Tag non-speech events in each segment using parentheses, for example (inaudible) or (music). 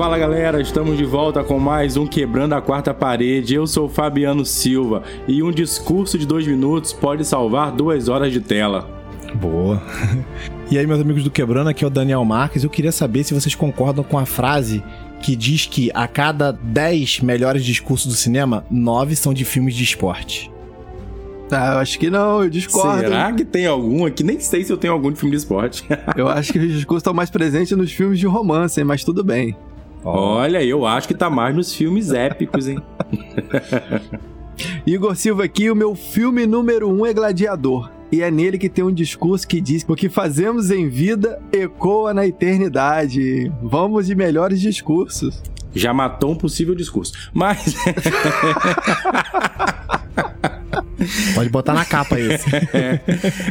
Fala galera, estamos de volta com mais um Quebrando a Quarta Parede. Eu sou Fabiano Silva e um discurso de dois minutos pode salvar duas horas de tela. Boa. (laughs) E aí, meus amigos do Quebrando, aqui é o Daniel Marques. Eu queria saber se vocês concordam com a frase que diz que a cada 10 melhores discursos do cinema, 9 são de filmes de esporte. Ah, eu acho que não, eu discordo. Será que tem algum aqui? Nem sei se eu tenho algum de filme de esporte. eu acho que os discursos estão mais presentes nos filmes de romance, mas tudo bem. Olha, eu acho que tá mais nos filmes épicos, hein? (laughs) Igor Silva aqui, o meu filme número um é Gladiador. E é nele que tem um discurso que diz: O que fazemos em vida ecoa na eternidade. Vamos de melhores discursos. Já matou um possível discurso. Mas. (laughs) Pode botar na capa isso. é,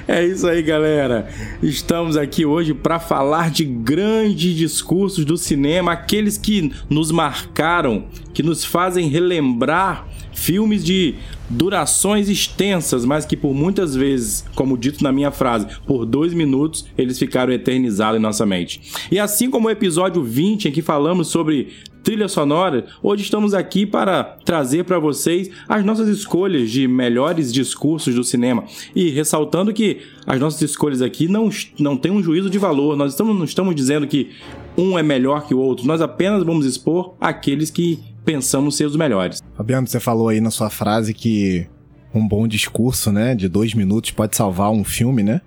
é isso aí, galera. Estamos aqui hoje para falar de grandes discursos do cinema, aqueles que nos marcaram, que nos fazem relembrar filmes de durações extensas, mas que por muitas vezes, como dito na minha frase, por dois minutos eles ficaram eternizados em nossa mente. E assim como o episódio 20, em que falamos sobre trilha sonora, hoje estamos aqui para trazer para vocês as nossas escolhas de melhores discursos do cinema. E ressaltando que as nossas escolhas aqui não, não têm um juízo de valor, nós estamos, não estamos dizendo que um é melhor que o outro, nós apenas vamos expor aqueles que pensamos ser os melhores. Fabiano, você falou aí na sua frase que um bom discurso, né, de dois minutos pode salvar um filme, né?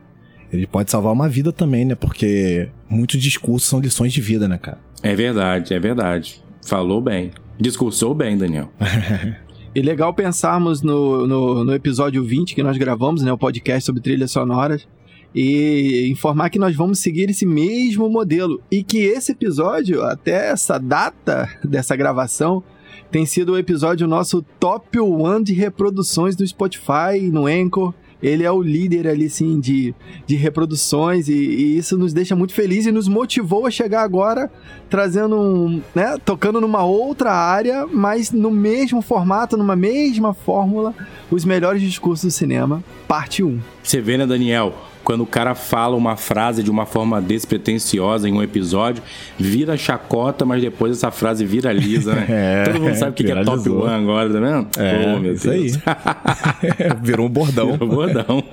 Ele pode salvar uma vida também, né? Porque muitos discursos são lições de vida, né, cara? É verdade, é verdade. Falou bem. Discursou bem, Daniel. (laughs) E legal pensarmos no, no, no, episódio 20 que nós gravamos, né? O podcast sobre trilhas sonoras. E informar que nós vamos seguir esse mesmo modelo. E que esse episódio, até essa data dessa gravação, tem sido o episódio nosso top 1 de reproduções do Spotify, no Anchor ele é o líder ali, sim, de, de reproduções e, e, isso nos deixa muito felizes e nos motivou a chegar agora trazendo, um, né, tocando numa outra área, mas no mesmo formato, numa mesma fórmula, os melhores discursos do cinema, parte 1. Você vê, né, Daniel? Quando o cara fala uma frase de uma forma despretensiosa em um episódio, vira chacota, mas depois essa frase viraliza, né? (laughs) É, Todo mundo sabe o que, é top one agora, tá vendo? É, oh, meu isso Deus. aí. (laughs) Virou um bordão. Virou um bordão.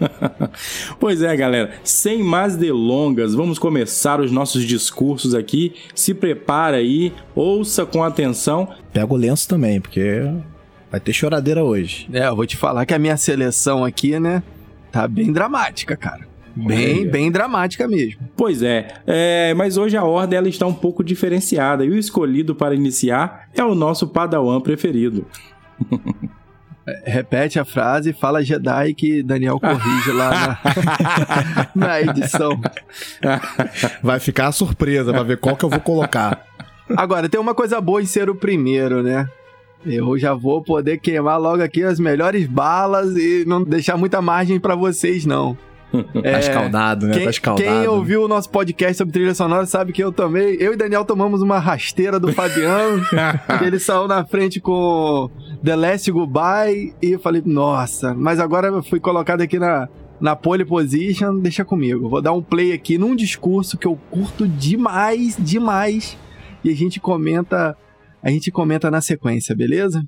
(laughs) pois é, galera. Sem mais delongas, vamos começar os nossos discursos aqui. Se prepara aí, ouça com atenção. Pega o lenço também, porque vai ter choradeira hoje. É, eu vou te falar que a minha seleção aqui, né, tá bem dramática, cara. Bem, bem dramática mesmo. Pois é, é, mas hoje a ordem ela está um pouco diferenciada e o escolhido para iniciar é o nosso padawan preferido. (laughs) Repete a frase, fala Jedi que Daniel corrige lá na, (laughs) na edição. (laughs) Vai ficar a surpresa pra ver qual que eu vou colocar. Agora, tem uma coisa boa em ser o primeiro, né? Eu já vou poder queimar logo aqui as melhores balas e não deixar muita margem para vocês, não. É, tá escaldado, né? Quem, tá escaldado. Quem ouviu o nosso podcast sobre trilha sonora sabe que eu também. Eu e Daniel tomamos uma rasteira do Fabiano. (laughs) ele saiu na frente com The Last Goodbye. E eu falei, nossa, mas agora eu fui colocado aqui na, na pole position. Deixa comigo. Vou dar um play aqui num discurso que eu curto demais, demais. E a gente comenta. A gente comenta na sequência, beleza?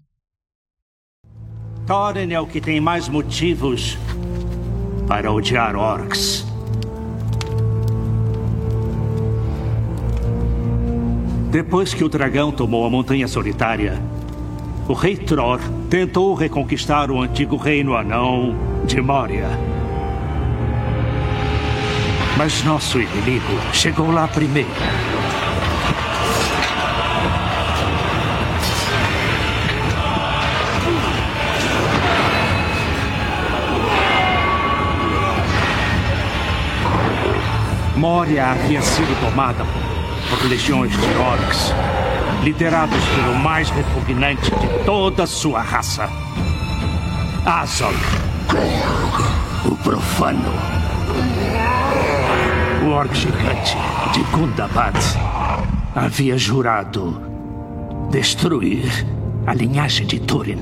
Thorin é o que tem mais motivos para odiar orcs. Depois que o dragão tomou a Montanha Solitária, o rei Tror tentou reconquistar o antigo reino anão de Moria. Mas nosso inimigo chegou lá primeiro. Moria havia sido tomada por legiões de orcs, liderados pelo mais repugnante de toda sua raça, Azog. o profano. O orc gigante de Gundabad havia jurado destruir a linhagem de Turin.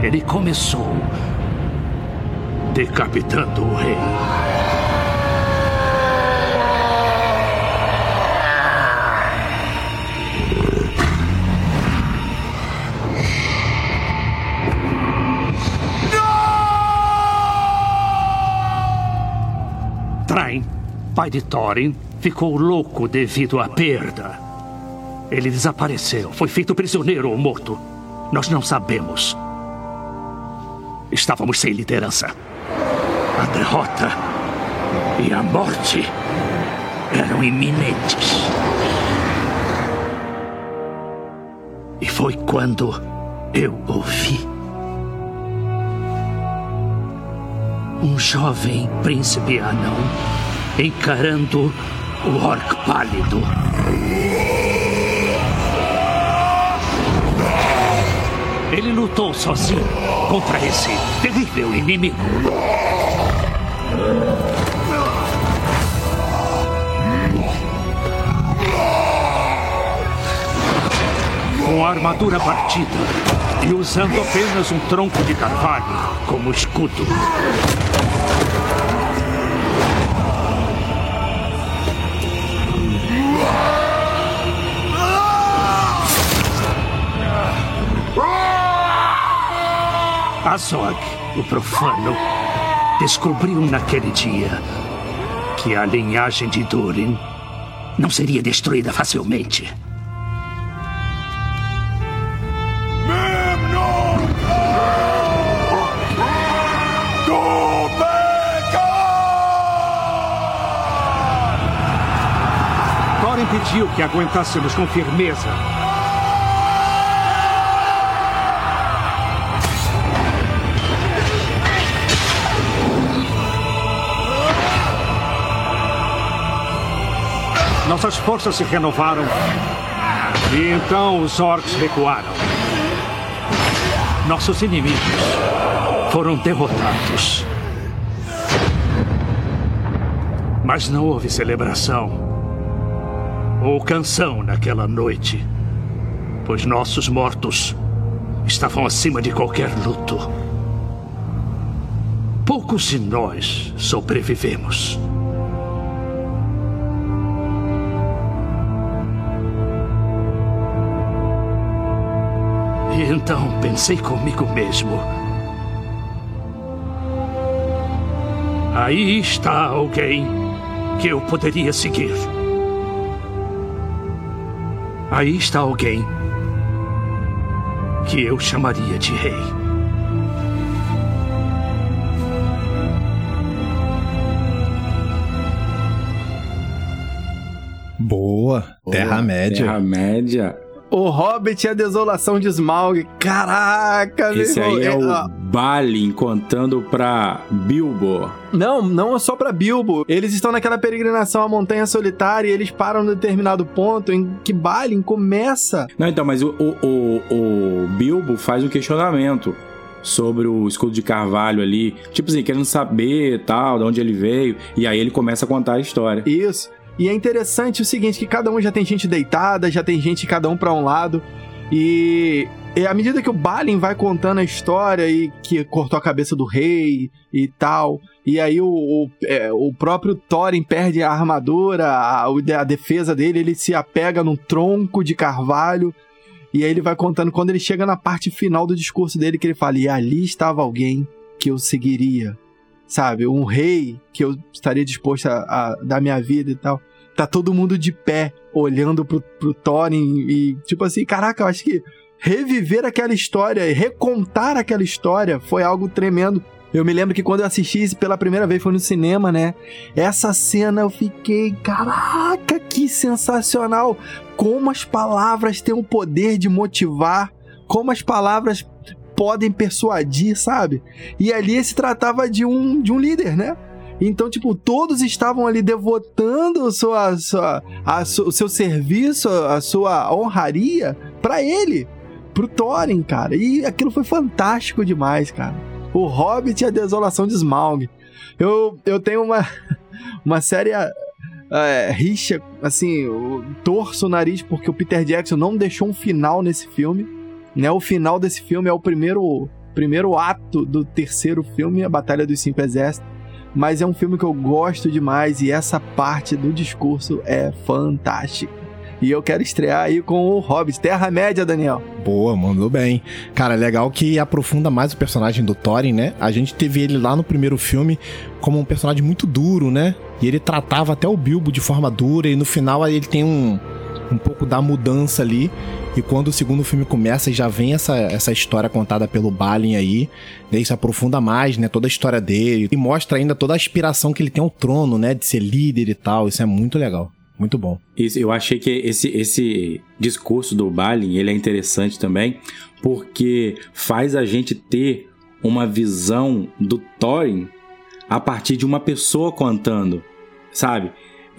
Ele começou decapitando o rei. Train, pai de Thorin, ficou louco devido à perda. Ele desapareceu, foi feito prisioneiro ou morto. Nós não sabemos. Estávamos sem liderança. A derrota e a morte eram iminentes. E foi quando eu ouvi. Um jovem príncipe anão encarando o orc pálido. Ele lutou sozinho contra esse terrível inimigo. Com a armadura partida e usando apenas um tronco de carvalho como escudo. Azog, o profano, descobriu naquele dia que a linhagem de Durin não seria destruída facilmente. Thorin pediu que aguentássemos com firmeza Nossas forças se renovaram. E então os orcs recuaram. Nossos inimigos foram derrotados. Mas não houve celebração ou canção naquela noite, pois nossos mortos estavam acima de qualquer luto. Poucos de nós sobrevivemos. Então pensei comigo mesmo. Aí está alguém que eu poderia seguir. Aí está alguém que eu chamaria de rei. Boa. Terra-média. Terra-média. O Hobbit e a Desolação de Smaug. Caraca, Esse meu aí é irmão. o Ah, Balin contando pra Bilbo. Não, não é só pra Bilbo. Eles estão naquela peregrinação à Montanha Solitária e eles param num determinado ponto em que Balin começa. Não, então, mas o, o, o, o Bilbo faz um questionamento sobre o escudo de carvalho ali. Tipo assim, querendo saber tal, de onde ele veio. E aí ele começa a contar a história. Isso. E é interessante o seguinte, que cada um já tem gente deitada, já tem gente cada um pra um lado. E, e à medida que o Balin vai contando a história e que cortou a cabeça do rei e tal, e aí o, o, é, o próprio Thorin perde a armadura, a, a defesa dele, ele se apega num tronco de carvalho. E aí ele vai contando quando ele chega na parte final do discurso dele, que ele fala: E ali estava alguém que eu seguiria, sabe? Um rei que eu estaria disposto a, a dar minha vida e tal. Tá todo mundo de pé, olhando pro, pro Thorin e, tipo assim, caraca, eu acho que reviver aquela história e recontar aquela história foi algo tremendo. Eu me lembro que quando eu assisti isso pela primeira vez foi no cinema, né? Essa cena eu fiquei, caraca, que sensacional! Como as palavras têm o poder de motivar, como as palavras podem persuadir, sabe? E ali se tratava de um, de um líder, né? Então, tipo, todos estavam ali devotando sua, sua, a o seu serviço, a sua honraria para ele. pro Thorin, cara. E aquilo foi fantástico demais, cara. O Hobbit e a Desolação de Smaug. Eu, eu tenho uma, (laughs) uma séria é, rixa, assim, torço o nariz porque o Peter Jackson não deixou um final nesse filme. Né? O final desse filme é o primeiro, primeiro ato do terceiro filme, A Batalha dos Cinco Exércitos. Mas é um filme que eu gosto demais e essa parte do discurso é fantástica. E eu quero estrear aí com o Hobbit, Terra-média, Daniel. Boa, mandou bem. Cara, legal que aprofunda mais o personagem do Thorin, né? A gente teve ele lá no primeiro filme como um personagem muito duro, né? E ele tratava até o Bilbo de forma dura, e no final ele tem um, um pouco da mudança ali. E quando o segundo filme começa e já vem essa, essa história contada pelo Balin aí, né, isso aprofunda mais, né, toda a história dele e mostra ainda toda a aspiração que ele tem ao trono, né, de ser líder e tal. Isso é muito legal. Muito bom. Isso, eu achei que esse, esse discurso do Balin, ele é interessante também, porque faz a gente ter uma visão do Thorin a partir de uma pessoa contando, sabe?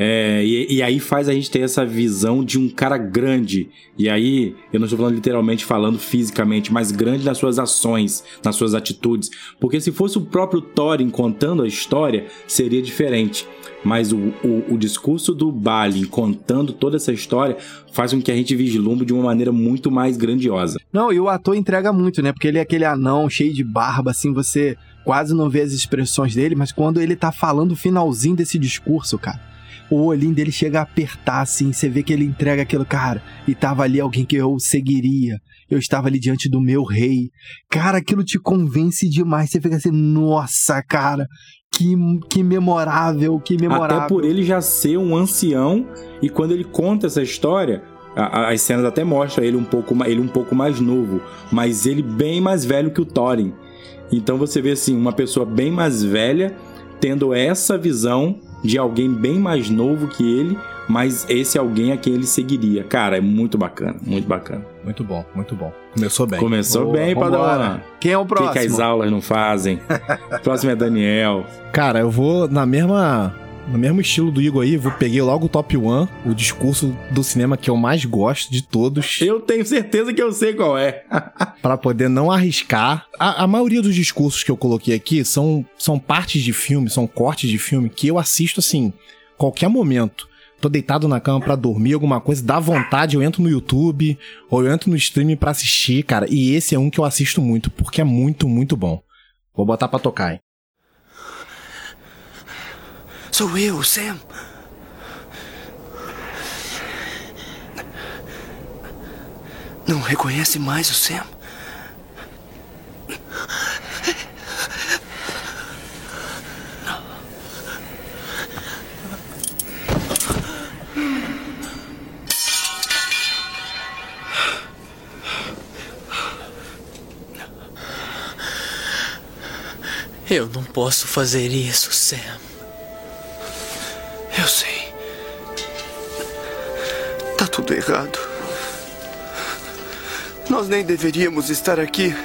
É, e, e, aí faz a gente ter essa visão de um cara grande. E aí, eu não estou falando literalmente falando fisicamente, mas grande nas suas ações, nas suas atitudes. Porque se fosse o próprio Thorin contando a história, seria diferente. Mas o, o, o discurso do Balin contando toda essa história faz com que a gente vislumbre de uma maneira muito mais grandiosa. Não, e o ator entrega muito, né? Porque ele é aquele anão cheio de barba, assim, você quase não vê as expressões dele, mas quando ele tá falando o finalzinho desse discurso, cara o olhinho dele chega a apertar, assim, você vê que ele entrega aquilo, cara, e tava ali alguém que eu seguiria, eu estava ali diante do meu rei. Cara, aquilo te convence demais, você fica assim, nossa, cara, que, que memorável, que memorável. Até por ele já ser um ancião, e quando ele conta essa história, as cenas até mostram ele um pouco, ele um pouco mais novo, mas ele bem mais velho que o Thorin. Então você vê assim, uma pessoa bem mais velha tendo essa visão de alguém bem mais novo que ele, mas esse alguém a quem ele seguiria. Cara, é muito bacana, muito bacana. Muito bom, muito bom. Começou bem. Começou Boa, bem, Padawan. Quem é o próximo? O que, que as aulas não fazem? (laughs) o próximo é Daniel. Cara, eu vou na mesma no mesmo estilo do Igor aí, vou peguei logo o top 1, o discurso do cinema que eu mais gosto de todos. Eu tenho certeza que eu sei qual é. (laughs) para poder não arriscar. A, a, maioria dos discursos que eu coloquei aqui são, são partes de filme, são cortes de filme que eu assisto assim, qualquer momento. Tô deitado na cama para dormir, alguma coisa, dá vontade, eu entro no YouTube ou eu entro no streaming para assistir, cara. E esse é um que eu assisto muito, porque é muito, muito bom. Vou botar pra tocar, hein? Sou eu, Sam. Não reconhece mais o Sam? Eu não posso fazer isso, Sam. Eu sei. Tá tudo errado. Nós nem deveríamos estar aqui.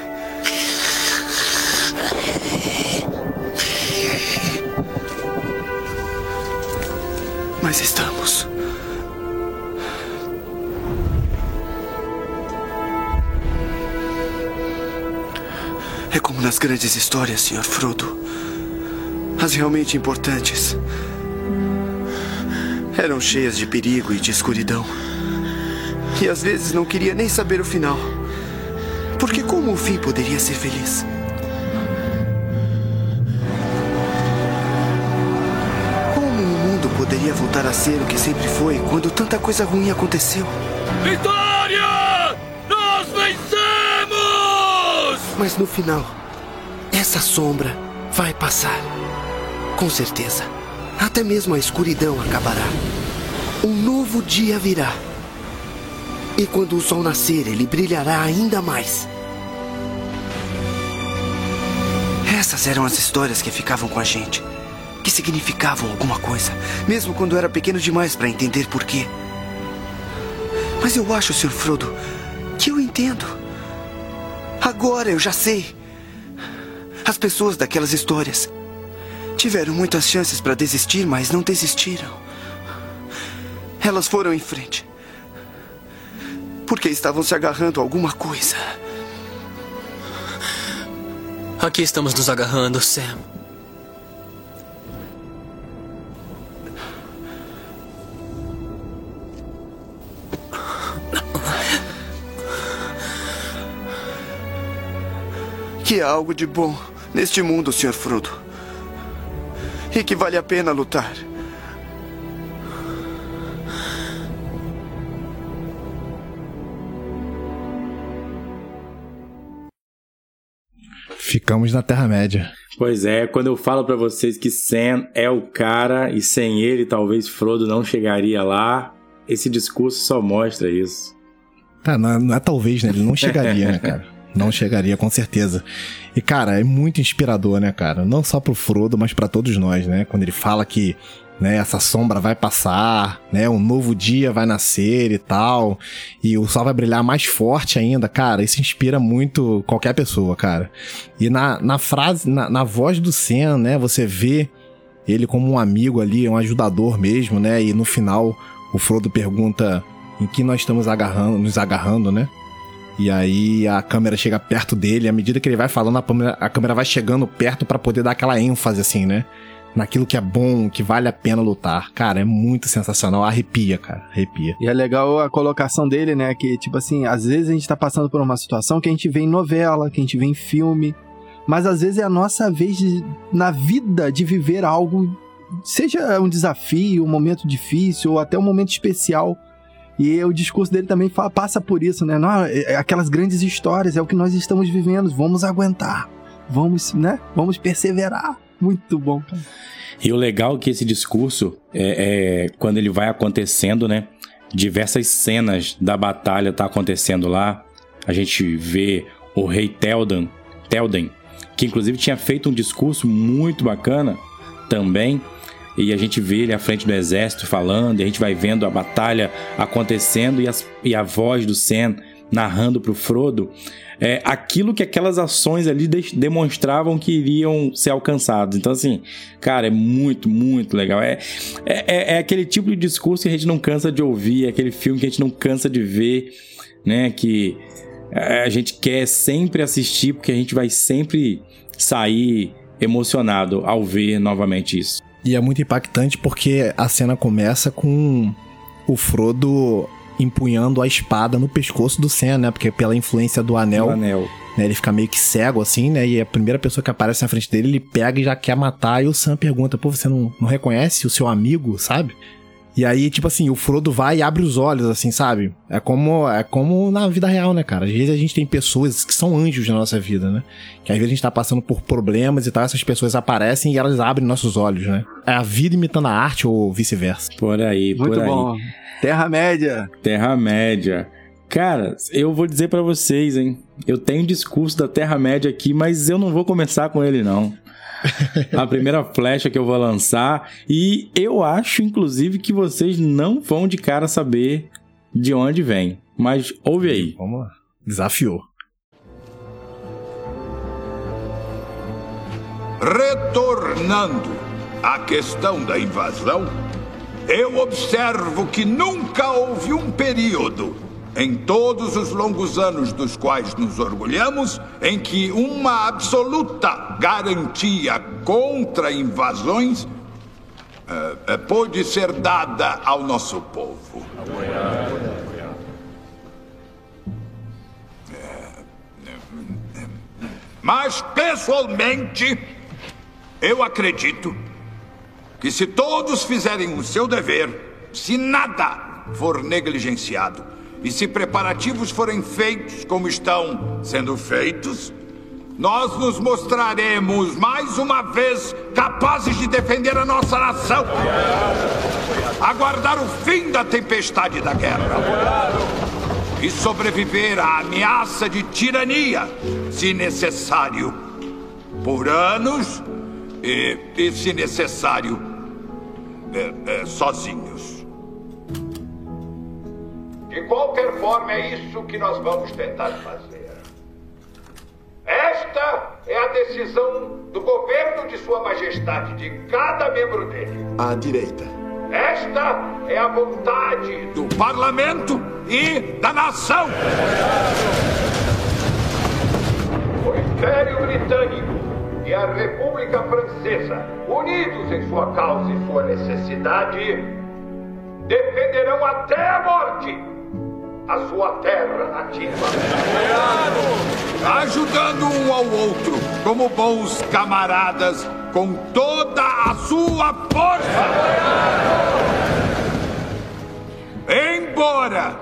Mas estamos. É como nas grandes histórias, Sr. Frodo. As realmente importantes eram cheias de perigo e de escuridão. E às vezes não queria nem saber o final. Porque como o fim poderia ser feliz? Como o mundo poderia voltar a ser o que sempre foi quando tanta coisa ruim aconteceu? Vitória! Nós vencemos! Mas no final, essa sombra vai passar. Com certeza. Até mesmo a escuridão acabará. Um novo dia virá. E quando o sol nascer, ele brilhará ainda mais. Essas eram as histórias que ficavam com a gente. Que significavam alguma coisa, mesmo quando era pequeno demais para entender por quê. Mas eu acho, Sr. Frodo, que eu entendo. Agora eu já sei. As pessoas daquelas histórias Tiveram muitas chances para desistir, mas não desistiram. Elas foram em frente. Porque estavam se agarrando a alguma coisa. Aqui estamos nos agarrando, Sam. Que há algo de bom neste mundo, Sr. Frodo. E que vale a pena lutar. Ficamos na Terra-média. Pois é, quando eu falo para vocês que Sam é o cara e sem ele talvez Frodo não chegaria lá, esse discurso só mostra isso. Tá, não é, não é talvez, né? Ele não chegaria, né, cara? (laughs) Não chegaria, com certeza. E, cara, é muito inspirador, né, cara? Não só pro Frodo, mas para todos nós, né? Quando ele fala que né, essa sombra vai passar, né, um novo dia vai nascer e tal, e o sol vai brilhar mais forte ainda, cara, isso inspira muito qualquer pessoa, cara. E na, na frase, na, na voz do Sam, né, você vê ele como um amigo ali, um ajudador mesmo, né, e no final o Frodo pergunta em que nós estamos agarrando, nos agarrando, né? E aí a câmera chega perto dele, à medida que ele vai falando, a câmera, a câmera vai chegando perto para poder dar aquela ênfase assim, né? Naquilo que é bom, que vale a pena lutar. Cara, é muito sensacional, arrepia, cara, arrepia. E é legal a colocação dele, né? Que, tipo assim, às vezes a gente tá passando por uma situação que a gente vê em novela, que a gente vê em filme, mas às vezes é a nossa vez de, na vida de viver algo, seja um desafio, um momento difícil ou até um momento especial. E o discurso dele também fala, passa por isso, né? Não, é, aquelas grandes histórias, é o que nós estamos vivendo, vamos aguentar, vamos, né? Vamos perseverar. Muito bom, cara. E o legal é que esse discurso, é, é, quando ele vai acontecendo, né? Diversas cenas da batalha tá acontecendo lá. A gente vê o rei Teldan, Telden, que inclusive tinha feito um discurso muito bacana também. E a gente vê ele à frente do exército falando, e a gente vai vendo a batalha acontecendo e, as, e a voz do Sam narrando para o Frodo é, aquilo que aquelas ações ali de demonstravam que iriam ser alcançados. Então, assim, cara, é muito, muito legal. É, é, é, aquele tipo de discurso que a gente não cansa de ouvir, é aquele filme que a gente não cansa de ver, né? Que a gente quer sempre assistir, porque a gente vai sempre sair emocionado ao ver novamente isso. E é muito impactante porque a cena começa com o Frodo empunhando a espada no pescoço do Sam, né? Porque pela influência do anel, anel. né, ele fica meio que cego assim, né? E a primeira pessoa que aparece na frente dele, ele pega e já quer matar. E o Sam pergunta: pô, você não, não reconhece o seu amigo, sabe? E aí, tipo assim, o Frodo vai e abre os olhos, assim, sabe? É como, é como na vida real, né, cara? Às vezes a gente tem pessoas que são anjos na nossa vida, né? Que às vezes a gente tá passando por problemas e tal, essas pessoas aparecem e elas abrem nossos olhos, né? É a vida imitando a arte ou vice-versa. Por aí, Muito por aí. bom. Terra-média. Terra-média. Cara, eu vou dizer pra vocês, hein? Eu tenho discurso da Terra-média aqui, mas eu não vou começar com ele, não. (laughs) A primeira flecha que eu vou lançar. E eu acho, inclusive, que vocês não vão de cara saber de onde vem. Mas ouve aí. Vamos lá. Desafiou. Retornando à questão da invasão, eu observo que nunca houve um período, em todos os longos anos dos quais nos orgulhamos, em que uma absoluta garantia contra invasões eh, eh, pôde ser dada ao nosso povo. Mas, pessoalmente, eu acredito que se todos fizerem o seu dever, se nada for negligenciado e se preparativos forem feitos como estão sendo feitos, nós nos mostraremos mais uma vez capazes de defender a nossa nação. Aguardar o fim da tempestade da guerra. E sobreviver à ameaça de tirania, se necessário, por anos e, e se necessário, é, é, sozinhos. De qualquer forma, é isso que nós vamos tentar fazer. Esta é a decisão do governo de Sua Majestade, de cada membro dele. À direita. Esta é a vontade do parlamento e da nação. O Império Britânico e a República Francesa, unidos em sua causa e sua necessidade, defenderão até a morte a sua terra nativa. Ajudando um ao outro, como bons camaradas, com toda a sua força. Embora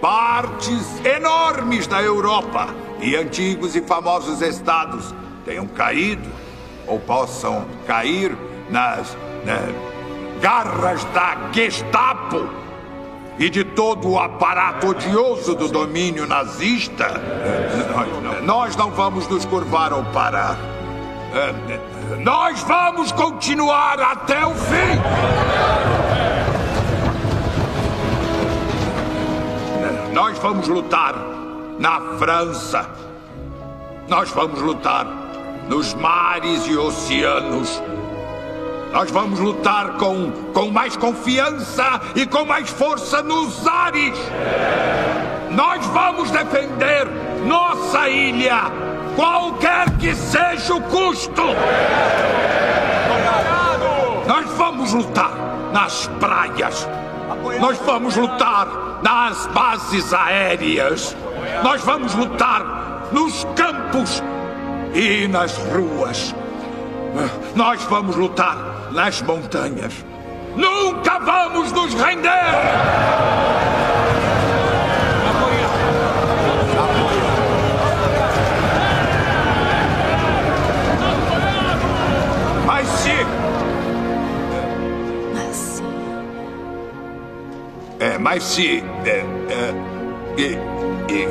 partes enormes da Europa e antigos e famosos estados tenham caído ou possam cair nas, nas garras da Gestapo e de todo o aparato odioso do domínio nazista, nós não vamos nos curvar ou parar. Nós vamos continuar até o fim. Nós vamos lutar na França. Nós vamos lutar nos mares e oceanos. Nós vamos lutar com, com mais confiança e com mais força nos ares. Nós vamos defender nossa ilha, qualquer que seja o custo. Nós vamos lutar nas praias. Nós vamos lutar nas bases aéreas. Nós vamos lutar nos campos e nas ruas. Nós vamos lutar nas montanhas. Nunca vamos nos render! Mas se. É, mas se. É, é,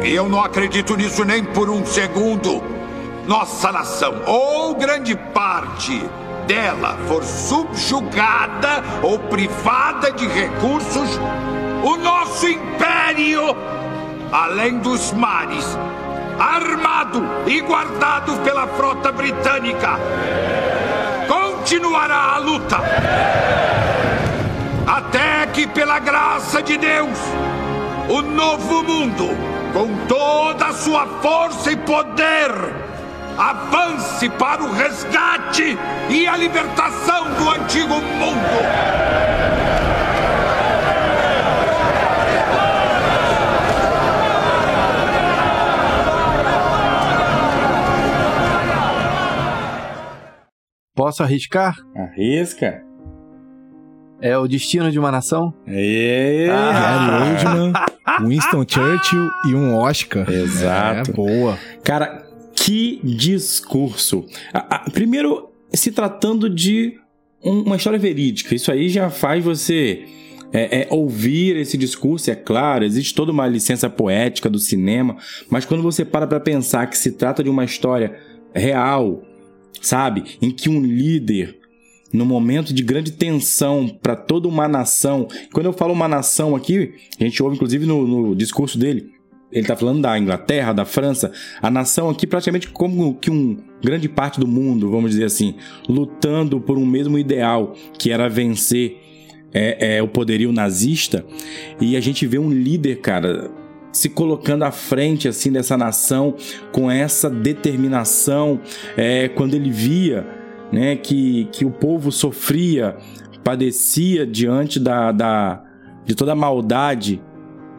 eu não acredito nisso nem por um segundo. Nossa nação, ou grande parte dela, for subjugada ou privada de recursos, o nosso império, além dos mares, armado e guardado pela frota britânica, continuará a luta. Até que, pela graça de Deus, o novo mundo, com toda a sua força e poder, avance para o resgate e a libertação do antigo mundo. Posso arriscar? Arrisca. É o destino de uma nação? É. Gary Oldman, Winston Churchill e um Oscar. Exato. É, boa. Cara, que discurso. A- a- primeiro, se tratando de um- uma história verídica, isso aí já faz você é, é, ouvir esse discurso, é claro, existe toda uma licença poética do cinema, mas quando você para pra pensar que se trata de uma história real, sabe, em que um líder no momento de grande tensão para toda uma nação. Quando eu falo uma nação aqui, a gente ouve inclusive no, no discurso dele, ele tá falando da Inglaterra, da França, a nação aqui praticamente como que um grande parte do mundo, vamos dizer assim, lutando por um mesmo ideal, que era vencer é, é, o poderio nazista. E a gente vê um líder, cara, se colocando à frente assim dessa nação com essa determinação, é, quando ele via né, que, que o povo sofria, padecia diante da, da, de toda a maldade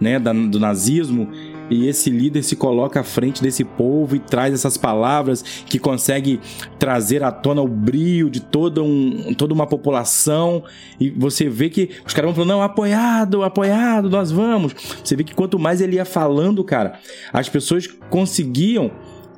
né, da- do nazismo, e esse líder se coloca à frente desse povo e traz essas palavras que consegue trazer à tona o brio de toda, um, toda uma população. E você vê que os caras vão falando, não, apoiado, apoiado, nós vamos. Você vê que quanto mais ele ia falando, cara, as pessoas conseguiam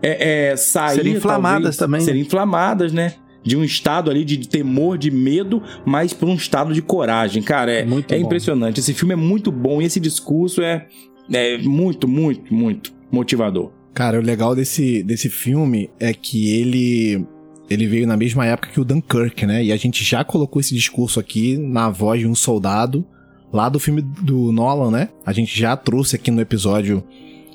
é, é, sair. Serem inflamadas talvez, também, né? Serem inflamadas, né? De um estado ali de temor, de medo, mas para um estado de coragem. Cara, é, Muito é bom. impressionante. Esse filme é muito bom e esse discurso é, é muito, muito, muito motivador. Cara, o legal desse, desse filme é que ele ele veio na mesma época que o Dunkirk, né? E a gente já colocou esse discurso aqui na voz de um soldado lá do filme do Nolan, né? A gente já trouxe aqui no episódio,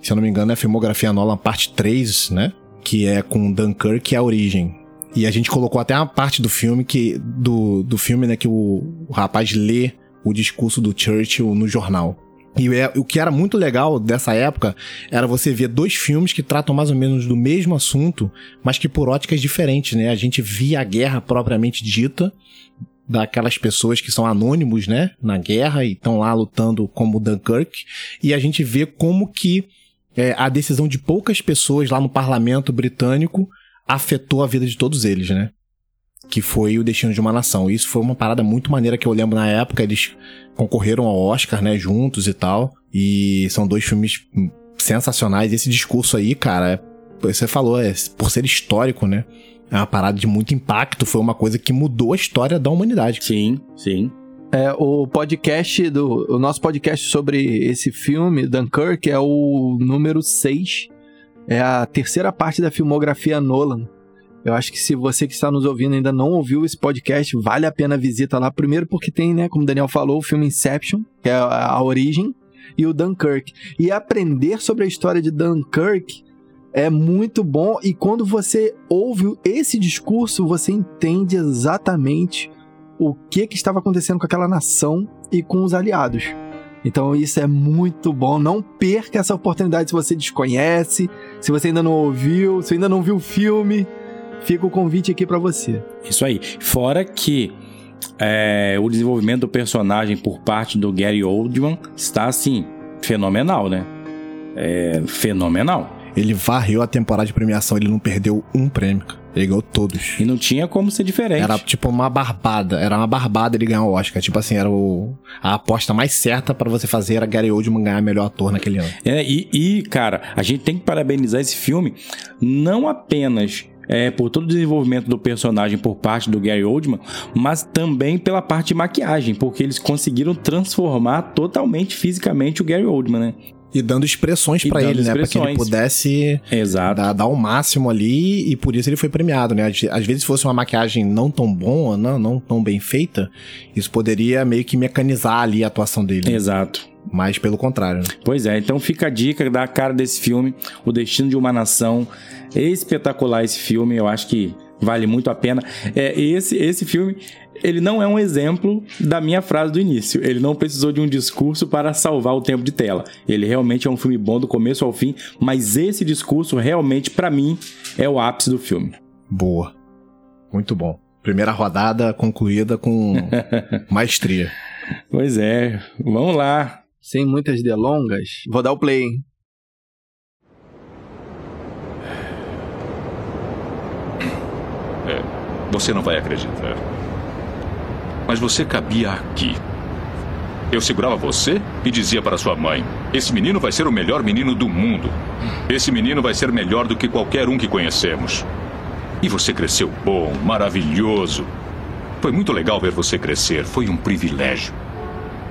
se eu não me engano, é a filmografia Nolan parte 3, né? Que é com Dunkirk e a origem. E a gente colocou até uma parte do filme que do, do filme, né, que o, o rapaz lê o discurso do Churchill no jornal. E é, o que era muito legal dessa época era você ver dois filmes que tratam mais ou menos do mesmo assunto, mas que por óticas diferentes, né? A gente via a guerra propriamente dita, daquelas pessoas que são anônimos, né, na guerra e estão lá lutando como Dunkirk, e a gente vê como que é, a decisão de poucas pessoas lá no parlamento britânico afetou a vida de todos eles, né? Que foi o Destino de uma Nação. Isso foi uma parada muito maneira que eu lembro na época, eles concorreram ao Oscar, né, juntos e tal, e são dois filmes sensacionais. Esse discurso aí, cara, é, você falou, é por ser histórico, né? é uma parada de muito impacto, foi uma coisa que mudou a história da humanidade. Sim, sim. É, o podcast do. O nosso podcast sobre esse filme, Dunkirk, é o número 6. É a terceira parte da filmografia Nolan. Eu acho que se você que está nos ouvindo ainda não ouviu esse podcast, vale a pena a visita lá. Primeiro porque tem, né, como o Daniel falou, o filme Inception, que é a, origem, e o Dunkirk. E aprender sobre a história de Dunkirk é muito bom e quando você ouve esse discurso, você entende exatamente o que, que estava acontecendo com aquela nação e com os aliados. Então isso é muito bom. Não perca essa oportunidade se você desconhece, se você ainda não ouviu, se ainda não viu o filme. Fica o convite aqui para você. Isso aí. Fora que é, o desenvolvimento do personagem por parte do Gary Oldman está assim fenomenal, né? É fenomenal. Ele varreu a temporada de premiação, ele não perdeu um prêmio. Ele ganhou todos. E não tinha como ser diferente. Era tipo uma barbada. Era uma barbada ele ganhar o Oscar. Tipo assim, era o... a aposta mais certa para você fazer era Gary Oldman ganhar melhor ator naquele ano. É, e, e, cara, a gente tem que parabenizar esse filme não apenas é, por todo o desenvolvimento do personagem por parte do Gary Oldman, mas também pela parte de maquiagem, porque eles conseguiram transformar totalmente fisicamente o Gary Oldman, né? E dando expressões para ele, né? Pra que ele pudesse dar, dar, o máximo ali e por isso ele foi premiado, né? Às vezes, se fosse uma maquiagem não tão boa, não, não tão bem feita, isso poderia meio que mecanizar ali a atuação dele. Exato. Mas pelo contrário. Né? Pois é, então fica a dica da cara desse filme, O Destino de uma Nação. Espetacular esse filme, eu acho que vale muito a pena. É, esse, esse filme ele não é um exemplo da minha frase do início. Ele não precisou de um discurso para salvar o tempo de tela. Ele realmente é um filme bom do começo ao fim, mas esse discurso realmente, para mim, é o ápice do filme. Boa. Muito bom. Primeira rodada concluída com (laughs) maestria. Pois é. Vamos lá. Sem muitas delongas, vou dar o play. É, você não vai acreditar mas você cabia aqui. Eu segurava você e dizia para sua mãe: Esse menino vai ser o melhor menino do mundo. Esse menino vai ser melhor do que qualquer um que conhecemos. E você cresceu bom, maravilhoso. Foi muito legal ver você crescer, foi um privilégio.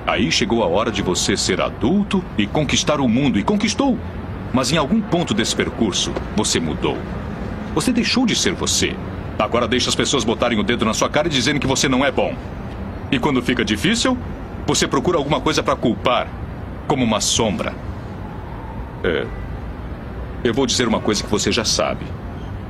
Aí chegou a hora de você ser adulto e conquistar o mundo, e conquistou. Mas em algum ponto desse percurso, você mudou. Você deixou de ser você. Agora deixa as pessoas botarem o dedo na sua cara e dizendo que você não é bom. E quando fica difícil, você procura alguma coisa para culpar, como uma sombra. É. Eu vou dizer uma coisa que você já sabe.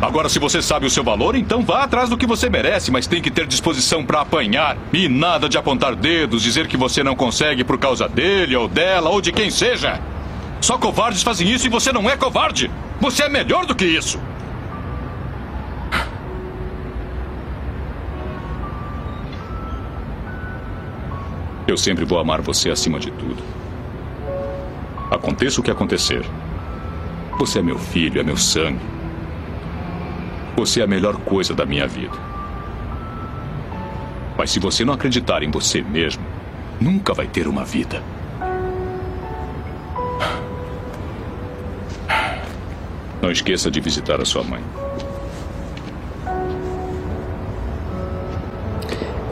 Agora, se você sabe o seu valor, então vá atrás do que você merece, mas tem que ter disposição para apanhar. E nada de apontar dedos, dizer que você não consegue por causa dele ou dela ou de quem seja. Só covardes fazem isso e você não é covarde. Você é melhor do que isso. Eu sempre vou amar você acima de tudo. Aconteça o que acontecer. Você é meu filho, é meu sangue. Você é a melhor coisa da minha vida. Mas se você não acreditar em você mesmo, nunca vai ter uma vida. Não esqueça de visitar a sua mãe.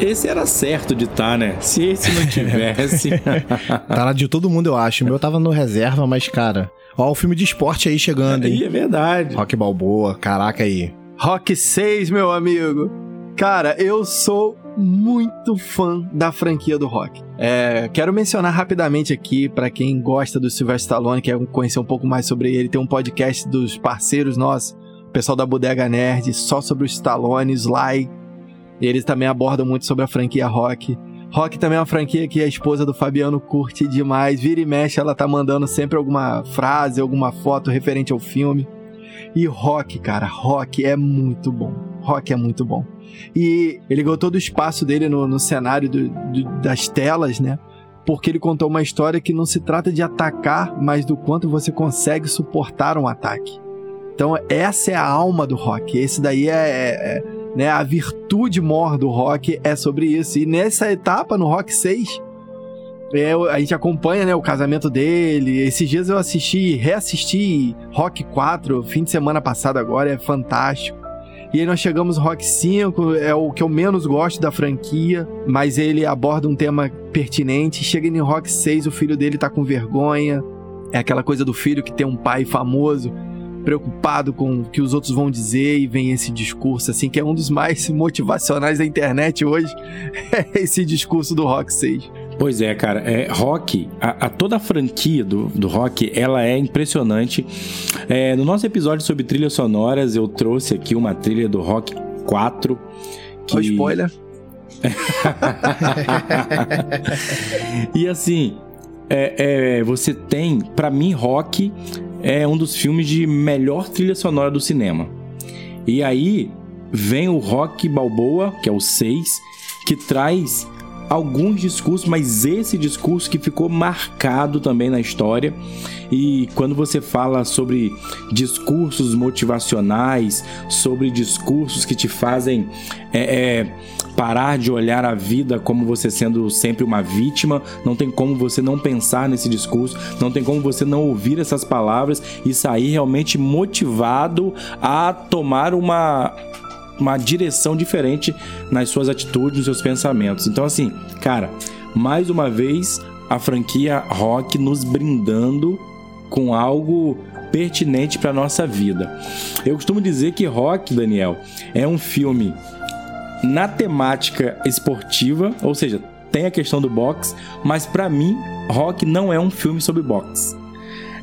esse era certo de estar, tá, né? Se esse não tivesse. (laughs) tá lá de todo mundo, eu acho. O meu tava no reserva, mas, cara. Ó, o filme de esporte aí chegando, hein? Aí é verdade. Rock Balboa, caraca aí. Rock 6, meu amigo. Cara, eu sou muito fã da franquia do Rock. É, quero mencionar rapidamente aqui, para quem gosta do Sylvester Stallone, quer conhecer um pouco mais sobre ele, tem um podcast dos parceiros nossos, o pessoal da Bodega Nerd, só sobre o Stallone, Sly. Eles também abordam muito sobre a franquia Rock. Rock também é uma franquia que a esposa do Fabiano curte demais. Vira e mexe, ela tá mandando sempre alguma frase, alguma foto referente ao filme. E Rock, cara, Rock é muito bom. Rock é muito bom. E ele ganhou todo o espaço dele no, no cenário do, do, das telas, né? Porque ele contou uma história que não se trata de atacar, mas do quanto você consegue suportar um ataque. Então, essa é a alma do rock. Esse daí é, é, é né, a virtude mor do rock é sobre isso. E nessa etapa, no Rock 6, é, a gente acompanha né, o casamento dele. Esses dias eu assisti, reassisti Rock 4, fim de semana passado agora, é fantástico. E aí nós chegamos no Rock 5, é o que eu menos gosto da franquia, mas ele aborda um tema pertinente. Chega no Rock 6, o filho dele tá com vergonha. É aquela coisa do filho que tem um pai famoso, preocupado com o que os outros vão dizer, e vem esse discurso, assim, que é um dos mais (laughs) motivacionais da internet hoje. (laughs) Esse discurso do Rock 6. Pois é, cara. É, rock, a, a, toda a franquia do, do rock, ela é impressionante. É, no nosso episódio sobre trilhas sonoras, eu trouxe aqui uma trilha do Rock 4. Que... Oh, spoiler. (laughs) e assim, é, é, você tem, para mim, Rock é um dos filmes de melhor trilha sonora do cinema. E aí vem o Rock Balboa, que é o 6, que traz alguns discursos, mas esse discurso que ficou marcado também na história. E quando você fala sobre discursos motivacionais, sobre discursos que te fazem é, é, parar de olhar a vida como você sendo sempre uma vítima, não tem como você não pensar nesse discurso, não tem como você não ouvir essas palavras e sair realmente motivado a tomar uma uma direção diferente nas suas atitudes, nos seus pensamentos. Então, assim, cara, mais uma vez a franquia Rock nos brindando com algo pertinente para nossa vida. Eu costumo dizer que Rock, Daniel, é um filme na temática esportiva, ou seja, tem a questão do boxe, mas para mim, Rock não é um filme sobre boxe.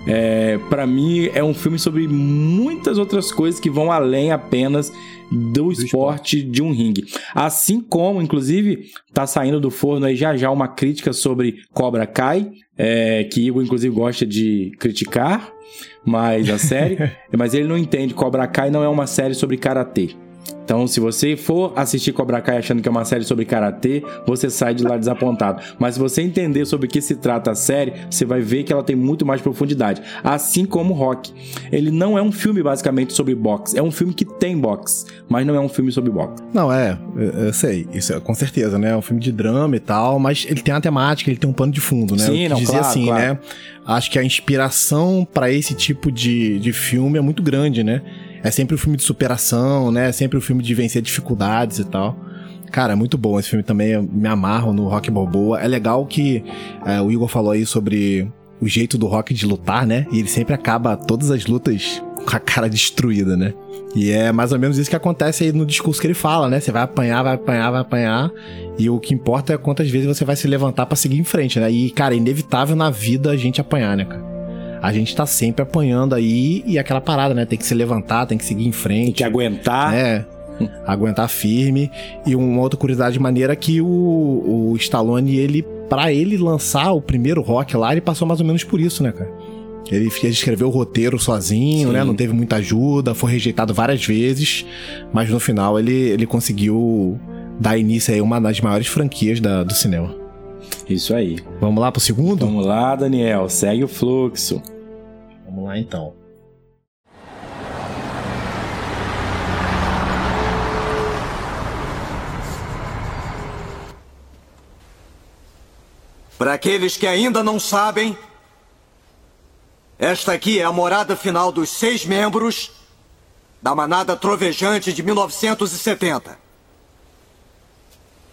É, para mim é um filme sobre muitas outras coisas que vão além apenas do, do esporte, esporte, de um ringue. Assim como, inclusive, tá saindo do forno aí já já uma crítica sobre Cobra Kai, é, que Igor, inclusive, gosta de criticar, mas a série. (laughs) mas ele não entende. Cobra Kai não é uma série sobre karatê. Então, se você for assistir Cobra Kai achando que é uma série sobre karatê, você sai de lá desapontado. Mas se você entender sobre o que se trata a série, você vai ver que ela tem muito mais profundidade. Assim como Rock. Ele não é um filme basicamente sobre boxe, é um filme que tem boxe, mas não é um filme sobre boxe. Não, é, eu, eu sei, isso é com certeza, né? É um filme de drama e tal, mas ele tem uma temática, ele tem um pano de fundo, né? Sim, não, dizer claro, assim, claro. né? Acho que a inspiração para esse tipo de, de filme é muito grande, né? É sempre um filme de superação, né? É sempre um filme de vencer dificuldades e tal. Cara, é muito bom esse filme também. Me amarro no Rock Balboa. É legal que é, o Igor falou aí sobre o jeito do Rock de lutar, né? E ele sempre acaba todas as lutas com a cara destruída, né? E é mais ou menos isso que acontece aí no discurso que ele fala, né? Você vai apanhar, vai apanhar, vai apanhar. E o que importa é quantas vezes você vai se levantar para seguir em frente, né? E, cara, é inevitável na vida a gente apanhar, né, cara? A gente tá sempre apanhando aí e aquela parada, né? Tem que se levantar, tem que seguir em frente. Tem que aguentar. É. (laughs) aguentar firme. E uma outra curiosidade maneira é que o, o Stallone, ele, para ele lançar o primeiro rock lá, ele passou mais ou menos por isso, né, cara? Ele, ele escreveu o roteiro sozinho, Sim. né? Não teve muita ajuda, foi rejeitado várias vezes, mas no final ele, ele conseguiu dar início a uma das maiores franquias da, do cinema. Isso aí. Vamos lá pro segundo? Vamos lá, Daniel. Segue o fluxo. Vamos lá então. Para aqueles que ainda não sabem, esta aqui é a morada final dos seis membros da Manada Trovejante de 1970.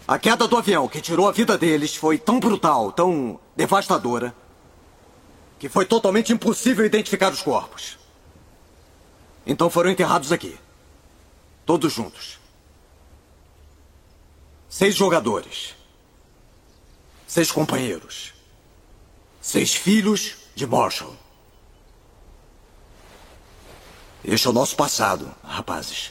A queda do avião que tirou a vida deles foi tão brutal, tão devastadora, que foi totalmente impossível identificar os corpos. Então foram enterrados aqui. Todos juntos. Seis jogadores. Seis companheiros. Seis filhos de Marshall. Este é o nosso passado, rapazes.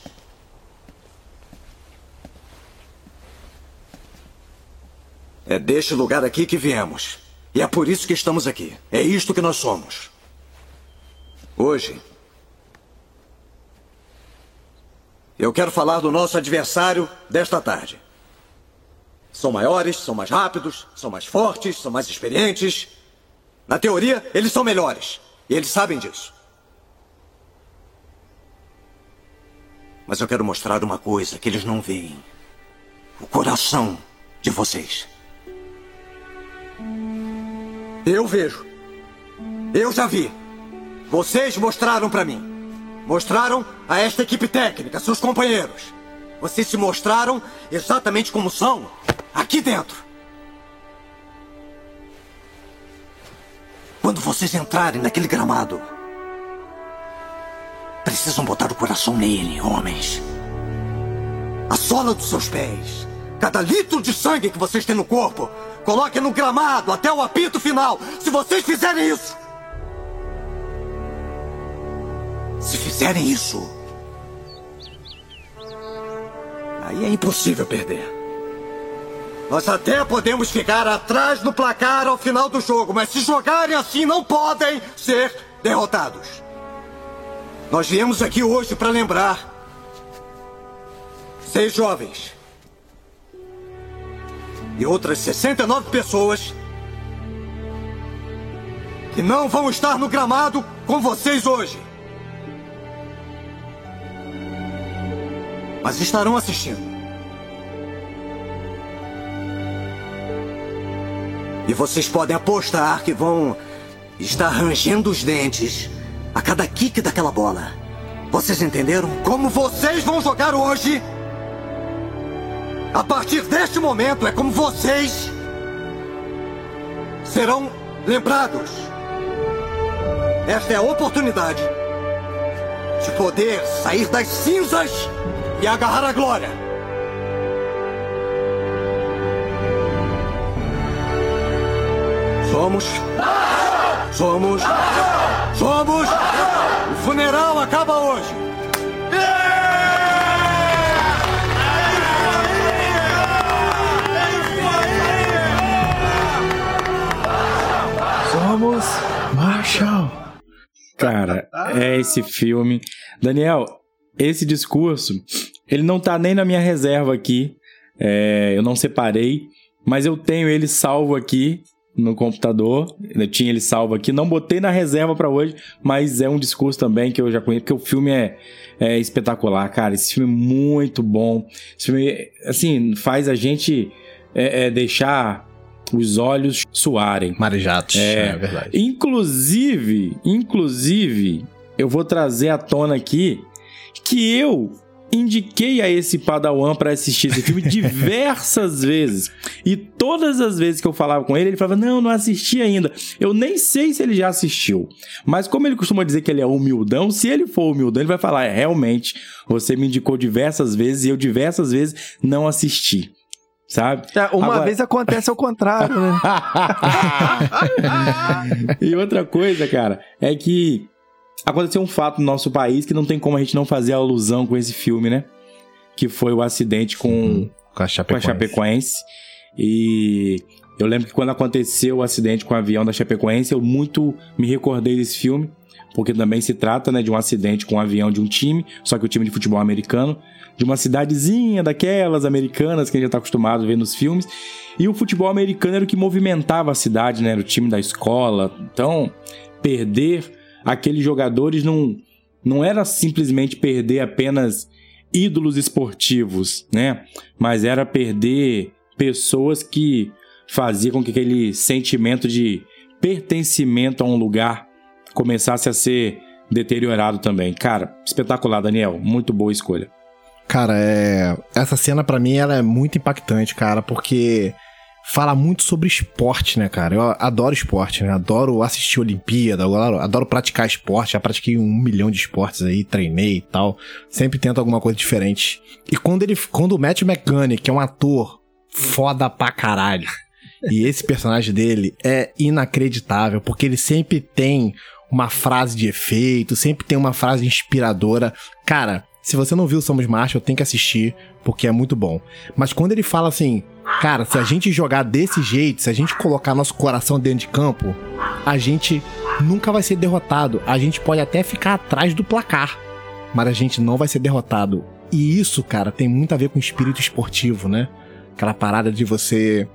É deste lugar aqui que viemos. E é por isso que estamos aqui. É isto que nós somos. Hoje, eu quero falar do nosso adversário desta tarde. São maiores, são mais rápidos, são mais fortes, são mais experientes. Na teoria, eles são melhores. E eles sabem disso. Mas eu quero mostrar uma coisa que eles não veem: o coração de vocês. Eu vejo. Eu já vi. Vocês mostraram para mim. Mostraram a esta equipe técnica, seus companheiros. Vocês se mostraram exatamente como são aqui dentro. Quando vocês entrarem naquele gramado, precisam botar o coração nele, homens. A sola dos seus pés. Cada litro de sangue que vocês têm no corpo Coloque no gramado até o apito final. Se vocês fizerem isso. Se fizerem isso. Aí é impossível perder. Nós até podemos ficar atrás do placar ao final do jogo, mas se jogarem assim, não podem ser derrotados. Nós viemos aqui hoje para lembrar seis jovens e outras 69 pessoas que não vão estar no gramado com vocês hoje. Mas estarão assistindo. E vocês podem apostar que vão estar rangendo os dentes a cada kick daquela bola. Vocês entenderam? Como vocês vão jogar hoje? A partir deste momento é como vocês serão lembrados. Esta é a oportunidade de poder sair das cinzas e agarrar a glória. Somos. Somos. Somos. O funeral acaba hoje. Vamos, Marshall. Cara, é esse filme. Daniel, esse discurso, ele não tá nem na minha reserva aqui. É, eu não separei, mas eu tenho ele salvo aqui no computador. Eu tinha ele salvo aqui. Não botei na reserva para hoje, mas é um discurso também que eu já conheço, porque o filme é, é espetacular, cara. Esse filme é muito bom. Esse filme, assim, faz a gente é, é, deixar os olhos suarem. Marejados, é, é verdade. Inclusive, inclusive, eu vou trazer à tona aqui que eu indiquei a esse Padawan para assistir esse filme (laughs) diversas vezes. E todas as vezes que eu falava com ele, ele falava: Não, não assisti ainda. Eu nem sei se ele já assistiu. Mas como ele costuma dizer que ele é humildão, se ele for humildão, ele vai falar: É, realmente, você me indicou diversas vezes e eu diversas vezes não assisti sabe? É, uma Agora... vez acontece ao contrário, né? (laughs) e outra coisa, cara, é que aconteceu um fato no nosso país que não tem como a gente não fazer alusão com esse filme, né? Que foi o acidente com, hum, com, a, Chapecoense. com a Chapecoense. E eu lembro que quando aconteceu o acidente com o avião da Chapecoense, eu muito me recordei desse filme, porque também se trata né, de um acidente com um avião de um time, só que o time de futebol americano de uma cidadezinha daquelas americanas que a gente já está acostumado a ver nos filmes. E o futebol americano era o que movimentava a cidade, né? Era o time da escola. Então, perder aqueles jogadores não, não era simplesmente perder apenas ídolos esportivos, né? Mas era perder pessoas que faziam com que aquele sentimento de pertencimento a um lugar começasse a ser deteriorado também. Cara, espetacular, Daniel. Muito boa escolha. Cara, é... essa cena para mim ela é muito impactante, cara, porque fala muito sobre esporte, né, cara? Eu adoro esporte, né? Adoro assistir Olimpíada, adoro, praticar esporte. Já pratiquei um milhão de esportes aí, treinei e tal. Sempre tento alguma coisa diferente. E quando ele, quando o Matt McCann, que é um ator foda pra caralho, e esse personagem dele é inacreditável, porque ele sempre tem uma frase de efeito, sempre tem uma frase inspiradora. Cara, se você não viu Somos Marshall, tem que assistir, porque é muito bom. Mas quando ele fala assim, cara, se a gente jogar desse jeito, se a gente colocar nosso coração dentro de campo, a gente nunca vai ser derrotado. A gente pode até ficar atrás do placar, mas a gente não vai ser derrotado. E isso, cara, tem muito a ver com o espírito esportivo, né? Aquela parada de você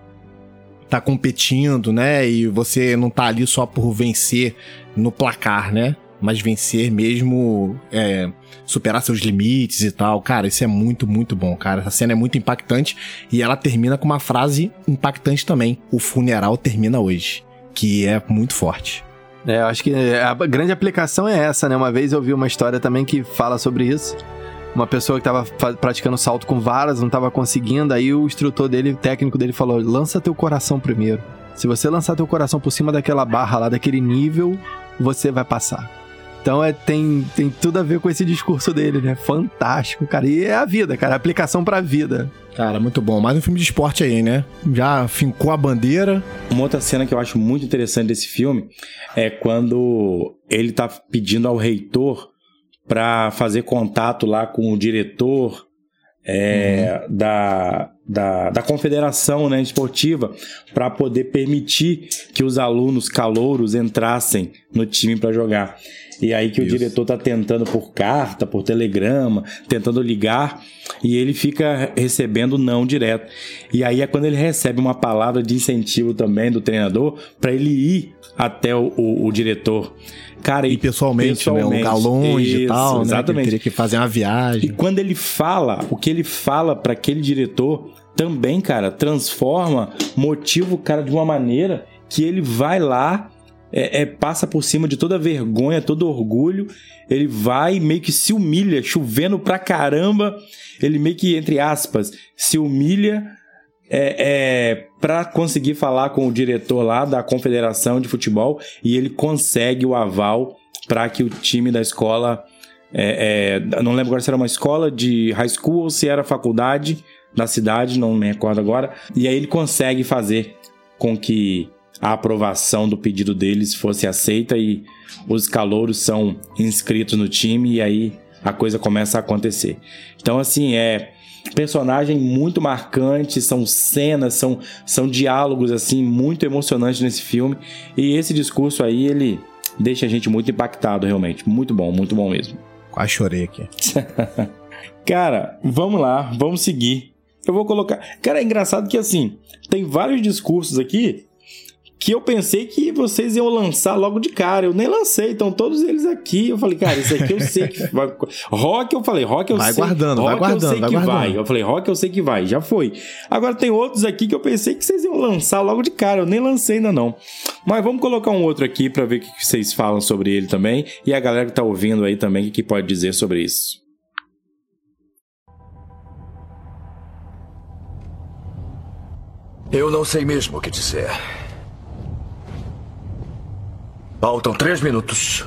tá competindo, né? E você não tá ali só por vencer no placar, né? Mas vencer mesmo é, superar seus limites e tal. Cara, isso é muito, muito bom, cara. Essa cena é muito impactante e ela termina com uma frase impactante também. O funeral termina hoje, que é muito forte. É, eu acho que a grande aplicação é essa, né? Uma vez eu vi uma história também que fala sobre isso. Uma pessoa que estava praticando salto com varas, não estava conseguindo, aí o instrutor dele, o técnico dele falou: "Lança teu coração primeiro. Se você lançar teu coração por cima daquela barra lá, daquele nível, você vai passar." Então é, tem, tem tudo a ver com esse discurso dele, né? Fantástico, cara. E é a vida, cara. Aplicação pra vida. Cara, muito bom. Mais um filme de esporte aí, né? Já fincou a bandeira. Uma outra cena que eu acho muito interessante desse filme é quando ele tá pedindo ao reitor para fazer contato lá com o diretor é, uhum. da, da, da confederação né, esportiva para poder permitir que os alunos calouros entrassem no time para jogar. E aí que Isso. o diretor tá tentando por carta, por telegrama, tentando ligar, e ele fica recebendo não direto. E aí é quando ele recebe uma palavra de incentivo também do treinador para ele ir até o, o, o diretor. Cara, e pessoalmente, pessoalmente né? Um lugar longe isso, e tal, exatamente. né? Que teria que fazer uma viagem. E quando ele fala, o que ele fala para aquele diretor também, cara, transforma, motiva o cara de uma maneira que ele vai lá é, é, passa por cima de toda vergonha, todo orgulho. Ele vai meio que se humilha, chovendo pra caramba. Ele meio que, entre aspas, se humilha é, é, para conseguir falar com o diretor lá da confederação de futebol e ele consegue o aval para que o time da escola. É, é, não lembro agora se era uma escola de high school ou se era faculdade da cidade, não me recordo agora. E aí ele consegue fazer com que a aprovação do pedido deles fosse aceita e os calouros são inscritos no time e aí a coisa começa a acontecer. Então, assim, é personagem muito marcante, são cenas, são, são diálogos assim muito emocionantes nesse filme e esse discurso aí ele deixa a gente muito impactado realmente, muito bom, muito bom mesmo. Quase chorei aqui. (laughs) Cara, vamos lá, vamos seguir. Eu vou colocar. Cara, é engraçado que assim, tem vários discursos aqui que eu pensei que vocês iam lançar logo de cara. Eu nem lancei, então todos eles aqui. Eu falei, cara, isso aqui eu sei que (laughs) vai. Rock, eu falei, rock eu vai sei. Guardando, rock vai guardando, eu sei vai que guardando. vai. Eu falei, rock eu sei que vai, já foi. Agora tem outros aqui que eu pensei que vocês iam lançar logo de cara. Eu nem lancei ainda não. Mas vamos colocar um outro aqui para ver o que vocês falam sobre ele também. E a galera que tá ouvindo aí também, o que pode dizer sobre isso. Eu não sei mesmo o que dizer. Faltam três minutos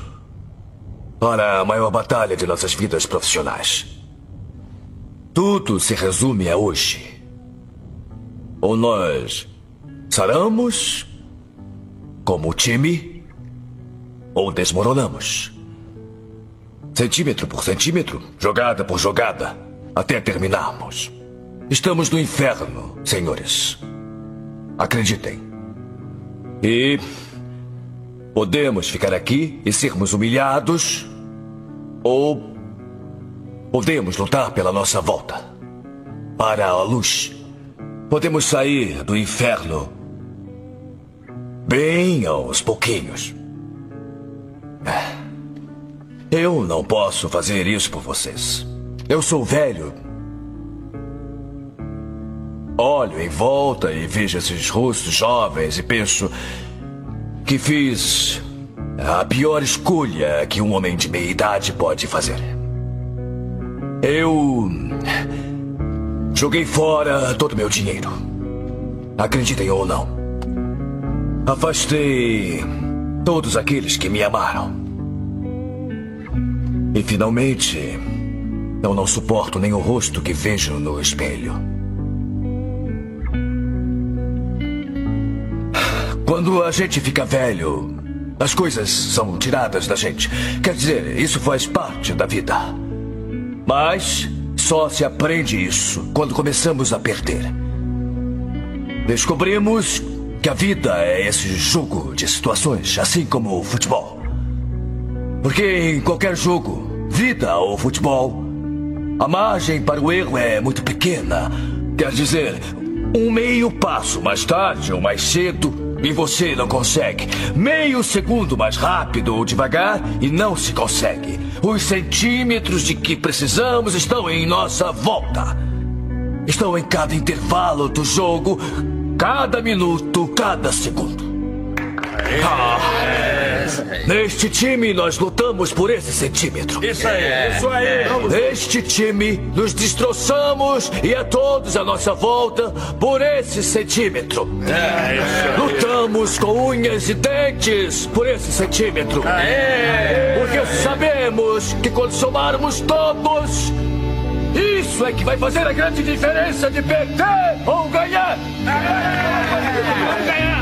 para a maior batalha de nossas vidas profissionais. Tudo se resume a hoje. Ou nós saramos como time, ou desmoronamos. Centímetro por centímetro, jogada por jogada, até terminarmos. Estamos no inferno, senhores. Acreditem. E Podemos ficar aqui e sermos humilhados, ou podemos lutar pela nossa volta para a luz. Podemos sair do inferno bem aos pouquinhos. Eu não posso fazer isso por vocês. Eu sou velho. Olho em volta e vejo esses rostos jovens e penso que fiz a pior escolha que um homem de meia idade pode fazer. Eu. Joguei fora todo o meu dinheiro. Acreditem ou não. Afastei todos aqueles que me amaram. E finalmente, eu não suporto nem o rosto que vejo no espelho. Quando a gente fica velho, as coisas são tiradas da gente. Quer dizer, isso faz parte da vida. Mas só se aprende isso quando começamos a perder. Descobrimos que a vida é esse jogo de situações, assim como o futebol. Porque em qualquer jogo, vida ou futebol, a margem para o erro é muito pequena. Quer dizer, um meio passo mais tarde ou mais cedo e você não consegue. Meio segundo mais rápido ou devagar e não se consegue. Os centímetros de que precisamos estão em nossa volta. Estão em cada intervalo do jogo, cada minuto, cada segundo. Ah, neste time nós lutamos por esse centímetro. Isso aí, isso aí. Neste time nos destroçamos e a todos à nossa volta por esse centímetro. Lutamos com unhas e dentes por esse centímetro. Porque sabemos que quando somarmos todos, isso é que vai fazer a grande diferença de perder ou ganhar.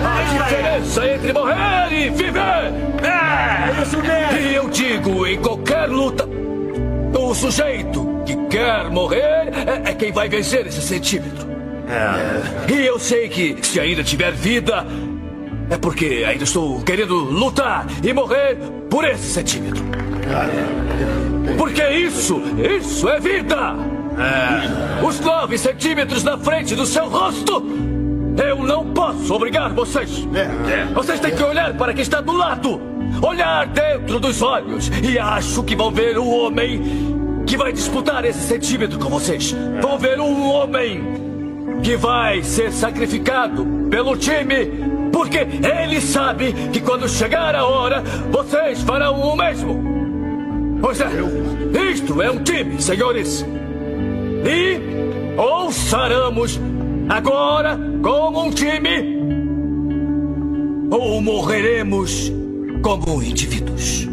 A diferença entre morrer e viver. É isso mesmo. E eu digo, em qualquer luta, o sujeito que quer morrer é, é quem vai vencer esse centímetro. E eu sei que se ainda tiver vida, é porque ainda estou querendo lutar e morrer por esse centímetro. Porque isso, isso é vida! Os nove centímetros na frente do seu rosto! Eu não posso obrigar vocês! Vocês têm que olhar para quem está do lado! Olhar dentro dos olhos! E acho que vão ver o homem que vai disputar esse centímetro com vocês! Vão ver um homem que vai ser sacrificado pelo time porque ele sabe que quando chegar a hora, vocês farão o mesmo. Pois é, isto é um time, senhores. E ou saramos agora como um time, ou morreremos como indivíduos.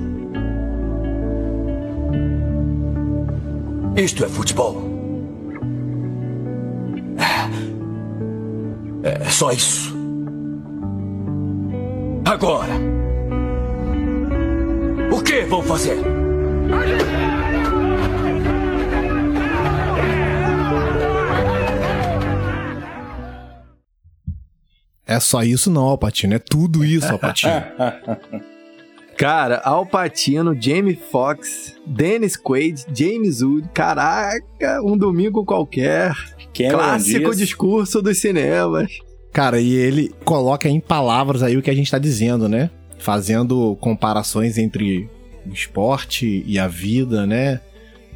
Isto é futebol. É só isso. Agora, o que vão fazer? É só isso não, Alpatino. É tudo isso, Alpatino. (laughs) Cara, Al Pacino, Jamie Foxx, Dennis Quaid, James Wood, caraca, um domingo qualquer. Cameron Clássico discurso dos cinemas. Cara, e ele coloca em palavras aí o que a gente tá dizendo, né? Fazendo comparações entre o esporte e a vida, né?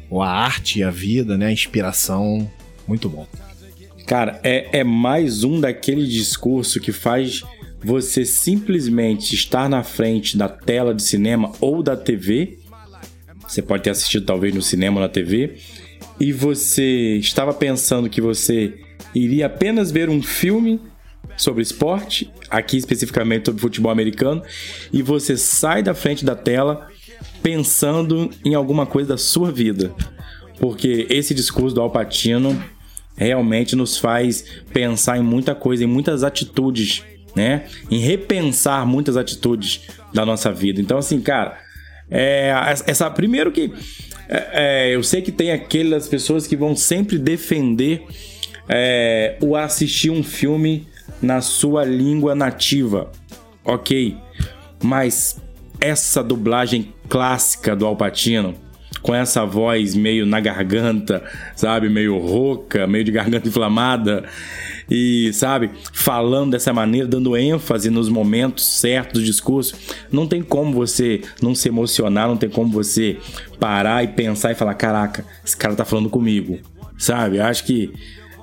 Ou a arte e a vida, né? A inspiração. Muito bom. Cara, é, é mais um daquele discurso que faz você simplesmente estar na frente da tela de cinema ou da TV. Você pode ter assistido talvez no cinema ou na TV. E você estava pensando que você iria apenas ver um filme sobre esporte, aqui especificamente sobre futebol americano, e você sai da frente da tela pensando em alguma coisa da sua vida. Porque esse discurso do Alpatino realmente nos faz pensar em muita coisa, em muitas atitudes, né? Em repensar muitas atitudes da nossa vida. Então, assim, cara, é, essa primeiro que é, é, eu sei que tem aquelas pessoas que vão sempre defender é, o assistir um filme na sua língua nativa, ok? Mas essa dublagem clássica do Alpatino com essa voz meio na garganta, sabe? Meio rouca, meio de garganta (laughs) inflamada. E, sabe, falando dessa maneira, dando ênfase nos momentos certos do discurso, não tem como você não se emocionar, não tem como você parar e pensar e falar: caraca, esse cara tá falando comigo, sabe? Acho que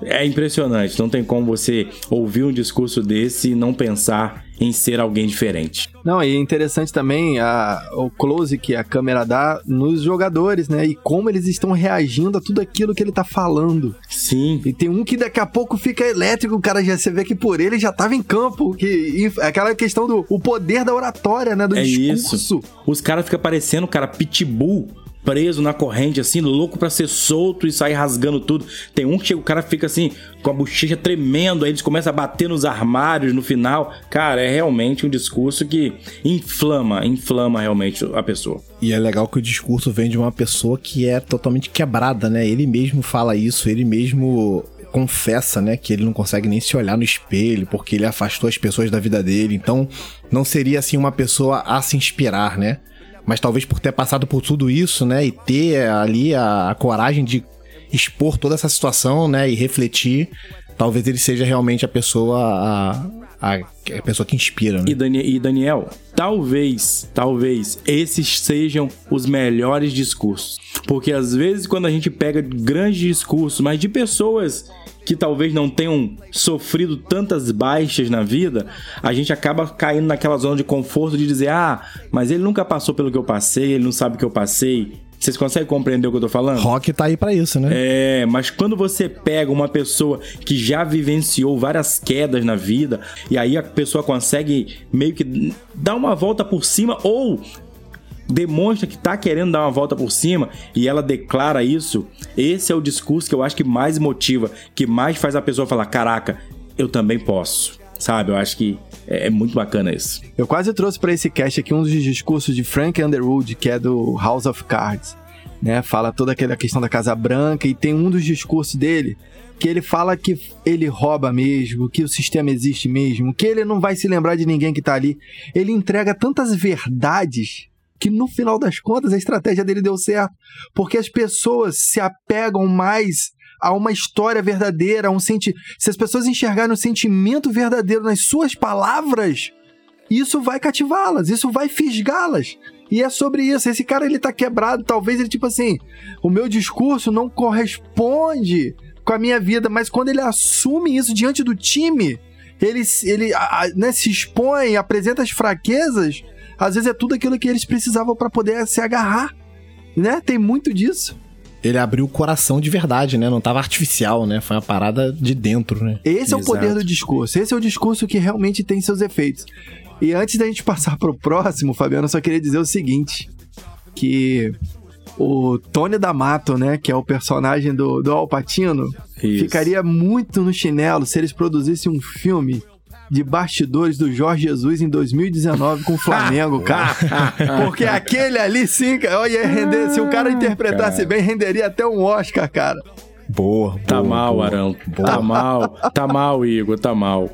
é impressionante, não tem como você ouvir um discurso desse e não pensar em ser alguém diferente. Não, e é interessante também a, o close que a câmera dá nos jogadores, né? E como eles estão reagindo a tudo aquilo que ele tá falando. Sim. E tem um que daqui a pouco fica elétrico, o cara já você vê que por ele já tava em campo. Que, aquela questão do o poder da oratória, né? Do é discurso. Isso. Os caras ficam parecendo, cara, pitbull preso na corrente, assim, louco para ser solto e sair rasgando tudo. Tem um que chega, o cara fica assim, com a bochecha tremendo, aí eles começam a bater nos armários no final. Cara, é realmente um discurso que inflama, inflama realmente a pessoa. E é legal que o discurso vem de uma pessoa que é totalmente quebrada, né? Ele mesmo fala isso, ele mesmo confessa, né, que ele não consegue nem se olhar no espelho porque ele afastou as pessoas da vida dele. Então, não seria assim uma pessoa a se inspirar, né? Mas talvez por ter passado por tudo isso, né, e ter ali a, a coragem de expor toda essa situação, né, e refletir, talvez ele seja realmente a pessoa a, a, a pessoa que inspira, né? E, e Daniel, talvez, talvez esses sejam os melhores discursos, porque às vezes quando a gente pega grandes discursos, mas de pessoas que talvez não tenham sofrido tantas baixas na vida, a gente acaba caindo naquela zona de conforto de dizer: ah, mas ele nunca passou pelo que eu passei, ele não sabe o que eu passei. Vocês conseguem compreender o que eu tô falando? Rock tá aí para isso, né? É, mas quando você pega uma pessoa que já vivenciou várias quedas na vida, e aí a pessoa consegue meio que dar uma volta por cima ou demonstra que tá querendo dar uma volta por cima e ela declara isso, esse é o discurso que eu acho que mais motiva, que mais faz a pessoa falar: caraca, eu também posso. Sabe? Eu acho que é, é muito bacana isso. Eu quase trouxe para esse cast aqui um dos discursos de Frank Underwood, que é do House of Cards. Né? Fala toda aquela questão da Casa Branca e tem um dos discursos dele que ele fala que ele rouba mesmo, que o sistema existe mesmo, que ele não vai se lembrar de ninguém que tá ali. Ele entrega tantas verdades que no final das contas a estratégia dele deu certo, porque as pessoas se apegam mais a uma história verdadeira, a um senti se as pessoas enxergarem um sentimento verdadeiro nas suas palavras, isso vai cativá-las, isso vai fisgá-las. E é sobre isso. Esse cara ele tá quebrado, talvez ele tipo assim, o meu discurso não corresponde com a minha vida, mas quando ele assume isso diante do time, ele, ele né, se expõe, apresenta as fraquezas, às vezes é tudo aquilo que eles precisavam para poder se agarrar, né? Tem muito disso. Ele abriu o coração de verdade, né? Não tava artificial, né? Foi uma parada de dentro, né? Esse é o poder do discurso. Esse é o discurso que realmente tem seus efeitos. E antes da gente passar pro próximo, Fabiano, eu só queria dizer o seguinte: que o Tony D'Amato, né, que é o personagem do, do Alpatino, ficaria muito no chinelo se eles produzissem um filme de bastidores do Jorge Jesus em 2019 com o Flamengo, (laughs) cara. Porque aquele ali sim, olha, render, se o cara interpretasse cara. bem, renderia até um Oscar, cara. Boa, Tá boa, mal, boa. Arão. Tá mal. Tá mal, Igor, tá mal.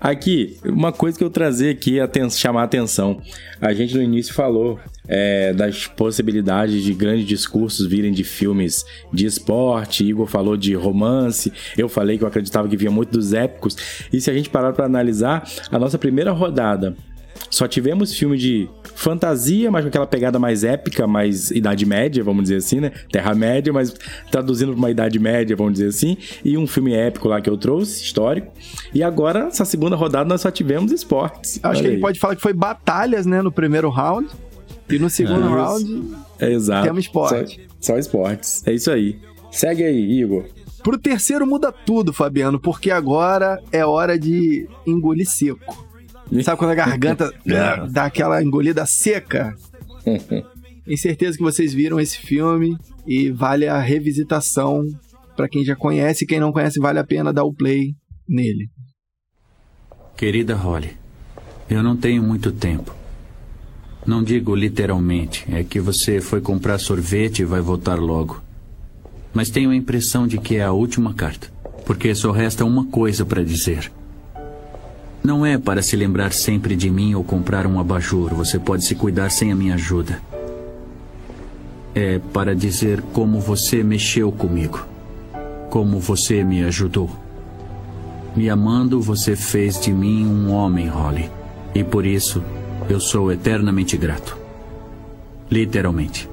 Aqui, uma coisa que eu trazer aqui, chamar a atenção. A gente no início falou é, das possibilidades de grandes discursos virem de filmes de esporte. Igor falou de romance. Eu falei que eu acreditava que vinha muito dos épicos. E se a gente parar para analisar, a nossa primeira rodada só tivemos filme de fantasia, mas com aquela pegada mais épica, mais Idade Média, vamos dizer assim, né? Terra-média, mas traduzindo para uma Idade Média, vamos dizer assim. E um filme épico lá que eu trouxe, histórico. E agora, essa segunda rodada, nós só tivemos esportes. Acho Olha que a gente pode falar que foi batalhas, né, no primeiro round. E no segundo é round, é, exato. temos esporte. Só, só esportes. É isso aí. Segue aí, Igor. Pro terceiro muda tudo, Fabiano, porque agora é hora de engolir seco. Sabe quando a garganta (laughs) dá aquela engolida seca? (laughs) Tenho certeza que vocês viram esse filme e vale a revisitação. Para quem já conhece, quem não conhece, vale a pena dar o play nele. Querida Holly, eu não tenho muito tempo. Não digo literalmente, é que você foi comprar sorvete e vai voltar logo. Mas tenho a impressão de que é a última carta, porque só resta uma coisa para dizer. Não é para se lembrar sempre de mim ou comprar um abajur. Você pode se cuidar sem a minha ajuda. É para dizer como você mexeu comigo. Como você me ajudou. Me amando, você fez de mim um homem, Holly. E por isso, eu sou eternamente grato. Literalmente.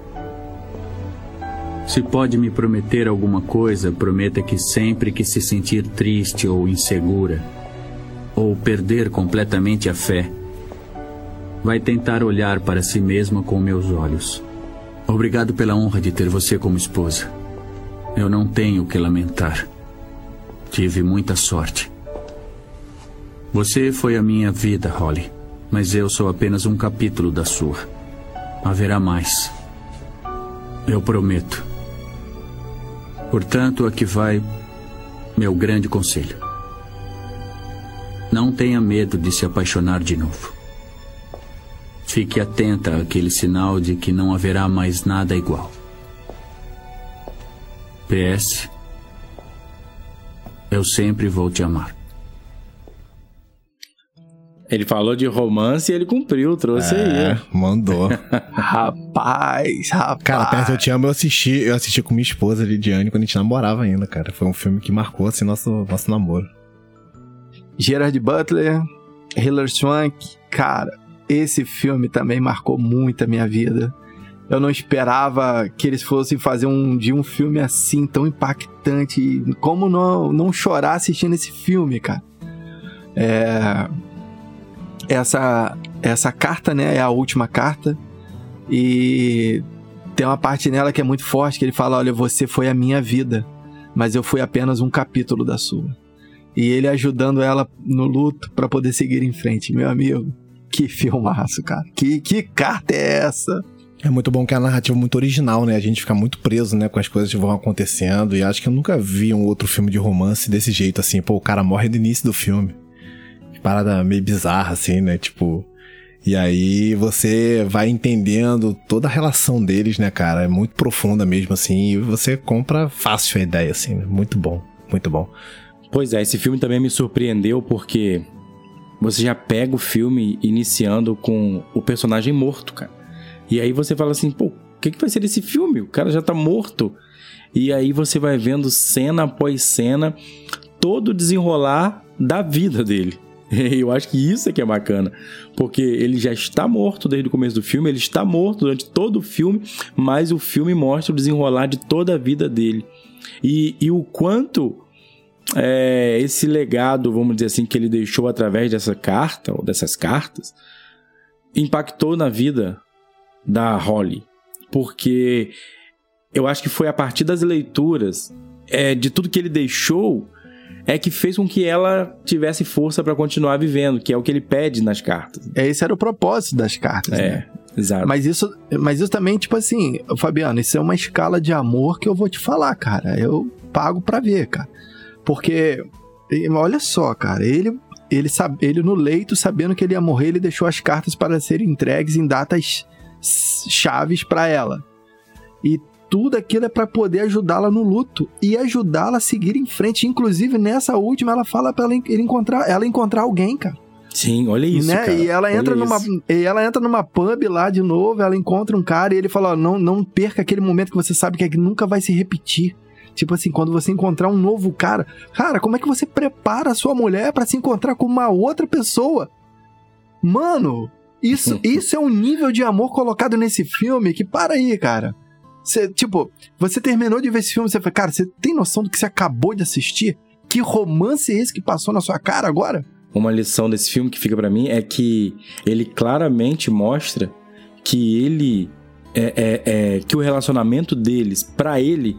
Se pode me prometer alguma coisa, prometa que sempre que se sentir triste ou insegura, ou perder completamente a fé, vai tentar olhar para si mesma com meus olhos. Obrigado pela honra de ter você como esposa. Eu não tenho o que lamentar. Tive muita sorte. Você foi a minha vida, Holly, mas eu sou apenas um capítulo da sua. Haverá mais. Eu prometo. Portanto, aqui vai meu grande conselho. Não tenha medo de se apaixonar de novo. Fique atenta àquele sinal de que não haverá mais nada igual. PS. Eu sempre vou te amar. Ele falou de romance e ele cumpriu, trouxe É, aí. mandou. (laughs) Rapaz, rapaz. Cara, Perto Eu Te Amo eu assisti, eu assisti com minha esposa Lidiane quando a gente namorava ainda, cara. Foi um filme que marcou, assim, nosso, nosso namoro. Gerard Butler, Hilary Swank, cara, esse filme também marcou muito a minha vida. Eu não esperava que eles fossem fazer um de um filme assim tão impactante. Como não, não chorar assistindo esse filme, cara? É, essa essa carta, né, é a última carta e tem uma parte nela que é muito forte que ele fala, olha, você foi a minha vida, mas eu fui apenas um capítulo da sua. E ele ajudando ela no luto para poder seguir em frente, meu amigo. Que filmaço, cara. Que, que carta é essa? É muito bom que a narrativa é muito original, né? A gente fica muito preso, né, com as coisas que vão acontecendo. E acho que eu nunca vi um outro filme de romance desse jeito, assim. Pô, o cara morre no início do filme. Parada meio bizarra, assim, né? Tipo. E aí você vai entendendo toda a relação deles, né, cara? É muito profunda mesmo, assim. E você compra fácil a ideia, assim. né? Muito bom, muito bom. Pois é, esse filme também me surpreendeu porque você já pega o filme iniciando com o personagem morto, cara. E aí você fala assim, pô, o que, que vai ser desse filme? O cara já tá morto. E aí você vai vendo cena após cena todo o desenrolar da vida dele. (laughs) Eu acho que isso é que é bacana, porque ele já está morto desde o começo do filme, ele está morto durante todo o filme, mas o filme mostra o desenrolar de toda a vida dele. E, e o quanto é, esse legado, vamos dizer assim, que ele deixou através dessa carta, ou dessas cartas, impactou na vida da Holly. Porque eu acho que foi a partir das leituras, é, de tudo que ele deixou, é que fez com que ela tivesse força para continuar vivendo, que é o que ele pede nas cartas. Esse era o propósito das cartas, É, né? exato. Mas isso, mas isso também, tipo assim, Fabiano, isso é uma escala de amor que eu vou te falar, cara. Eu pago pra ver, cara. Porque, olha só, cara, ele, ele, sabe, ele no leito, sabendo que ele ia morrer, ele deixou as cartas para serem entregues em datas chaves pra ela. E tudo aquilo é pra poder ajudá-la no luto e ajudá-la a seguir em frente. Inclusive, nessa última, ela fala pra ela, encontrar, ela encontrar alguém, cara Sim, olha isso, né? cara. E ela entra numa isso. e ela entra numa pub lá de novo, ela encontra um cara e ele fala, ó, não não perca aquele momento que você sabe que, é que nunca vai se repetir. Tipo assim, quando você encontrar um novo cara, cara, como é que você prepara a sua mulher pra se encontrar com uma outra pessoa? Mano, isso (laughs) isso é um nível de amor colocado nesse filme que para aí, cara. Tipo, você terminou de ver esse filme, você fala, cara, você tem noção do que você acabou de assistir? Que romance é esse que passou na sua cara agora? Uma lição desse filme que fica pra mim é que ele claramente mostra que ele é, é- é- que o relacionamento deles pra ele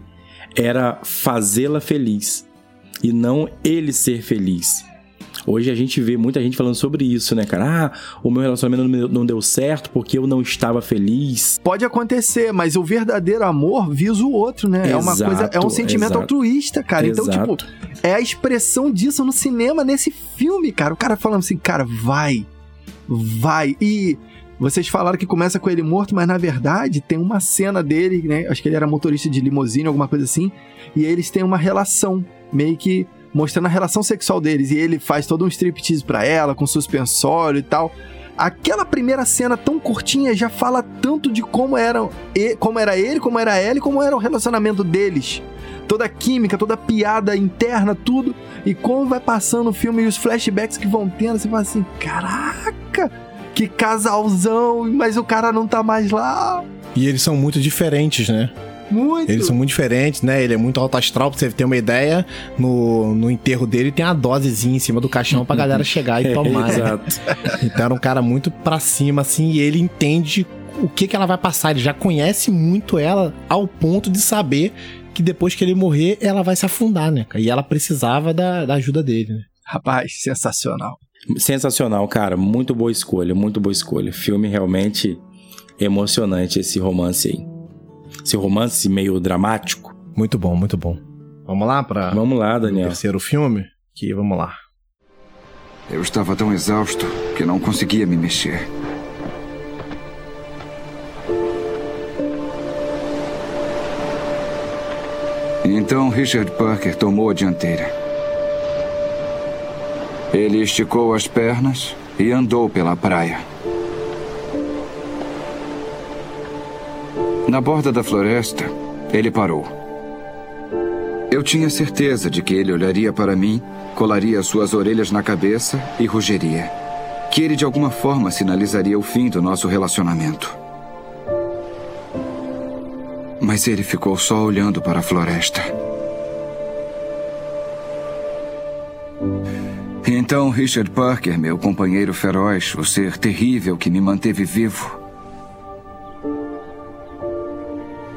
era fazê-la feliz e não ele ser feliz. Hoje a gente vê muita gente falando sobre isso, né, cara? Ah, o meu relacionamento não deu certo porque eu não estava feliz. Pode acontecer, mas o verdadeiro amor visa o outro, né? é uma Exato, coisa, é um sentimento exato. altruísta, cara. Então, Exato. tipo, é a expressão disso no cinema, nesse filme, cara. O cara falando assim, cara, vai, vai. E vocês falaram que começa com ele morto, mas na verdade tem uma cena dele, né? Acho que ele era motorista de limusine, alguma coisa assim. E eles têm uma relação, meio que mostrando a relação sexual deles. E ele faz todo um striptease pra ela, com suspensório e tal. Aquela primeira cena tão curtinha já fala tanto de como era, como era ele, como era ela e como era o relacionamento deles. Toda a química, toda a piada interna, tudo. E como vai passando o filme e os flashbacks que vão tendo, você fala assim: caraca, que casalzão, mas o cara não tá mais lá. E eles são muito diferentes, né? Muito. Eles são muito diferentes, né? Ele é muito alto astral, pra você ter uma ideia. No, no enterro dele tem a dosezinha em cima do caixão pra galera chegar e (laughs) tomar. né? Exato. (laughs) Então era um cara muito pra cima, assim, e ele entende o que, que ela vai passar. Ele já conhece muito ela ao ponto de saber que depois que ele morrer, ela vai se afundar, né? cara? E ela precisava da, da ajuda dele, né? Rapaz, sensacional. Sensacional, cara. Muito boa escolha, muito boa escolha. Filme realmente emocionante esse romance aí. Esse romance meio dramático. Muito bom, muito bom. Vamos lá pra Vamos lá, o Daniel. terceiro filme? Que vamos lá. Eu estava tão exausto que não conseguia me mexer. Então Richard Parker tomou a dianteira. Ele esticou as pernas e andou pela praia. Na borda da floresta, ele parou. Eu tinha certeza de que ele olharia para mim, colaria suas orelhas na cabeça e rugeria. Que ele de alguma forma sinalizaria o fim do nosso relacionamento. Mas ele ficou só olhando para a floresta. Então Richard Parker, meu companheiro feroz, o ser terrível que me manteve vivo,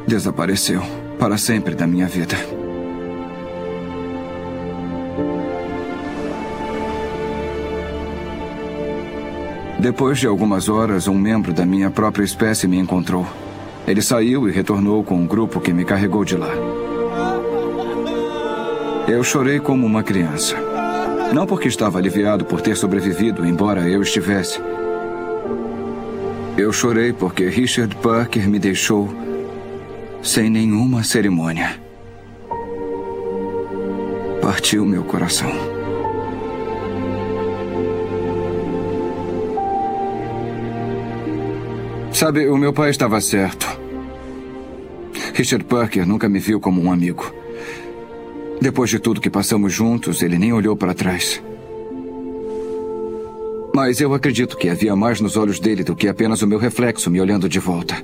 desapareceu para sempre da minha vida. Depois de algumas horas, um membro da minha própria espécie me encontrou. Ele saiu e retornou com um grupo que me carregou de lá. Eu chorei como uma criança. Não porque estava aliviado por ter sobrevivido, embora eu estivesse. Eu chorei porque Richard Parker me deixou sem nenhuma cerimônia. Partiu meu coração. Sabe, o meu pai estava certo. Richard Parker nunca me viu como um amigo. Depois de tudo que passamos juntos, ele nem olhou para trás. Mas eu acredito que havia mais nos olhos dele do que apenas o meu reflexo me olhando de volta.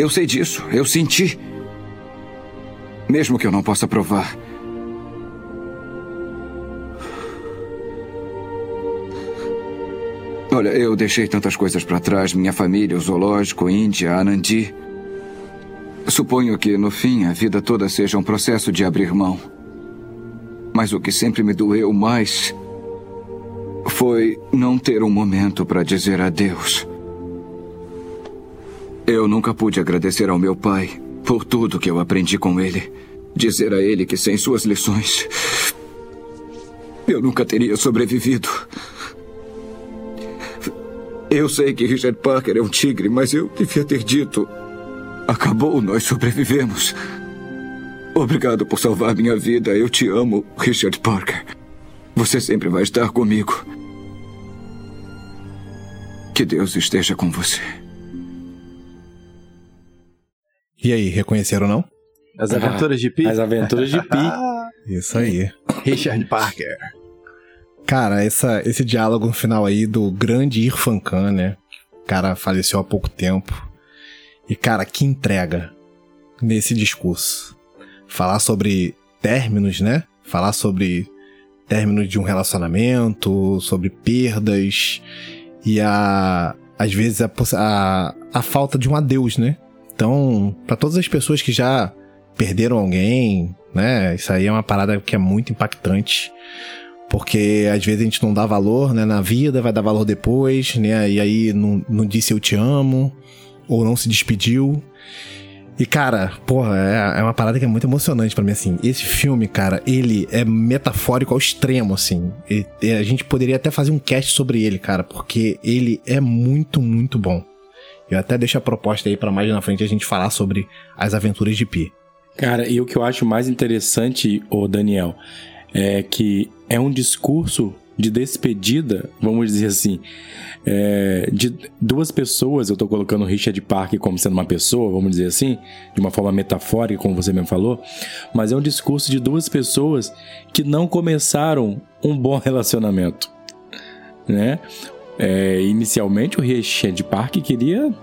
Eu sei disso, eu senti. Mesmo que eu não possa provar. Olha, eu deixei tantas coisas para trás: minha família, o zoológico, Índia, Anandi. Suponho que, no fim, a vida toda seja um processo de abrir mão. Mas o que sempre me doeu mais foi não ter um momento para dizer adeus. Eu nunca pude agradecer ao meu pai por tudo que eu aprendi com ele. Dizer a ele que sem suas lições eu nunca teria sobrevivido. Eu sei que Richard Parker é um tigre, mas eu devia ter dito. Acabou, nós sobrevivemos. Obrigado por salvar minha vida. Eu te amo, Richard Parker. Você sempre vai estar comigo. Que Deus esteja com você. E aí, reconheceram ou não? As Aventuras de Pi? As Aventuras de Pi. (laughs) Isso aí. Richard Parker. Cara, essa, esse diálogo no final aí do grande Irfan Khan, né? O cara faleceu há pouco tempo. E, cara, que entrega nesse discurso. Falar sobre términos, né? Falar sobre términos de um relacionamento, sobre perdas e a às vezes a, a, a falta de um adeus, né? Então, para todas as pessoas que já perderam alguém, né? Isso aí é uma parada que é muito impactante. Porque às vezes a gente não dá valor né, na vida, vai dar valor depois, né? E aí não, não disse eu te amo, ou não se despediu. E, cara, porra, é, é uma parada que é muito emocionante pra mim, assim. Esse filme, cara, ele é metafórico ao extremo, assim. E a gente poderia até fazer um cast sobre ele, cara, porque ele é muito, muito bom. Eu até deixo a proposta aí pra mais na frente a gente falar sobre as aventuras de Pi. Cara, e o que eu acho mais interessante, ô Daniel, é que é um discurso de despedida, vamos dizer assim, é, de duas pessoas. Eu tô colocando o Richard Parker como sendo uma pessoa, vamos dizer assim, de uma forma metafórica, como você mesmo falou, mas é um discurso de duas pessoas que não começaram um bom (laughs) relacionamento, né? É, inicialmente o Richard Parker queria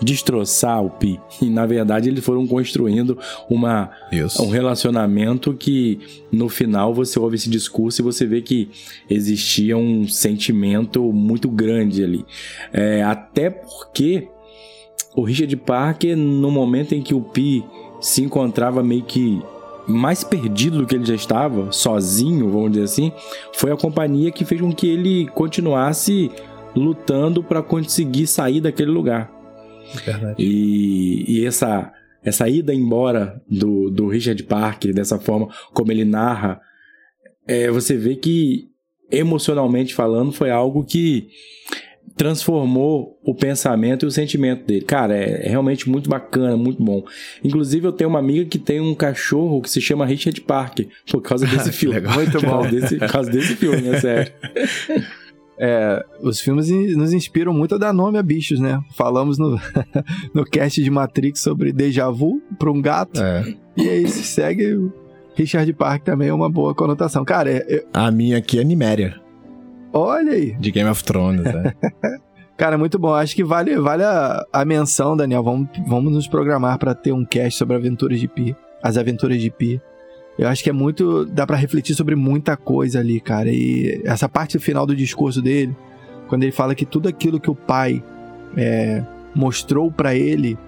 destroçar o Pi. (laughs) E na verdade eles foram construindo uma, Isso. um relacionamento que no final você ouve esse discurso e você vê que existia um sentimento muito grande ali. É, até porque o Richard Parker, no momento em que o Pi se encontrava meio que mais perdido do que ele já estava, sozinho, vamos dizer assim, foi a companhia que fez com que ele continuasse lutando para conseguir sair daquele lugar. Verdade. E, e essa, essa ida embora do, do Richard Parker, dessa forma como ele narra, é, você vê que, emocionalmente falando, foi algo que transformou o pensamento e o sentimento dele. Cara, é, é realmente muito bacana, muito bom. Inclusive, eu tenho uma amiga que tem um cachorro que se chama Richard Parker, por causa (laughs) desse filme. legal. Muito (laughs) Por bom. desse- Por causa desse filme, é sério. É, os filmes nos inspiram muito a dar nome a bichos, né? Falamos no, (laughs) no cast de Matrix sobre déjà vu para um gato. É. E aí se segue Richard Park também é uma boa conotação. Cara, é- é- A minha aqui é Niméria, olha aí. de Game of Thrones. né? (laughs) Cara, muito bom. Acho que vale, vale a, a menção, Daniel. Vamos, vamos nos programar para ter um cast sobre aventuras de Pi. As aventuras de Pi. Eu acho que é muito. dá pra refletir sobre muita coisa ali, cara. E essa parte final do discurso dele, quando ele fala que tudo aquilo que o pai é, mostrou pra ele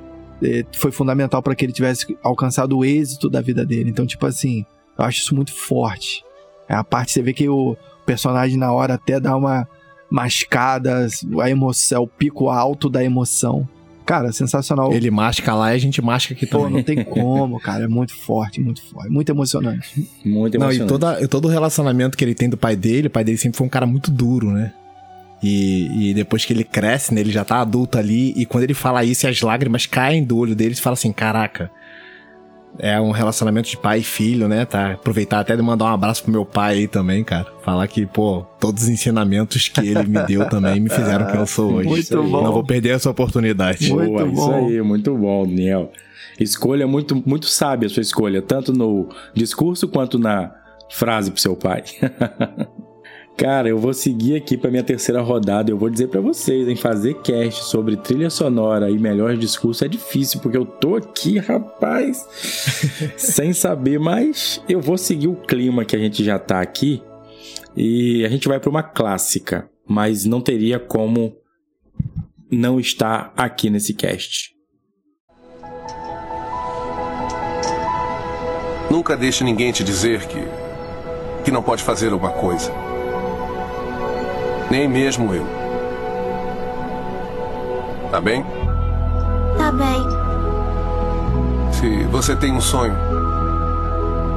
é, foi fundamental para que ele tivesse alcançado o êxito da vida dele. Então, tipo assim, eu acho isso muito forte. É a parte você vê que o personagem na hora até dá uma mascada, a emoção, o pico alto da emoção. Cara, sensacional. Ele masca lá e a gente masca aqui Pô, também. não tem como, cara. É muito forte, muito forte. Muito emocionante. Muito Não, e emocionante. toda, e todo o relacionamento que ele tem do pai dele, o pai dele sempre foi um cara muito duro, né? E, e depois que ele cresce, né, ele já tá adulto ali, e quando ele fala isso e as lágrimas caem do olho dele, você fala assim, caraca, é um relacionamento de pai e filho, né? Tá? Aproveitar até de mandar um abraço pro meu pai aí também, cara. Falar que, pô, todos os ensinamentos que ele me deu também me fizeram quem eu sou (laughs) hoje. Muito Isso bom. Não vou perder essa oportunidade. Muito Boa, isso bom. aí, muito bom, Daniel. Escolha muito, muito sábia a sua escolha, tanto no discurso quanto na frase pro seu pai. (laughs) Cara, eu vou seguir aqui pra minha terceira rodada. Eu vou dizer pra vocês, em fazer cast sobre trilha sonora e melhor discurso é difícil, porque eu tô aqui, rapaz, (laughs) sem saber, mas eu vou seguir o clima que a gente já tá aqui e a gente vai pra uma clássica, mas não teria como não estar aqui nesse cast. Nunca deixe ninguém te dizer que. que não pode fazer uma coisa. Nem mesmo eu. Tá bem? Tá bem. Se você tem um sonho,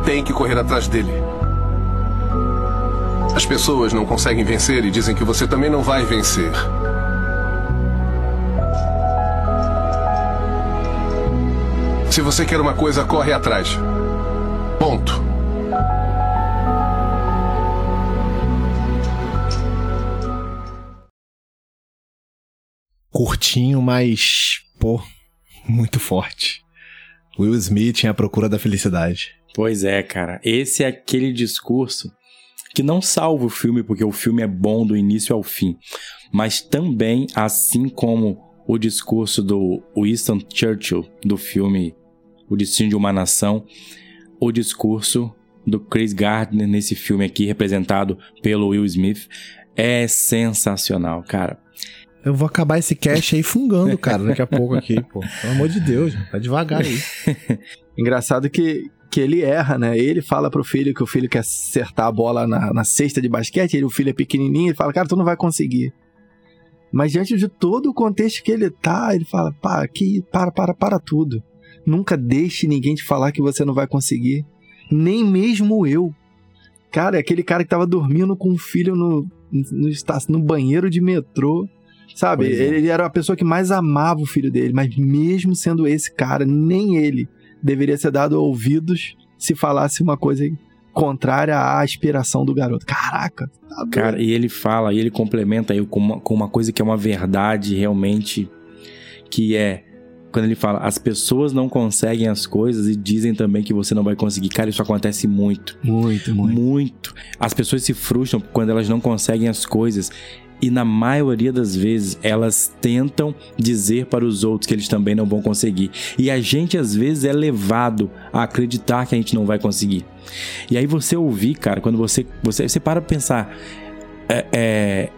tem que correr atrás dele. As pessoas não conseguem vencer e dizem que você também não vai vencer. Se você quer uma coisa, corre atrás. Ponto. Curtinho, mas, pô, muito forte. Will Smith em A Procura da Felicidade. Pois é, cara. Esse é aquele discurso que não salva o filme, porque o filme é bom do início ao fim. Mas também, assim como o discurso do Winston Churchill do filme O Destino de uma Nação, o discurso do Chris Gardner nesse filme aqui, representado pelo Will Smith, é sensacional, cara. Eu vou acabar esse cast aí fungando, cara, daqui a (laughs) pouco aqui, pô. Pelo amor de Deus, tá devagar aí. (laughs) Engraçado que, que ele erra, né? Ele fala pro filho que o filho quer acertar a bola na, na cesta de basquete, ele, o filho é pequenininho, ele fala, cara, tu não vai conseguir. Mas diante de todo o contexto que ele tá, ele fala, para, que, para, para, para tudo. Nunca deixe ninguém te falar que você não vai conseguir. Nem mesmo eu. Cara, é aquele cara que tava dormindo com o filho no, no, no banheiro de metrô. Sabe? É. Ele era a pessoa que mais amava o filho dele, mas mesmo sendo esse cara, nem ele deveria ser dado ouvidos se falasse uma coisa contrária à aspiração do garoto. Caraca, tá. Cara, e ele fala, e ele complementa aí com uma, com uma coisa que é uma verdade realmente, que é quando ele fala, as pessoas não conseguem as coisas e dizem também que você não vai conseguir. Cara, isso acontece muito. Muito, muito. Muito. As pessoas se frustram quando elas não conseguem as coisas. E na maioria das vezes elas tentam dizer para os outros que eles também não vão conseguir. E a gente às vezes é levado a acreditar que a gente não vai conseguir. E aí você ouvir, cara, quando você você, você para pensar, é, é,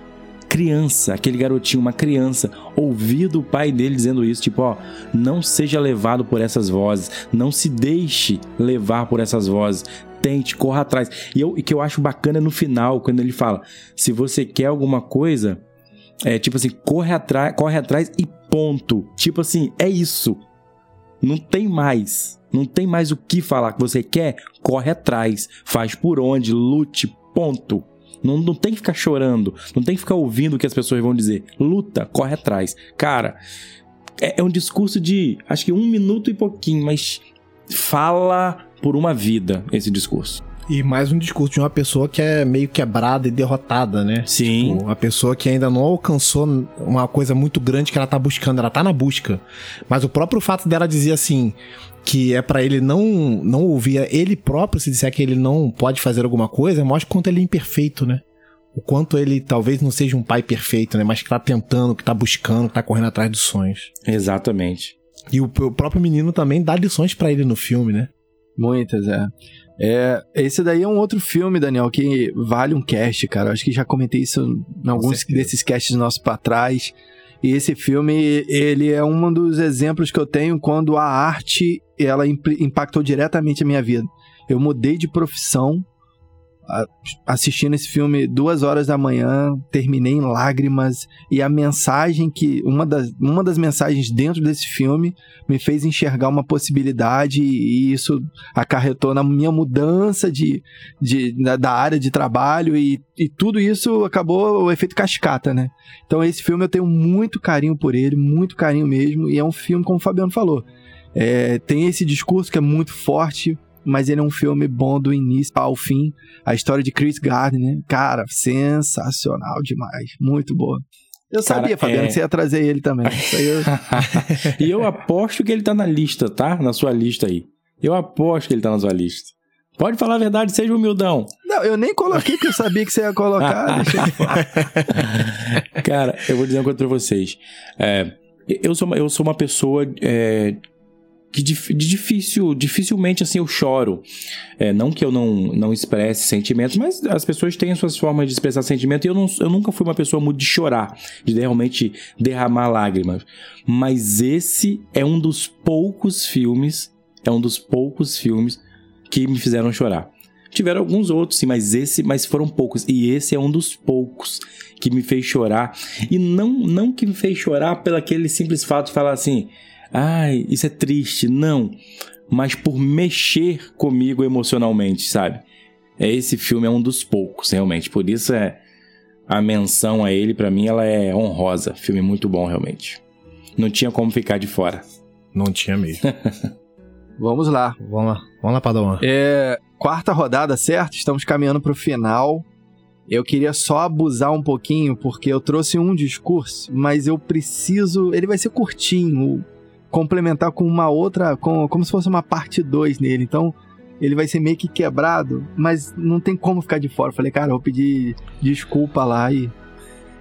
criança, aquele garotinho, uma criança, ouvir do pai dele dizendo isso, tipo, ó, não seja levado por essas vozes, não se deixe levar por essas vozes, tente, corra atrás. E o que eu acho bacana no final, quando ele fala: se você quer alguma coisa, é tipo assim, corre atrás, corre atrás e ponto. Tipo assim, é isso. Não tem mais. Não tem mais o que falar que você quer, corre atrás, faz por onde, lute, ponto. Não, não tem que ficar chorando, não tem que ficar ouvindo o que as pessoas vão dizer. Luta, corre atrás. Cara, é, é um discurso de acho que um minuto e pouquinho, mas fala por uma vida esse discurso. E mais um discurso de uma pessoa que é meio quebrada e derrotada, né? Sim. Tipo, uma pessoa que ainda não alcançou uma coisa muito grande que ela tá buscando, ela tá na busca. Mas o próprio fato dela dizer assim, que é para ele não não ouvir ele próprio se disser que ele não pode fazer alguma coisa, mostra quanto ele é imperfeito, né? O quanto ele talvez não seja um pai perfeito, né? Mas que tá tentando, que tá buscando, que tá correndo atrás dos sonhos. Exatamente. E o, o próprio menino também dá lições para ele no filme, né? Muitas, é. é. Esse daí é um outro filme, Daniel, que vale um cast, cara. Eu acho que já comentei isso em alguns desses casts nossos para trás. E esse filme, ele é um dos exemplos que eu tenho quando a arte, ela impactou diretamente a minha vida. Eu mudei de profissão assistindo esse filme duas horas da manhã, terminei em lágrimas e a mensagem que uma das, uma das mensagens dentro desse filme me fez enxergar uma possibilidade e isso acarretou na minha mudança de, de da área de trabalho e, e tudo isso acabou o efeito cascata, né? Então esse filme eu tenho muito carinho por ele, muito carinho mesmo e é um filme como o Fabiano falou. É, tem esse discurso que é muito forte, mas ele é um filme bom do início ao fim. A história de Chris Gardner, cara, sensacional demais, muito boa. Eu Cara, sabia, Fabiano, é... que você ia trazer ele também. (laughs) Eu... e eu aposto que ele tá na lista, tá? Na sua lista aí. Eu aposto que ele tá na sua lista. Pode falar a verdade, seja humildão. Não, eu nem coloquei porque eu sabia que você ia colocar. (laughs) Cara, eu vou dizer uma coisa pra vocês. É, eu, sou uma, eu sou uma pessoa é, que de difícil, dificilmente assim eu choro. É, não que eu não, não expresse sentimentos, mas as pessoas têm suas formas de expressar sentimento e eu, não, eu nunca fui uma pessoa muito de chorar, de realmente derramar lágrimas. Mas esse é um dos poucos filmes, é um dos poucos filmes que me fizeram chorar. Tiveram alguns outros, sim, mas esse, mas foram poucos. E esse é um dos poucos que me fez chorar. E não, não que me fez chorar pelo aquele simples fato de falar assim, ai, isso é triste. Não. Mas por mexer comigo emocionalmente, sabe? É esse filme é um dos poucos, realmente. Por isso é a menção a ele para mim ela é honrosa. Filme muito bom, realmente. Não tinha como ficar de fora. Não tinha mesmo. (laughs) Vamos lá. Vamos lá. Vamos lá, Padawan. É, quarta rodada, certo? Estamos caminhando para o final. Eu queria só abusar um pouquinho, porque eu trouxe um discurso, mas eu preciso. Ele vai ser curtinho complementar com uma outra, com, como se fosse uma parte 2 nele. Então, ele vai ser meio que quebrado, mas não tem como ficar de fora. Eu falei, cara, eu vou pedir desculpa lá e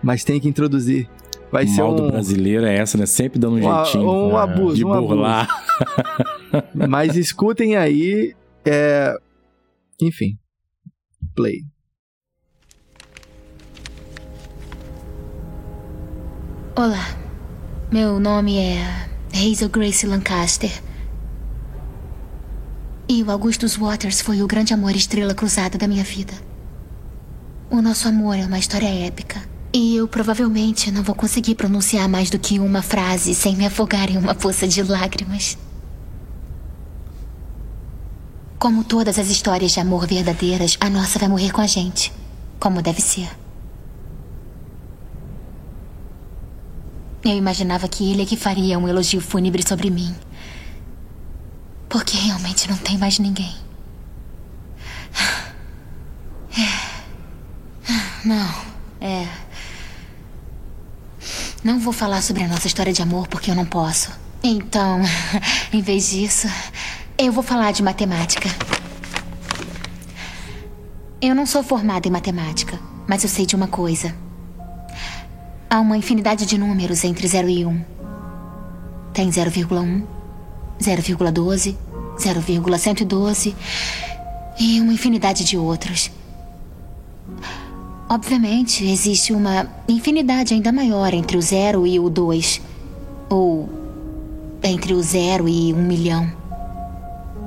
mas tem que introduzir. Vai o ser mal um... do brasileiro é essa, né? Sempre dando um, um jeitinho. Um abuso, de um burlar. abuso. (laughs) mas escutem aí, é... enfim, play. Olá, meu nome é Hazel Grace Lancaster. E o Augustus Waters foi o grande amor estrela cruzada da minha vida. O nosso amor é uma história épica. E eu provavelmente não vou conseguir pronunciar mais do que uma frase sem me afogar em uma poça de lágrimas. Como todas as histórias de amor verdadeiras, a nossa vai morrer com a gente. Como deve ser. Eu imaginava que ele é que faria um elogio fúnebre sobre mim. Porque realmente não tem mais ninguém. É. Não, é. Não vou falar sobre a nossa história de amor porque eu não posso. Então, (laughs) em vez disso, eu vou falar de matemática. Eu não sou formada em matemática, mas eu sei de uma coisa. Há uma infinidade de números entre 0 e 1. Tem 0,1, 0,12, 0,112 e uma infinidade de outros. Obviamente, existe uma infinidade ainda maior entre o 0 e o 2. Ou entre o 0 e um milhão.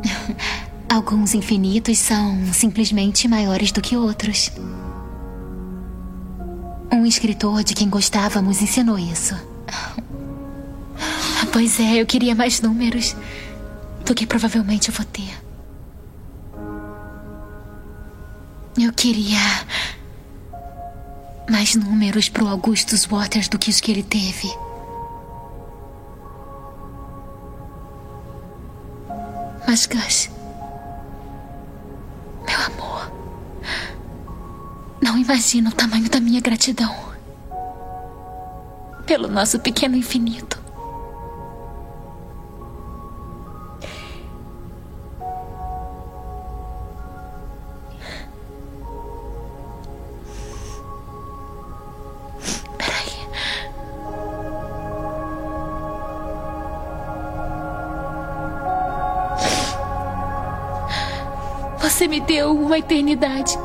(laughs) Alguns infinitos são simplesmente maiores do que outros. Um escritor de quem gostávamos ensinou isso. Pois é, eu queria mais números do que provavelmente eu vou ter. Eu queria mais números pro Augustus Waters do que os que ele teve. Mas, Gus, meu amor, não imagina o tamanho da minha gratidão pelo nosso pequeno infinito. Você me deu uma eternidade.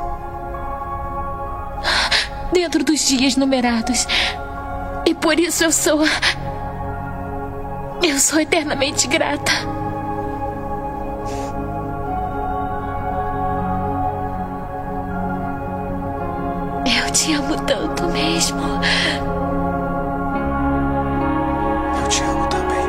Dentro dos dias numerados. E por isso eu sou. Eu sou eternamente grata. Eu te amo tanto mesmo. Eu te amo também.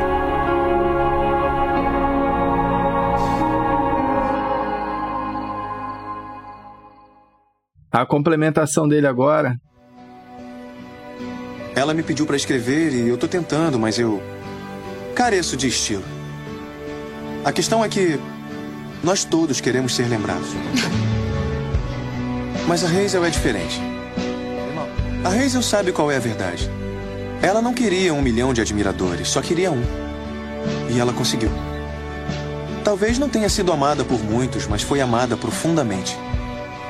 A complementação dele agora. Ela me pediu pra escrever e eu tô tentando, mas eu careço de estilo. A questão é que nós todos queremos ser lembrados. Mas a Hazel é diferente. A Hazel sabe qual é a verdade. Ela não queria um milhão de admiradores, só queria um. E ela conseguiu. Talvez não tenha sido amada por muitos, mas foi amada profundamente.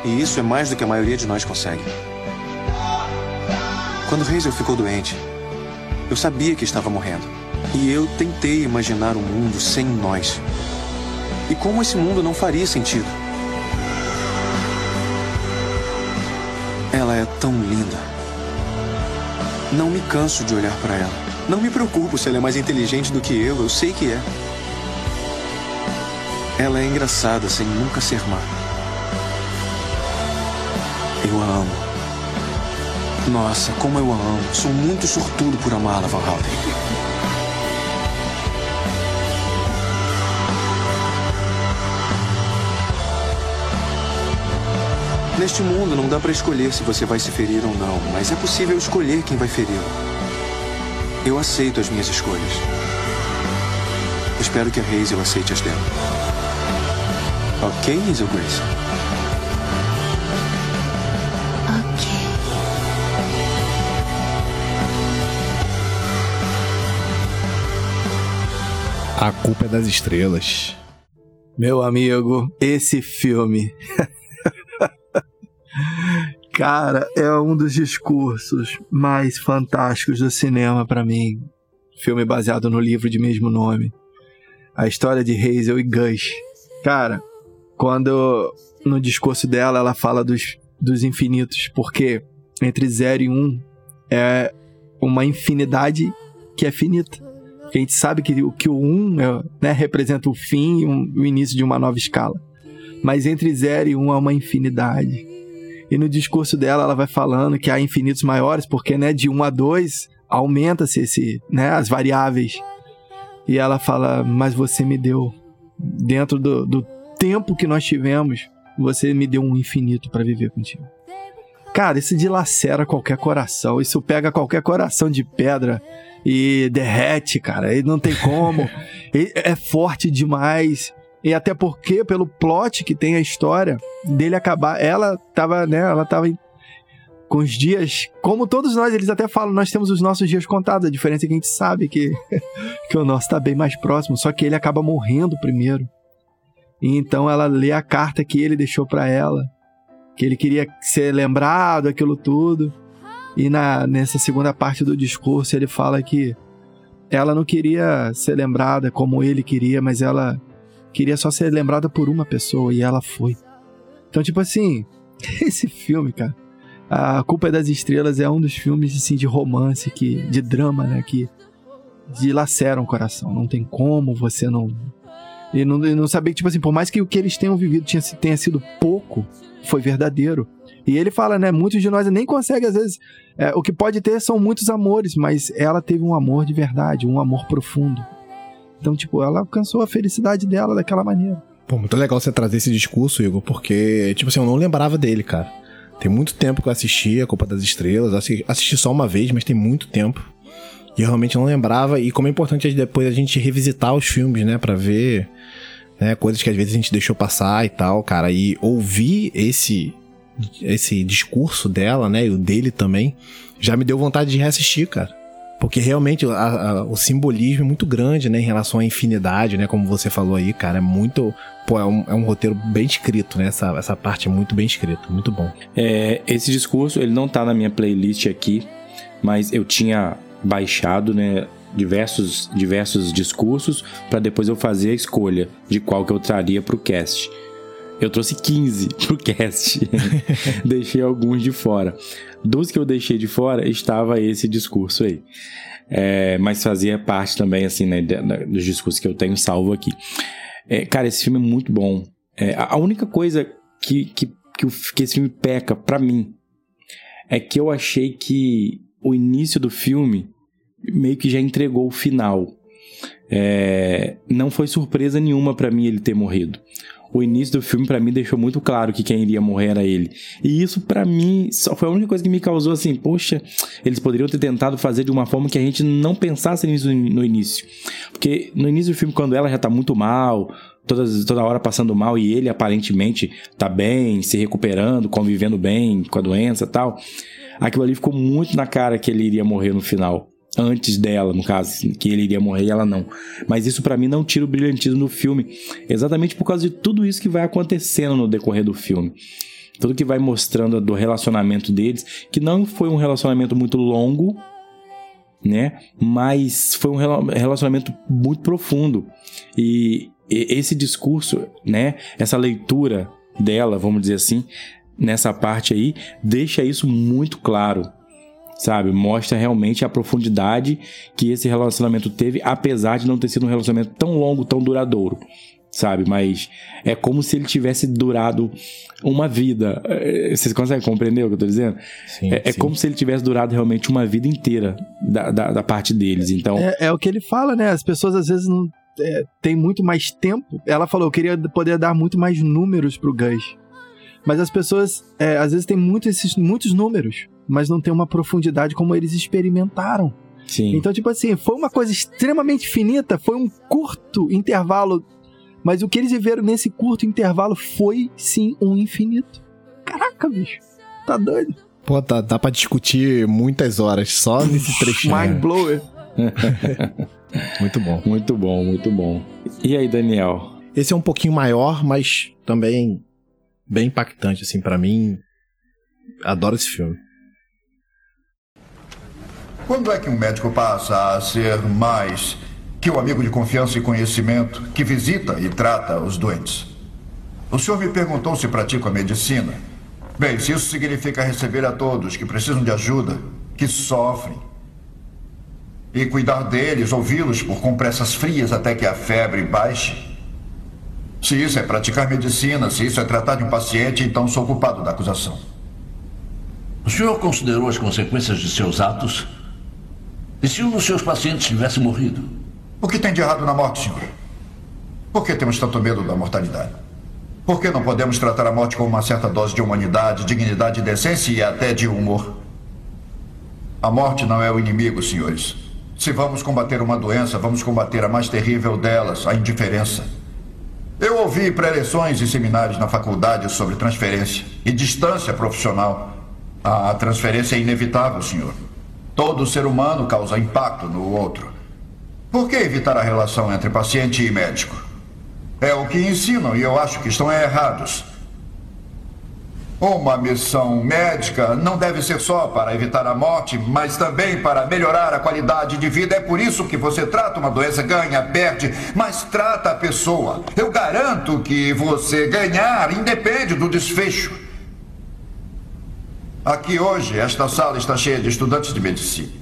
E isso é mais do que a maioria de nós consegue. Quando Hazel ficou doente, eu sabia que estava morrendo. E eu tentei imaginar um mundo sem nós. E como esse mundo não faria sentido. Ela é tão linda. Não me canso de olhar para ela. Não me preocupo se ela é mais inteligente do que eu, eu sei que é. Ela é engraçada sem nunca ser má. Eu a amo. Nossa, como eu a amo. Sou muito sortudo por amá-la, Van Houten. Neste mundo não dá pra escolher se você vai se ferir ou não, mas é possível escolher quem vai feri-lo. Eu aceito as minhas escolhas. Espero que a Hazel aceite as dela. Ok, Hazel Grace? A culpa é das estrelas. Meu amigo, esse filme. (laughs) Cara, é um dos discursos mais fantásticos do cinema para mim. Filme baseado no livro de mesmo nome. A história de Hazel e Gus. Cara, quando no discurso dela ela fala dos, dos infinitos, porque entre 0 e 1 um é uma infinidade que é finita. A gente sabe que, que o 1 um, é, né, representa o fim e um, o início de uma nova escala. Mas entre 0 e 1 um é uma infinidade. E no discurso dela, ela vai falando que há infinitos maiores, porque né, de 1 um a 2 aumenta-se esse, né, as variáveis. E ela fala: Mas você me deu, dentro do, do tempo que nós tivemos, você me deu um infinito para viver contigo. Cara, isso dilacera qualquer coração. Isso pega qualquer coração de pedra e derrete, cara. E não tem como. (laughs) é forte demais. E até porque, pelo plot que tem a história, dele acabar. Ela tava, né? Ela tava com os dias. Como todos nós, eles até falam, nós temos os nossos dias contados. A diferença é que a gente sabe que, (laughs) que o nosso tá bem mais próximo. Só que ele acaba morrendo primeiro. E então ela lê a carta que ele deixou para ela. Que ele queria ser lembrado, aquilo tudo. E na, nessa segunda parte do discurso ele fala que ela não queria ser lembrada como ele queria, mas ela queria só ser lembrada por uma pessoa e ela foi. Então, tipo assim, (laughs) esse filme, cara, A Culpa é das Estrelas é um dos filmes assim, de romance, que, de drama, né? Que dilaceram o coração. Não tem como você não. E não, não saber que, tipo assim, por mais que o que eles tenham vivido tinha, tenha sido pouco, foi verdadeiro. E ele fala, né? Muitos de nós nem conseguem, às vezes. É, o que pode ter são muitos amores, mas ela teve um amor de verdade, um amor profundo. Então, tipo, ela alcançou a felicidade dela daquela maneira. Pô, muito legal você trazer esse discurso, Igor, porque, tipo assim, eu não lembrava dele, cara. Tem muito tempo que eu assisti A Copa das Estrelas, assisti só uma vez, mas tem muito tempo. E eu realmente não lembrava, e como é importante depois a gente revisitar os filmes, né, para ver né, coisas que às vezes a gente deixou passar e tal, cara, e ouvir esse esse discurso dela, né, e o dele também, já me deu vontade de reassistir, cara. Porque realmente a, a, o simbolismo é muito grande, né, em relação à infinidade, né, como você falou aí, cara, é muito, pô, é um, é um roteiro bem escrito, né, essa, essa parte é muito bem escrita, muito bom. É, esse discurso, ele não tá na minha playlist aqui, mas eu tinha baixado, né, diversos, diversos discursos para depois eu fazer a escolha de qual que eu traria pro cast. Eu trouxe 15 pro cast. (laughs) deixei alguns de fora. Dos que eu deixei de fora estava esse discurso aí. É, mas fazia parte também, assim, né, dos discursos que eu tenho salvo aqui. É, cara, esse filme é muito bom. É, a única coisa que, que, que, que esse filme peca para mim é que eu achei que o início do filme meio que já entregou o final. É, não foi surpresa nenhuma para mim ele ter morrido o início do filme para mim deixou muito claro que quem iria morrer era ele. E isso para mim só foi a única coisa que me causou assim, poxa, eles poderiam ter tentado fazer de uma forma que a gente não pensasse nisso no início. Porque no início do filme quando ela já tá muito mal, toda, toda hora passando mal e ele aparentemente tá bem, se recuperando, convivendo bem com a doença, tal. Aquilo ali ficou muito na cara que ele iria morrer no final antes dela, no caso, que ele iria morrer e ela não. Mas isso para mim não tira o brilhantismo do filme, exatamente por causa de tudo isso que vai acontecendo no decorrer do filme. Tudo que vai mostrando do relacionamento deles, que não foi um relacionamento muito longo, né? Mas foi um relacionamento muito profundo. E esse discurso, né? Essa leitura dela, vamos dizer assim, nessa parte aí, deixa isso muito claro sabe? Mostra realmente a profundidade que esse relacionamento teve, apesar de não ter sido um relacionamento tão longo, tão duradouro, sabe? Mas é como se ele tivesse durado uma vida. É, vocês conseguem compreender o que eu tô dizendo? Sim, é, é como se ele tivesse durado realmente uma vida inteira da, da, da parte deles. Então é, é, o que ele fala, né? As pessoas às vezes não é, têm muito mais tempo. Ela falou, eu queria poder dar muito mais números pro Gus. Mas as pessoas, é, às vezes, têm muito esses, muitos números mas não tem uma profundidade como eles experimentaram. Sim. Então, tipo assim, foi uma coisa extremamente finita, foi um curto intervalo, mas o que eles viveram nesse curto intervalo foi sim um infinito. Caraca, bicho, tá doido. Pô, tá, dá pra discutir muitas horas só nesse trechinho. (laughs) Mind blower. (laughs) muito bom. Muito bom, muito bom. E aí, Daniel? Esse é um pouquinho maior, mas também bem impactante, assim, para mim. Adoro esse filme. Quando é que um médico passa a ser mais que o amigo de confiança e conhecimento que visita e trata os doentes? O senhor me perguntou se pratico a medicina. Bem, se isso significa receber a todos que precisam de ajuda, que sofrem, e cuidar deles, ouvi-los por compressas frias até que a febre baixe. Se isso é praticar medicina, se isso é tratar de um paciente, então sou culpado da acusação. O senhor considerou as consequências de seus atos? E se um dos seus pacientes tivesse morrido? O que tem de errado na morte, senhor? Por que temos tanto medo da mortalidade? Por que não podemos tratar a morte com uma certa dose de humanidade, dignidade, decência e até de humor? A morte não é o inimigo, senhores. Se vamos combater uma doença, vamos combater a mais terrível delas, a indiferença. Eu ouvi preleções e seminários na faculdade sobre transferência e distância profissional. A transferência é inevitável, senhor. Todo ser humano causa impacto no outro. Por que evitar a relação entre paciente e médico? É o que ensinam e eu acho que estão errados. Uma missão médica não deve ser só para evitar a morte, mas também para melhorar a qualidade de vida. É por isso que você trata uma doença, ganha, perde, mas trata a pessoa. Eu garanto que você ganhar independe do desfecho. Aqui hoje, esta sala está cheia de estudantes de medicina.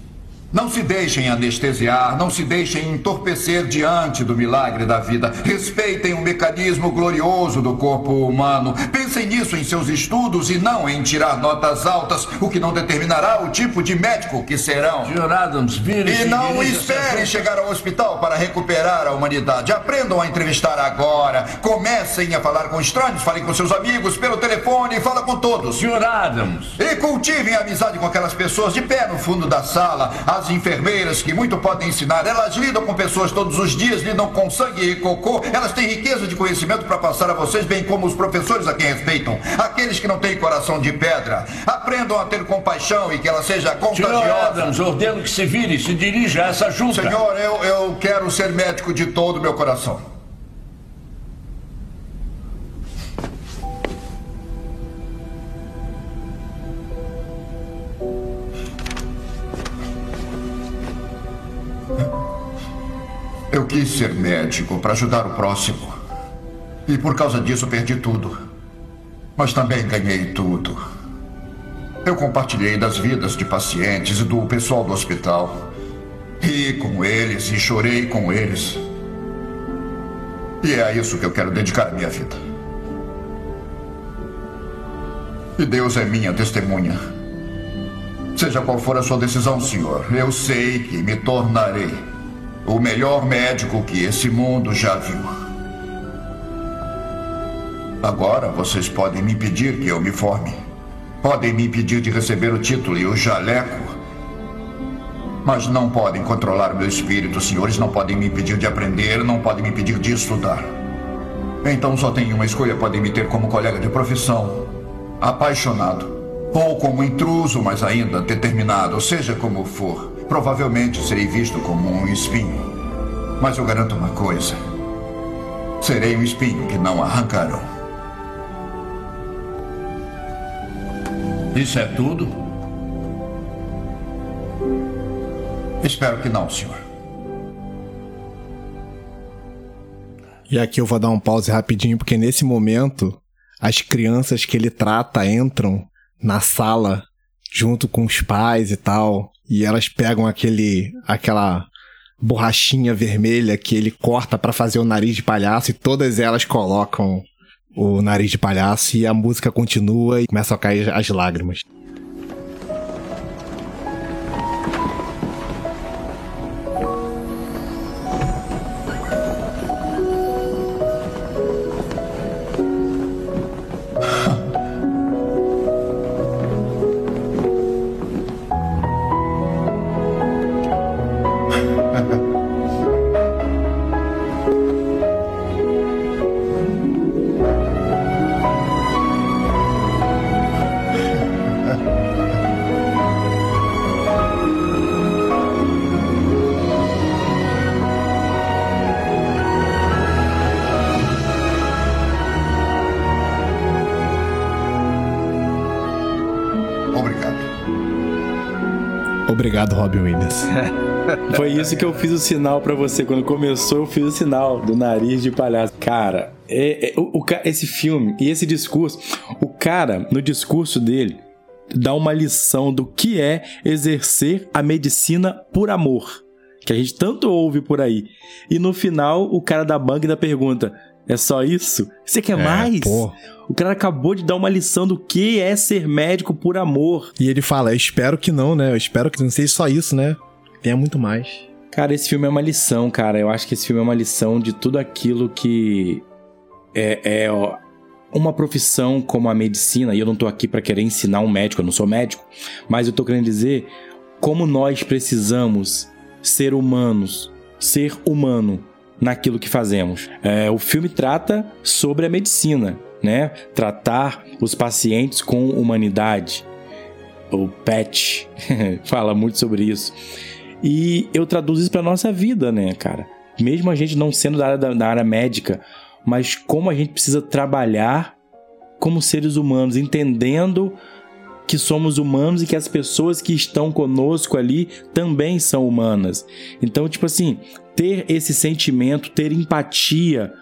Não se deixem anestesiar, não se deixem entorpecer diante do milagre da vida. Respeitem o mecanismo glorioso do corpo humano. Pensem nisso em seus estudos e não em tirar notas altas, o que não determinará o tipo de médico que serão. Sr. Adams, vire E não esperem chegar ao hospital para recuperar a humanidade. Aprendam a entrevistar agora. Comecem a falar com estranhos, falem com seus amigos pelo telefone, fala com todos. Sr. Adams. E cultivem a amizade com aquelas pessoas de pé no fundo da sala. As enfermeiras que muito podem ensinar, elas lidam com pessoas todos os dias, lidam com sangue e cocô. Elas têm riqueza de conhecimento para passar a vocês, bem como os professores a quem respeitam. Aqueles que não têm coração de pedra. Aprendam a ter compaixão e que ela seja contagiosa. Adams, ordeno que se vire se dirija a essa junta. Senhor, eu, eu quero ser médico de todo o meu coração. Eu quis ser médico para ajudar o próximo. E por causa disso perdi tudo. Mas também ganhei tudo. Eu compartilhei das vidas de pacientes e do pessoal do hospital. Ri com eles e chorei com eles. E é a isso que eu quero dedicar a minha vida. E Deus é minha testemunha. Seja qual for a sua decisão, senhor, eu sei que me tornarei o melhor médico que esse mundo já viu. Agora vocês podem me impedir que eu me forme. Podem me impedir de receber o título e o jaleco. Mas não podem controlar meu espírito, senhores. Não podem me impedir de aprender, não podem me impedir de estudar. Então só tem uma escolha: podem me ter como colega de profissão, apaixonado, ou como intruso, mas ainda determinado, seja como for. Provavelmente serei visto como um espinho. Mas eu garanto uma coisa: serei um espinho que não arrancarão. Isso é tudo? Espero que não, senhor. E aqui eu vou dar um pause rapidinho, porque nesse momento as crianças que ele trata entram na sala junto com os pais e tal, e elas pegam aquele aquela borrachinha vermelha que ele corta pra fazer o nariz de palhaço e todas elas colocam o nariz de palhaço e a música continua e começam a cair as lágrimas. Robin Williams. (laughs) Foi isso que eu fiz o sinal pra você. Quando começou, eu fiz o sinal do nariz de palhaço. Cara, é- é- o- o esse filme e esse discurso, o cara, no discurso dele, dá uma lição do que é exercer a medicina por amor. Que a gente tanto ouve por aí. E no final, o cara da banca pergunta: é só isso? Você quer É, mais? pô. O cara acabou de dar uma lição do que é ser médico por amor. E ele fala: Eu espero que não, né? Eu espero que não seja só isso, né? Tenha muito mais. Cara, esse filme é uma lição, cara. Eu acho que esse filme é uma lição de tudo aquilo que é, é, ó, uma profissão como a medicina. E eu não tô aqui pra querer ensinar um médico, eu não sou médico. Mas eu tô querendo dizer como nós precisamos ser humanos, ser humano naquilo que fazemos. É, o filme trata sobre a medicina, né? Tratar os pacientes com humanidade. O PET (laughs) fala muito sobre isso. E eu traduzo isso pra nossa vida, né, cara? Mesmo a gente não sendo da área, da, da área médica, mas como a gente precisa trabalhar como seres humanos, entendendo que somos humanos e que as pessoas que estão conosco ali também são humanas. Então, tipo assim, ter esse sentimento, ter empatia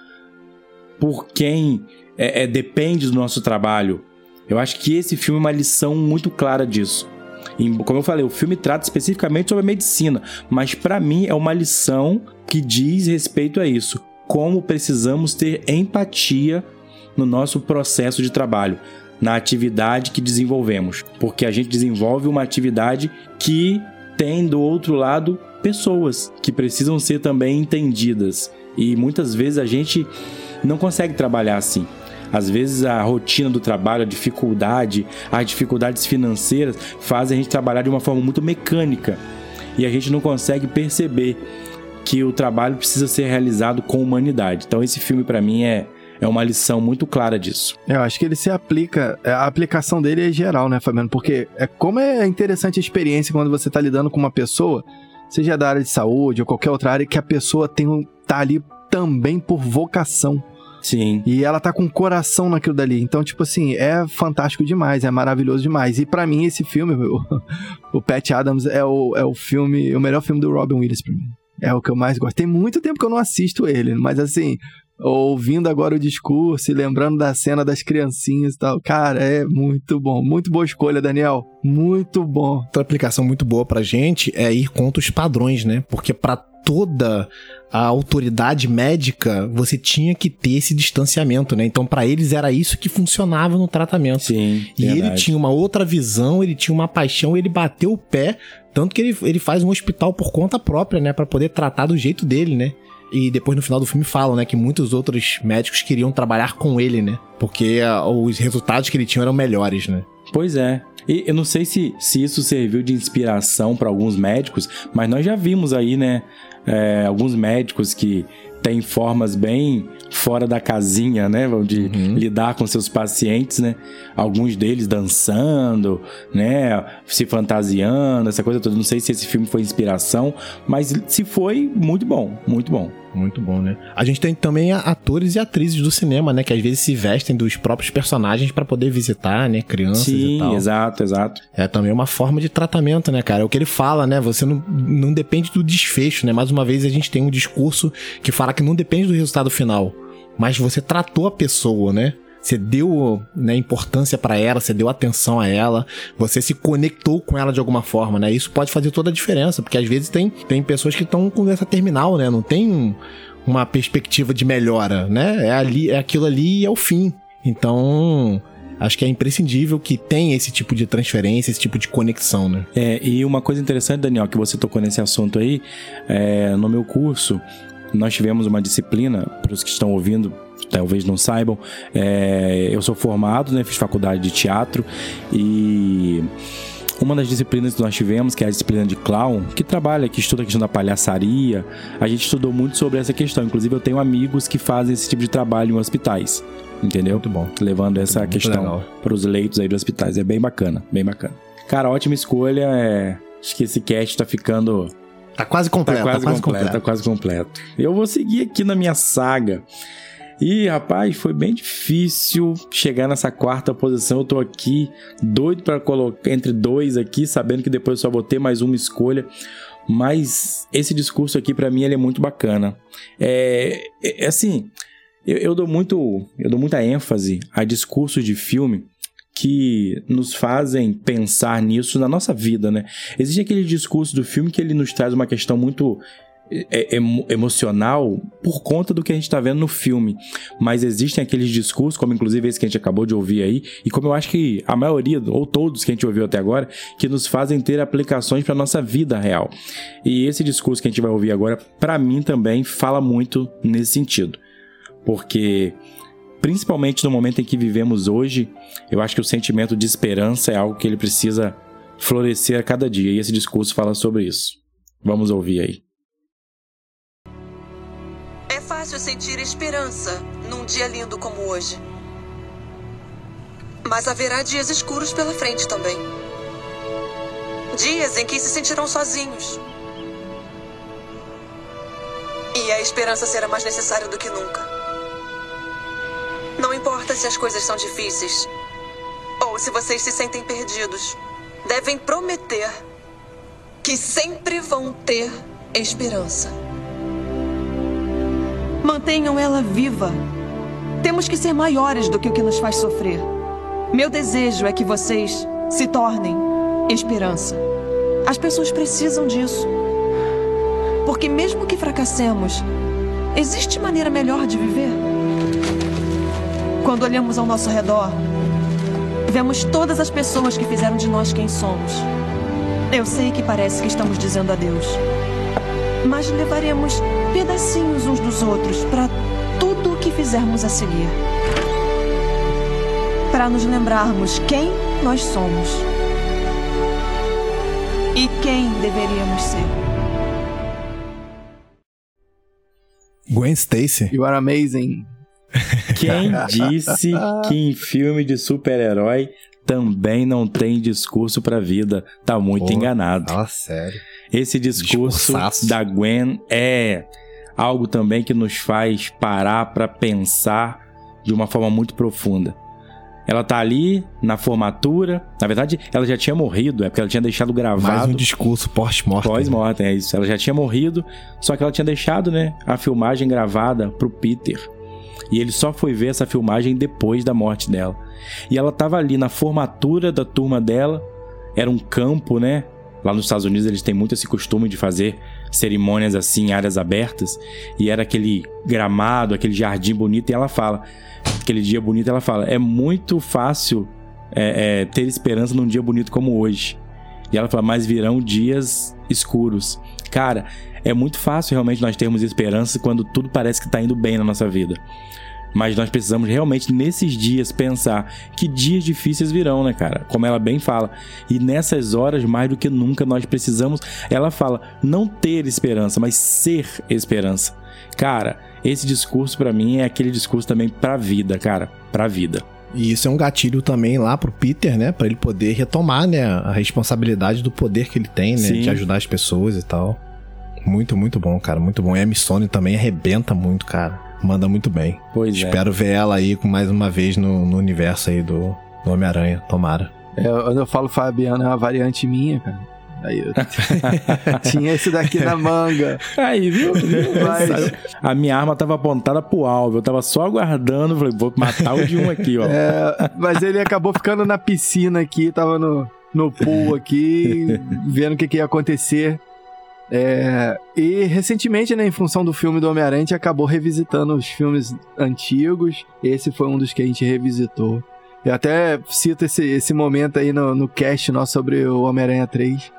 por quem é, é, depende do nosso trabalho. Eu acho que esse filme é uma lição muito clara disso. E, como eu falei, o filme trata especificamente sobre a medicina, mas para mim é uma lição que diz respeito a isso. Como precisamos ter empatia no nosso processo de trabalho, na atividade que desenvolvemos, porque a gente desenvolve uma atividade que tem do outro lado pessoas que precisam ser também entendidas. E muitas vezes a gente não consegue trabalhar assim. Às vezes a rotina do trabalho, a dificuldade, as dificuldades financeiras fazem a gente trabalhar de uma forma muito mecânica e a gente não consegue perceber que o trabalho precisa ser realizado com humanidade. Então esse filme para mim é é uma lição muito clara disso. Eu acho que ele se aplica, é, a aplicação dele é geral, né, Fabiano? Porque é como é interessante a experiência quando você está lidando com uma pessoa, seja da área de saúde ou qualquer outra área, que a pessoa tem um, tá ali também por vocação. Sim. E ela tá com o coração naquilo dali. Então, tipo assim, é fantástico demais, é maravilhoso demais. E para mim, esse filme, o, (laughs) o Pat Adams, é o, é o filme, o melhor filme do Robin Williams pra mim. É o que eu mais gosto. Tem muito tempo que eu não assisto ele, mas assim, ouvindo agora o discurso e lembrando da cena das criancinhas e tal. Cara, é muito bom. Muito boa escolha, Daniel. Muito bom. Outra aplicação muito boa pra gente é ir contra os padrões, né? Porque para toda a autoridade médica, você tinha que ter esse distanciamento, né? Então, para eles era isso que funcionava no tratamento. Sim. E verdade. ele tinha uma outra visão, ele tinha uma paixão, ele bateu o pé, tanto que ele, ele faz um hospital por conta própria, né? para poder tratar do jeito dele, né? E depois no final do filme falam, né, que muitos outros médicos queriam trabalhar com ele, né? Porque ah, os resultados que ele tinha eram melhores, né? Pois é. E eu não sei se, se isso serviu de inspiração para alguns médicos, mas nós já vimos aí, né, é, alguns médicos que têm formas bem fora da casinha, né, de uhum. lidar com seus pacientes, né? Alguns deles dançando, né, se fantasiando, essa coisa toda. Não sei se esse filme foi inspiração, mas se foi, muito bom, muito bom. Muito bom, né? A gente tem também atores e atrizes do cinema, né? Que às vezes se vestem dos próprios personagens para poder visitar, né? Crianças Sim, e tal. exato, exato. É também uma forma de tratamento, né, cara? É o que ele fala, né? Você não, não depende do desfecho, né? Mais uma vez a gente tem um discurso que fala que não depende do resultado final, mas você tratou a pessoa, né? Você deu né, importância para ela, você deu atenção a ela, você se conectou com ela de alguma forma, né? Isso pode fazer toda a diferença, porque às vezes tem, tem pessoas que estão com essa terminal, né? Não tem um, uma perspectiva de melhora, né? É ali, é aquilo ali e é o fim. Então, acho que é imprescindível que tenha esse tipo de transferência, esse tipo de conexão, né? É, e uma coisa interessante, Daniel, que você tocou nesse assunto aí, é, no meu curso, nós tivemos uma disciplina, para os que estão ouvindo, talvez não saibam, é, eu sou formado, né, fiz faculdade de teatro e uma das disciplinas que nós tivemos, que é a disciplina de clown, que trabalha, que estuda a questão da palhaçaria, a gente estudou muito sobre essa questão. Inclusive, eu tenho amigos que fazem esse tipo de trabalho em hospitais. Entendeu? Muito bom. Levando essa muito questão para os leitos aí dos hospitais. É bem bacana, bem bacana. Cara, ótima escolha. É... Acho que esse cast tá ficando Tá quase completo. Tá quase, tá quase completo, completo, tá quase completo. Eu vou seguir aqui na minha saga. E, rapaz, foi bem difícil chegar nessa quarta posição. Eu tô aqui doido para colocar entre dois aqui, sabendo que depois eu só vou ter mais uma escolha. Mas esse discurso aqui, para mim, ele é muito bacana. É, é, é assim, eu, eu, dou muito, eu dou muita ênfase a discursos de filme que nos fazem pensar nisso na nossa vida, né? Existe aquele discurso do filme que ele nos traz uma questão muito é, emocional por conta do que a gente está vendo no filme. Mas existem aqueles discursos, como inclusive esse que a gente acabou de ouvir aí, e como eu acho que a maioria, ou todos que a gente ouviu até agora, que nos fazem ter aplicações para nossa vida real. E esse discurso que a gente vai ouvir agora, para mim também fala muito nesse sentido. Porque principalmente no momento em que vivemos hoje, eu acho que o sentimento de esperança é algo que ele precisa florescer a cada dia, e esse discurso fala sobre isso. Vamos ouvir aí fácil sentir esperança num dia lindo como hoje. Mas haverá dias escuros pela frente também. Dias em que se sentirão sozinhos. E a esperança será mais necessária do que nunca. Não importa se as coisas são difíceis ou se vocês se sentem perdidos, devem prometer que sempre vão ter esperança. Mantenham ela viva. Temos que ser maiores do que o que nos faz sofrer. Meu desejo é que vocês se tornem esperança. As pessoas precisam disso. Porque, mesmo que fracassemos, existe maneira melhor de viver? Quando olhamos ao nosso redor, vemos todas as pessoas que fizeram de nós quem somos. Eu sei que parece que estamos dizendo adeus. Mas levaremos pedacinhos uns dos outros para tudo o que fizermos a seguir. Para nos lembrarmos quem nós somos e quem deveríamos ser. Gwen Stacy. You are amazing. Quem (laughs) disse que em filme de super-herói também não tem discurso pra vida? Tá muito enganado. Fala sério. Esse discurso Discursaço. da Gwen é algo também que nos faz parar pra pensar de uma forma muito profunda. Ela tá ali na formatura. Na verdade, ela já tinha morrido, é porque ela tinha deixado gravado. Mais um discurso pós-mortem. Pós-mortem, é isso. Ela já tinha morrido, só que ela tinha deixado, né, a filmagem gravada pro Peter. E ele só foi ver essa filmagem depois da morte dela. E ela tava ali na formatura da turma dela. Era um campo, né? Lá nos Estados Unidos eles têm muito esse costume de fazer cerimônias assim em áreas abertas. E era aquele gramado, aquele jardim bonito. E ela fala, aquele dia bonito, ela fala: é muito fácil é, é, ter esperança num dia bonito como hoje. E ela fala, mas virão dias escuros. Cara, é muito fácil realmente nós termos esperança quando tudo parece que tá indo bem na nossa vida. Mas nós precisamos realmente nesses dias pensar que dias difíceis virão, né, cara? Como ela bem fala. E nessas horas, mais do que nunca, nós precisamos. Ela fala, não ter esperança, mas ser esperança. Cara, esse discurso pra mim é aquele discurso também pra vida, cara. Pra vida. E isso é um gatilho também lá pro Peter, né? Pra ele poder retomar, né? A responsabilidade do poder que ele tem, né? Sim. De ajudar as pessoas e tal. Muito, muito bom, cara. Muito bom. E a Missone também arrebenta muito, cara. Manda muito bem. Pois é. Espero ver ela aí com mais uma vez no, no universo aí do, do Homem-Aranha. Tomara. É, quando eu falo Fabiano, é uma variante minha, cara. Aí eu... (laughs) Tinha esse daqui na manga. Aí, viu? Mas- A minha arma tava apontada pro alvo. Eu tava só aguardando. Falei, vou matar o de um aqui, ó. É, mas ele acabou ficando na piscina aqui, tava no, no pool aqui, vendo o que, que ia acontecer. É, e recentemente, né, em função do filme do Homem-Aranha, a gente acabou revisitando os filmes antigos. Esse foi um dos que a gente revisitou. Eu até cito esse, esse momento aí no, no cast nosso sobre o Homem-Aranha 3.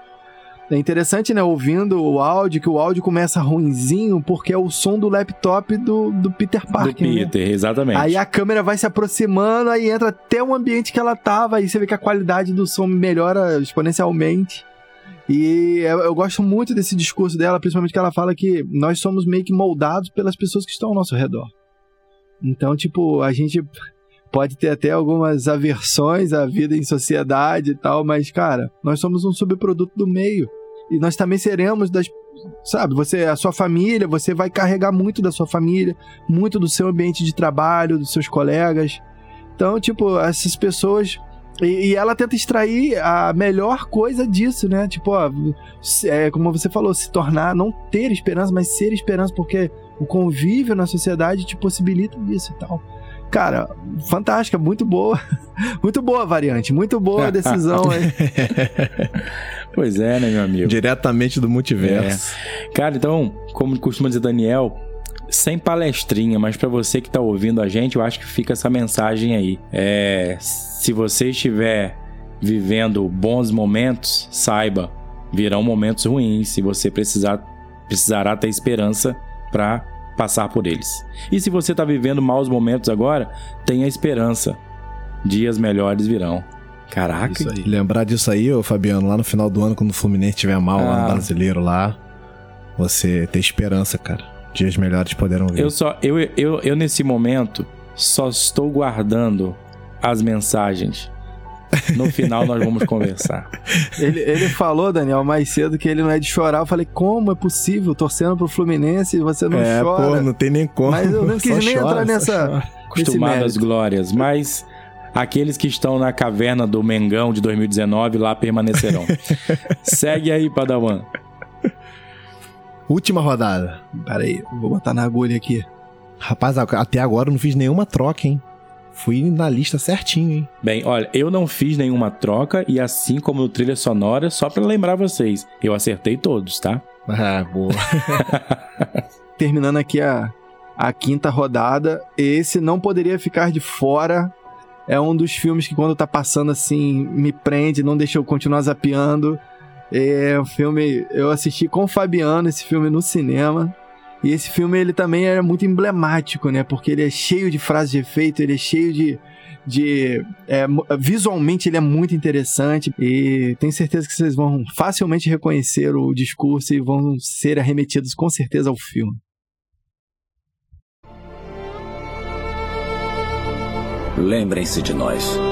É interessante, né, ouvindo o áudio, que o áudio começa ruinzinho porque é o som do laptop do, do Peter Do Parker. né? Peter, exatamente. Aí a câmera vai se aproximando, aí entra até o ambiente que ela tava, aí você vê que a qualidade do som melhora exponencialmente. E eu, eu gosto muito desse discurso dela, principalmente que ela fala que nós somos meio que moldados pelas pessoas que estão ao nosso redor. Então, tipo, a gente pode ter até algumas aversões à vida em sociedade e tal, mas, cara, nós somos um subproduto do meio. E nós também seremos das. Sabe, você, a sua família, você vai carregar muito da sua família, muito do seu ambiente de trabalho, dos seus colegas. Então, tipo, essas pessoas. E, e ela tenta extrair a melhor coisa disso, né? Tipo, ó, se- é, como você falou, se tornar, não ter esperança, mas ser esperança, porque o convívio na sociedade te possibilita isso e tal. Cara, fantástica, muito boa. (laughs) Muito boa a variante, muito boa a decisão, hein? (laughs) Pois é, né, meu amigo? Diretamente do multiverso. É. Cara, então, como costuma dizer Daniel, sem palestrinha, mas pra você que tá ouvindo a gente, eu acho que fica essa mensagem aí. É, se você estiver vivendo bons momentos, saiba, virão momentos ruins e você precisar, precisará ter esperança pra passar por eles. E se você tá vivendo maus momentos agora, tenha esperança. Dias melhores virão. Caraca. Isso aí. Lembrar disso aí, ô Fabiano, lá no final do ano, quando o Fluminense estiver mal lá Ah. no brasileiro lá, você ter esperança, cara. Dias melhores poderão vir. Eu só, eu, eu, eu nesse momento só estou guardando as mensagens. No final nós vamos conversar. (laughs) Ele, ele falou, Daniel, mais cedo que ele não é de chorar. Eu falei, como é possível? Torcendo pro Fluminense e você não é, chora. pô, não tem nem como. Mas eu não (laughs) Só quis nem chora, entrar só nessa, acostumado às glórias, mas aqueles que estão na caverna do Mengão de 2019 lá permanecerão. (laughs) Segue aí, Padawan. Última rodada. Pera aí, vou botar na agulha aqui. Rapaz, até agora eu não fiz nenhuma troca, hein? Fui na lista certinho, hein? Bem, olha, eu não fiz nenhuma troca e assim como no trilha sonora, só para lembrar vocês, eu acertei todos, tá? Ah, boa. (laughs) Terminando aqui a, a quinta rodada, esse não poderia ficar de fora. É um dos filmes que quando tá passando assim, me prende, não deixa eu continuar zapeando. É um filme, eu assisti com o Fabiano esse filme no cinema. E esse filme ele também é muito emblemático, né? Porque ele é cheio de frases de efeito, ele é cheio de. de é, visualmente ele é muito interessante e tenho certeza que vocês vão facilmente reconhecer o discurso e vão ser arremetidos com certeza ao filme. Lembrem-se de nós.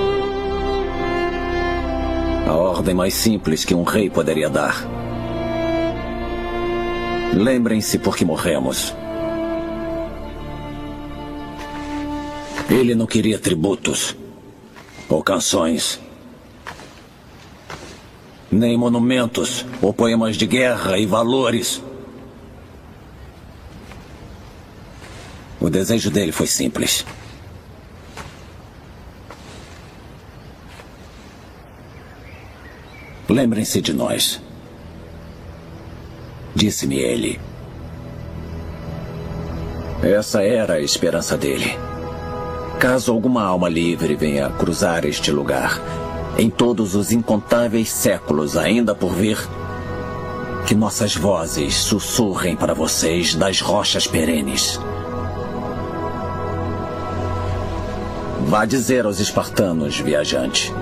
A ordem mais simples que um rei poderia dar Lembrem-se por que morremos. Ele não queria tributos ou canções, nem monumentos ou poemas de guerra e valores. O desejo dele foi simples. Lembrem-se de nós. Disse-me ele. Essa era a esperança dele. Caso alguma alma livre venha cruzar este lugar, em todos os incontáveis séculos ainda por vir, que nossas vozes sussurrem para vocês das rochas perenes. Vá dizer aos espartanos, viajante,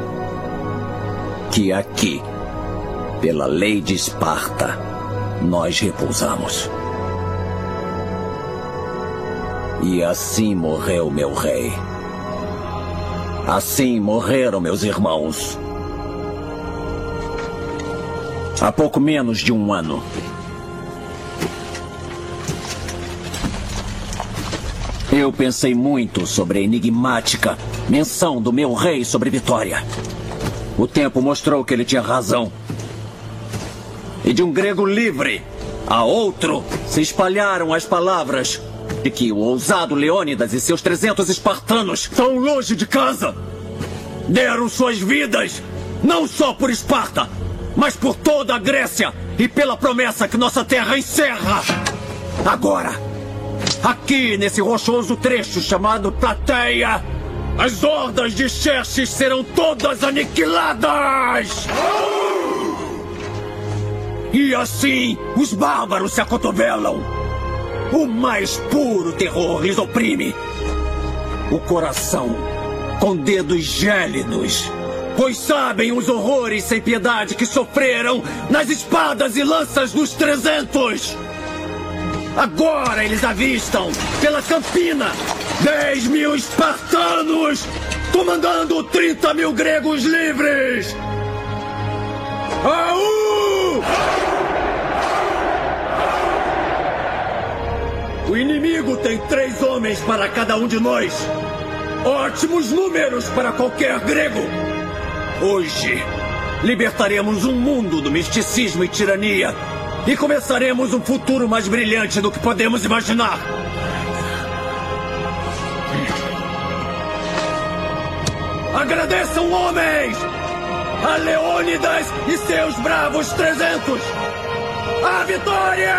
que aqui, pela lei de Esparta, nós repousamos. E assim morreu meu rei. Assim morreram meus irmãos. Há pouco menos de um ano. Eu pensei muito sobre a enigmática menção do meu rei sobre Vitória. O tempo mostrou que ele tinha razão e de um grego livre a outro se espalharam as palavras de que o ousado Leônidas e seus 300 espartanos tão longe de casa deram suas vidas não só por Esparta, mas por toda a Grécia e pela promessa que nossa terra encerra. Agora, aqui nesse rochoso trecho chamado Plateia, as hordas de Xerxes serão todas aniquiladas! E assim, os bárbaros se acotovelam. O mais puro terror lhes oprime. O coração com dedos gélidos. Pois sabem os horrores sem piedade que sofreram nas espadas e lanças dos trezentos. Agora eles avistam, pela campina, 10 mil espartanos comandando 30 mil gregos livres. Aú! O inimigo tem três homens para cada um de nós. Ótimos números para qualquer grego. Hoje, libertaremos um mundo do misticismo e tirania. E começaremos um futuro mais brilhante do que podemos imaginar. Agradeçam, homens! A Leônidas e seus bravos 300! A vitória!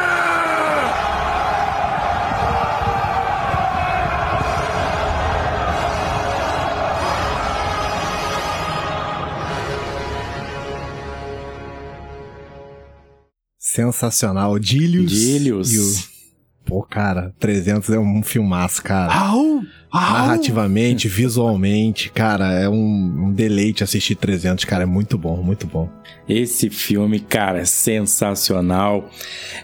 Sensacional. Dílios. Dílios. E o Pô, cara, 300 é um filmaço, cara. Au, au. Narrativamente, visualmente, cara, é um, um, deleite assistir 300, cara, é muito bom, muito bom. Esse filme, cara, é sensacional.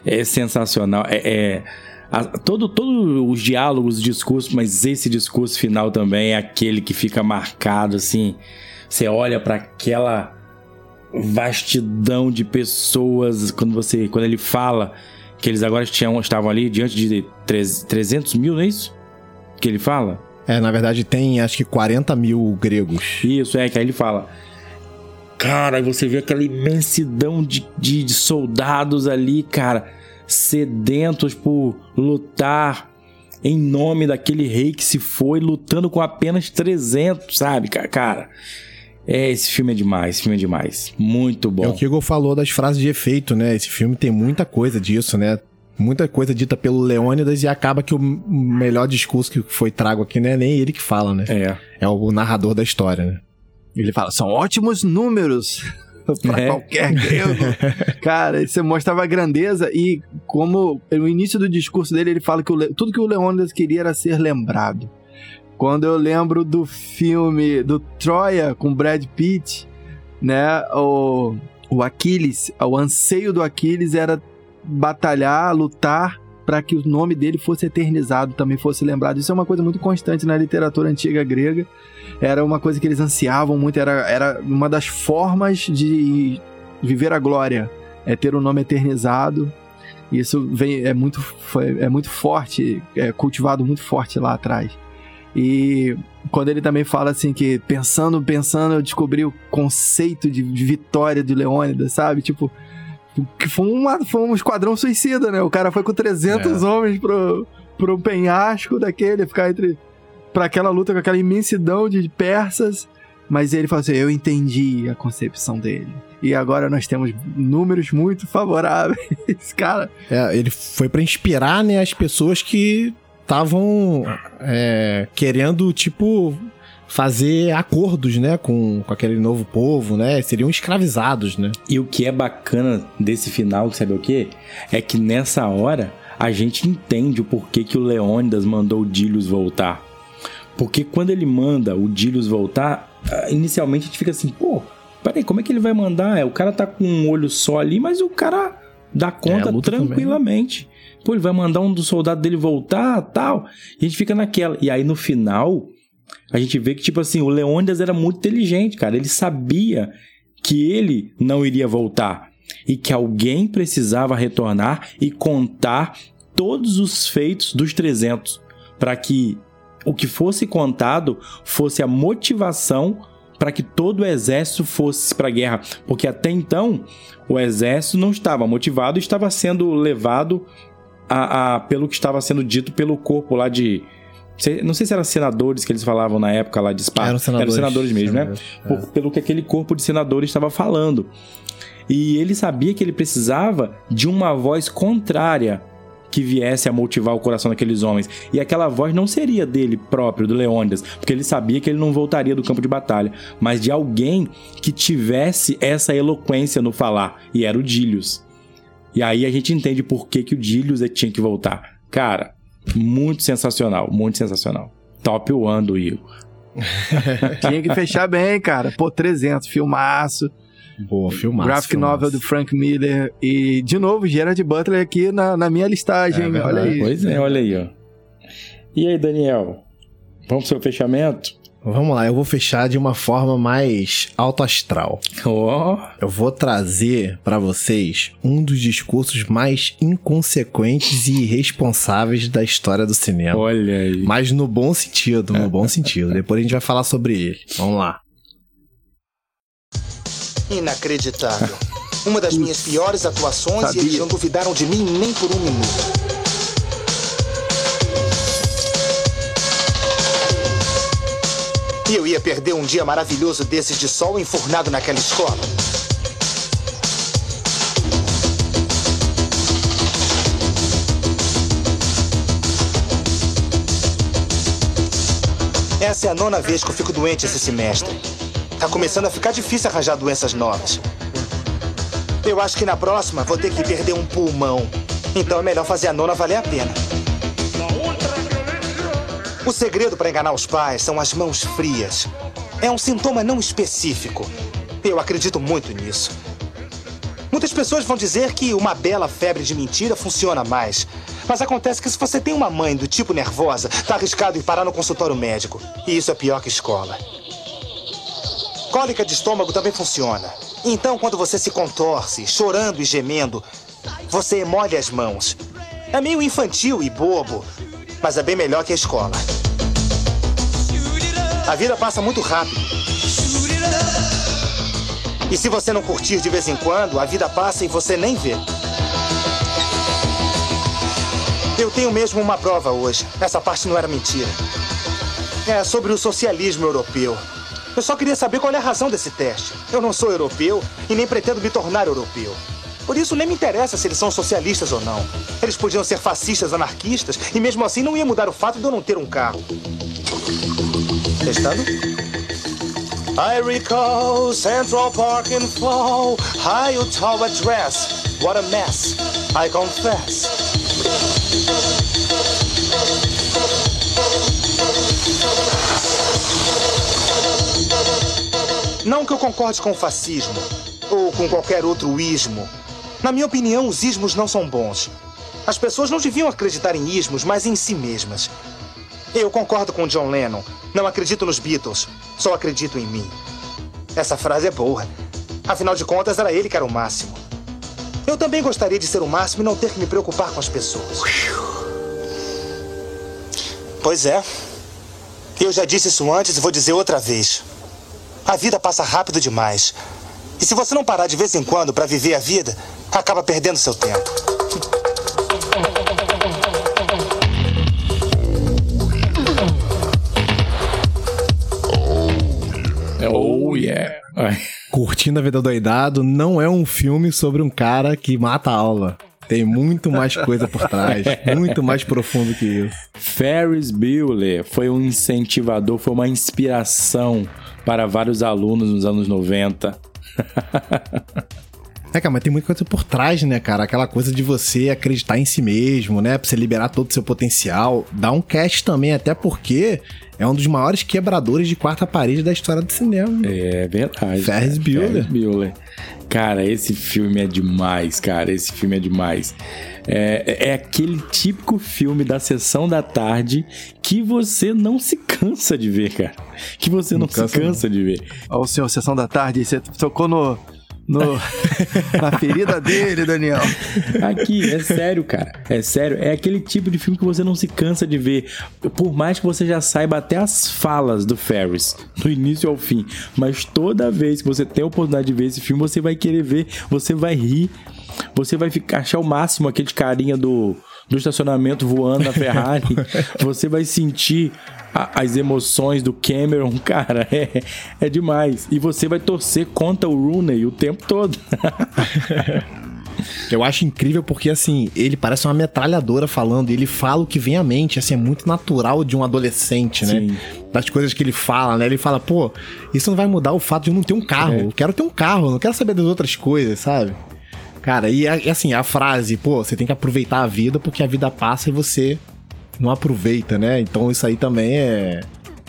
É sensacional. É, é a, todo, todo os diálogos, os discursos, mas esse discurso final também é aquele que fica marcado, assim. Você olha para aquela vastidão de pessoas quando você, quando ele fala que eles agora tinham, estavam ali diante de 300 mil, não é isso? Que ele fala? É, na verdade tem acho que 40 mil gregos. Isso, é, que aí ele fala. Cara, você vê aquela imensidão de, de, de soldados ali, cara, sedentos por lutar em nome daquele rei que se foi, lutando com apenas 300, sabe, cara? É, esse filme é demais, esse filme é demais. Muito bom. É o que o Igor falou das frases de efeito, né? Esse filme tem muita coisa disso, né? Muita coisa dita pelo Leônidas e acaba que o melhor discurso que foi trago aqui não é nem ele que fala, né? É. É o narrador da história, né? Ele fala, são ótimos números (laughs) pra É. qualquer grego. (laughs) Cara, você mostrava a grandeza e como no início do discurso dele ele fala que o tudo que o Leônidas queria era ser lembrado. Quando eu lembro do filme do Troia com Brad Pitt, né, o, o Aquiles, o anseio do Aquiles era batalhar, lutar para que o nome dele fosse eternizado, também fosse lembrado. Isso é uma coisa muito constante na literatura antiga grega. Era uma coisa que eles ansiavam muito, era, era uma das formas de viver a glória, é ter o nome eternizado. Isso vem, é, muito, foi- é muito forte, é cultivado muito forte lá atrás. E quando ele também fala assim que pensando, pensando, eu descobri o conceito de, de vitória de Leônidas, sabe? Tipo, que foi, uma, foi um esquadrão suicida, né? O cara foi com 300 homens pro, pro penhasco daquele, ficar entre. pra aquela luta com aquela imensidão de persas. Mas ele falou assim: eu entendi a concepção dele. E agora nós temos números muito favoráveis. (laughs) Cara, É, ele foi pra inspirar, né, as pessoas que estavam é, querendo, tipo, fazer acordos, né, com, com aquele novo povo, né? Seriam escravizados, né? E o que é bacana desse final, sabe o quê? É que nessa hora a gente entende o porquê que o Leônidas mandou o Dílios voltar. Porque quando ele manda o Dílios voltar, ah, inicialmente a gente fica assim, pô, peraí, como é que ele vai mandar? É, o cara tá com um olho só ali, mas o cara dá conta luta tranquilamente. Pô, ele vai mandar um dos soldados dele voltar, tal. E a gente fica naquela. E aí no final, a gente vê que, tipo assim, o Leônidas era muito inteligente, cara. Ele sabia que ele não iria voltar e que alguém precisava retornar e contar todos os feitos dos 300 para que o que fosse contado fosse a motivação para que todo o exército fosse para a guerra, porque até então o exército não estava motivado, estava sendo levado a, a- pelo que estava sendo dito pelo corpo lá de não sei se eram senadores que eles falavam na época lá de Esparta. Eram senadores, senadores mesmo, senadores, né? Por- pelo que aquele corpo de senadores estava falando. E ele sabia que ele precisava de uma voz contrária que viesse a motivar o coração daqueles homens. E aquela voz não seria dele próprio, do Leônidas, porque ele sabia que ele não voltaria do campo de batalha, mas de alguém que tivesse essa eloquência no falar, e era o Dílios. E aí a gente entende por que, que o Dílios tinha que voltar. Cara, muito sensacional, muito sensacional. Top one do Igor. (laughs) tinha que fechar bem, cara. Pô, 300, filmaço. Boa, filmaço. Graphic filmaço. novel do Frank Miller. E, de novo, Gerard Butler aqui na, na minha listagem. É olha aí. Pois é, olha aí, ó. E aí, Daniel? Vamos pro seu fechamento? Vamos lá, eu vou fechar de uma forma mais alto astral. Ó. Eu vou trazer pra vocês um dos discursos mais inconsequentes e irresponsáveis da história do cinema. Olha aí. Mas no bom sentido, no bom sentido. Depois a gente vai falar sobre ele. Vamos lá. Inacreditável. Uma das minhas piores atuações Sabia. e eles não duvidaram de mim nem por um minuto. Eu ia perder um dia maravilhoso desses de sol enfurnado naquela escola. Essa é a nona vez que eu fico doente esse semestre. Tá começando a ficar difícil arranjar doenças novas. Eu acho que na próxima vou ter que perder um pulmão. Então é melhor fazer a nona valer a pena. O segredo para enganar os pais são as mãos frias. É um sintoma não específico. Eu acredito muito nisso. Muitas pessoas vão dizer que uma bela febre de mentira funciona mais. Mas acontece que se você tem uma mãe do tipo nervosa, tá arriscado em parar no consultório médico. E isso é pior que escola. Cólica de estômago também funciona. Então, quando você se contorce, chorando e gemendo, você molha as mãos. É meio infantil e bobo, mas é bem melhor que a escola. A vida passa muito rápido. E se você não curtir de vez em quando, a vida passa e você nem vê. Eu tenho mesmo uma prova hoje. Essa parte não era mentira. É sobre o socialismo europeu. Eu só queria saber qual é a razão desse teste. Eu não sou europeu e nem pretendo me tornar europeu. Por isso nem me interessa se eles são socialistas ou não. Eles podiam ser fascistas, anarquistas, e mesmo assim não ia mudar o fato de eu não ter um carro. Testando? I recall Central Park in fall, high Ottawa dress. What a mess, I confess. Não que eu concorde com o fascismo, ou com qualquer outro ismo. Na minha opinião, os ismos não são bons. As pessoas não deviam acreditar em ismos, mas em si mesmas. Eu concordo com John Lennon. Não acredito nos Beatles, só acredito em mim. Essa frase é boa. Afinal de contas, era ele que era o máximo. Eu também gostaria de ser o máximo e não ter que me preocupar com as pessoas. Pois é. Eu já disse isso antes e vou dizer outra vez. A vida passa rápido demais. E se você não parar de vez em quando para viver a vida, acaba perdendo seu tempo. Oh yeah. Curtindo a Vida Doidado não é um filme sobre um cara que mata a aula. Tem muito mais coisa por trás, (laughs) muito mais profundo que isso. Ferris Bueller foi um incentivador, foi uma inspiração para vários alunos nos anos 90. (laughs) É, cara, mas tem muita coisa por trás, né, cara? Aquela coisa de você acreditar em si mesmo, né? Pra você liberar todo o seu potencial. Dá um cast também, até porque é um dos maiores quebradores de quarta parede da história do cinema. É verdade. Ferris. Bueller. Ferris Bueller. Cara, esse filme é demais, cara. Esse filme é demais. É, é aquele típico filme da sessão da tarde que você não se cansa de ver, cara. Que você não, Não se cansa, cansa de ver. Ó, o senhor, sessão da tarde, você tocou no. No (laughs) na ferida dele, Daniel. Aqui, é sério, cara. É sério. É aquele tipo de filme que você não se cansa de ver. Por mais que você já saiba até as falas do Ferris, do início ao fim. Mas toda vez que você tem a oportunidade de ver esse filme, você vai querer ver, você vai rir, você vai ficar, achar o máximo aquele carinha do, do estacionamento voando na Ferrari. (laughs) você vai sentir a- as emoções do Cameron, (laughs) cara, é, é demais. E você vai torcer contra o Rooney o tempo todo. (laughs) Eu acho incrível porque, assim, ele parece uma metralhadora falando, e ele fala o que vem à mente, assim, é muito natural de um adolescente, né? Sim. Das coisas que ele fala, né? Ele fala, pô, isso não vai mudar o fato de eu não ter um carro. É. Eu quero ter um carro, eu não quero saber das outras coisas, sabe? Cara, e, e assim, a frase, pô, você tem que aproveitar a vida porque a vida passa e você não aproveita, né? Então isso aí também é.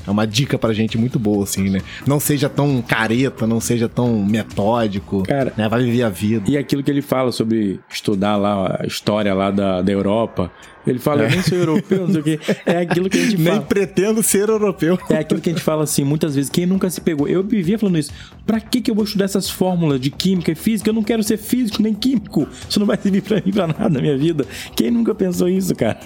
É uma dica pra gente muito boa, assim, né? Não seja tão careta, não seja tão metódico. Cara, né? Vai viver a vida. E aquilo que ele fala sobre estudar lá a história lá da, da Europa. Ele fala, É. eu nem sou europeu, não sei o quê. É aquilo que a gente (laughs) Nem fala. pretendo ser europeu. É aquilo que a gente fala assim, muitas vezes, quem nunca se pegou? Eu vivia falando isso. Pra que, que eu vou estudar essas fórmulas de química e física? Eu não quero ser físico nem químico. Isso não vai servir pra mim pra nada na minha vida. Quem nunca pensou isso, cara?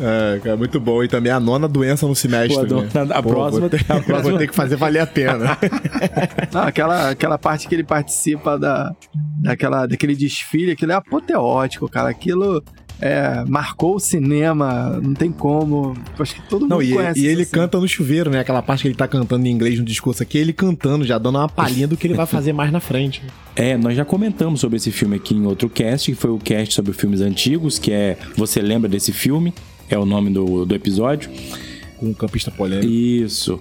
É, cara, muito bom. E também a nona doença no semestre. Pô, a né? dona- a próxima- Vou ter, a (laughs) próxima- vou ter que fazer valer a pena. (laughs) Não, aquela, aquela parte que ele participa da, daquela, daquele desfile, aquilo é apoteótico, cara. Aquilo é, marcou o cinema, não tem como. Acho que todo mundo Não, e, conhece e ele cena. canta no chuveiro, né? Aquela parte que ele tá cantando em inglês no discurso aqui, ele cantando, já dando uma palhinha do que ele vai fazer mais na frente. É, nós já comentamos sobre esse filme aqui em outro cast, que foi o cast sobre filmes antigos, que é Você Lembra desse filme? É o nome do, do episódio. Com um campista polêmico. Isso.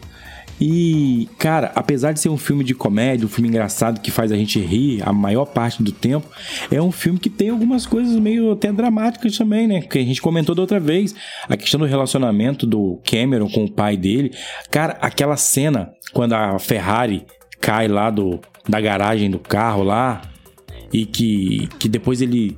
E, cara, apesar de ser um filme de comédia, um filme engraçado que faz a gente rir a maior parte do tempo, é um filme que tem algumas coisas meio até dramáticas também, né? Que a gente comentou da outra vez. A questão do relacionamento do Cameron com o pai dele. Cara, aquela cena quando a Ferrari cai lá do, da garagem do carro lá e que, que depois ele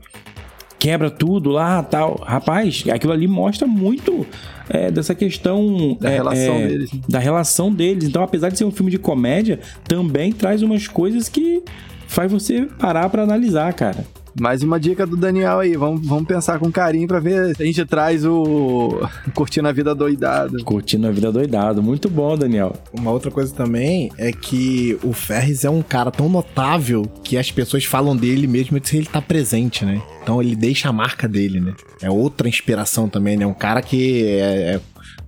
quebra tudo lá tal. Rapaz, aquilo ali mostra muito é, dessa questão Da é, relação é, deles. Da relação deles. Então, apesar de ser um filme de comédia, também traz umas coisas que faz você parar pra analisar, cara. Mais uma dica do Daniel aí. Vamos, vamos pensar com carinho pra ver se a gente traz o (laughs) Curtindo a Vida Doidado. Curtindo a Vida Doidado. Muito bom, Daniel. Uma outra coisa também é que o Ferris é um cara tão notável que as pessoas falam dele mesmo se ele tá presente, né? Então ele deixa a marca dele, né? É outra inspiração também, né? Um cara que é, é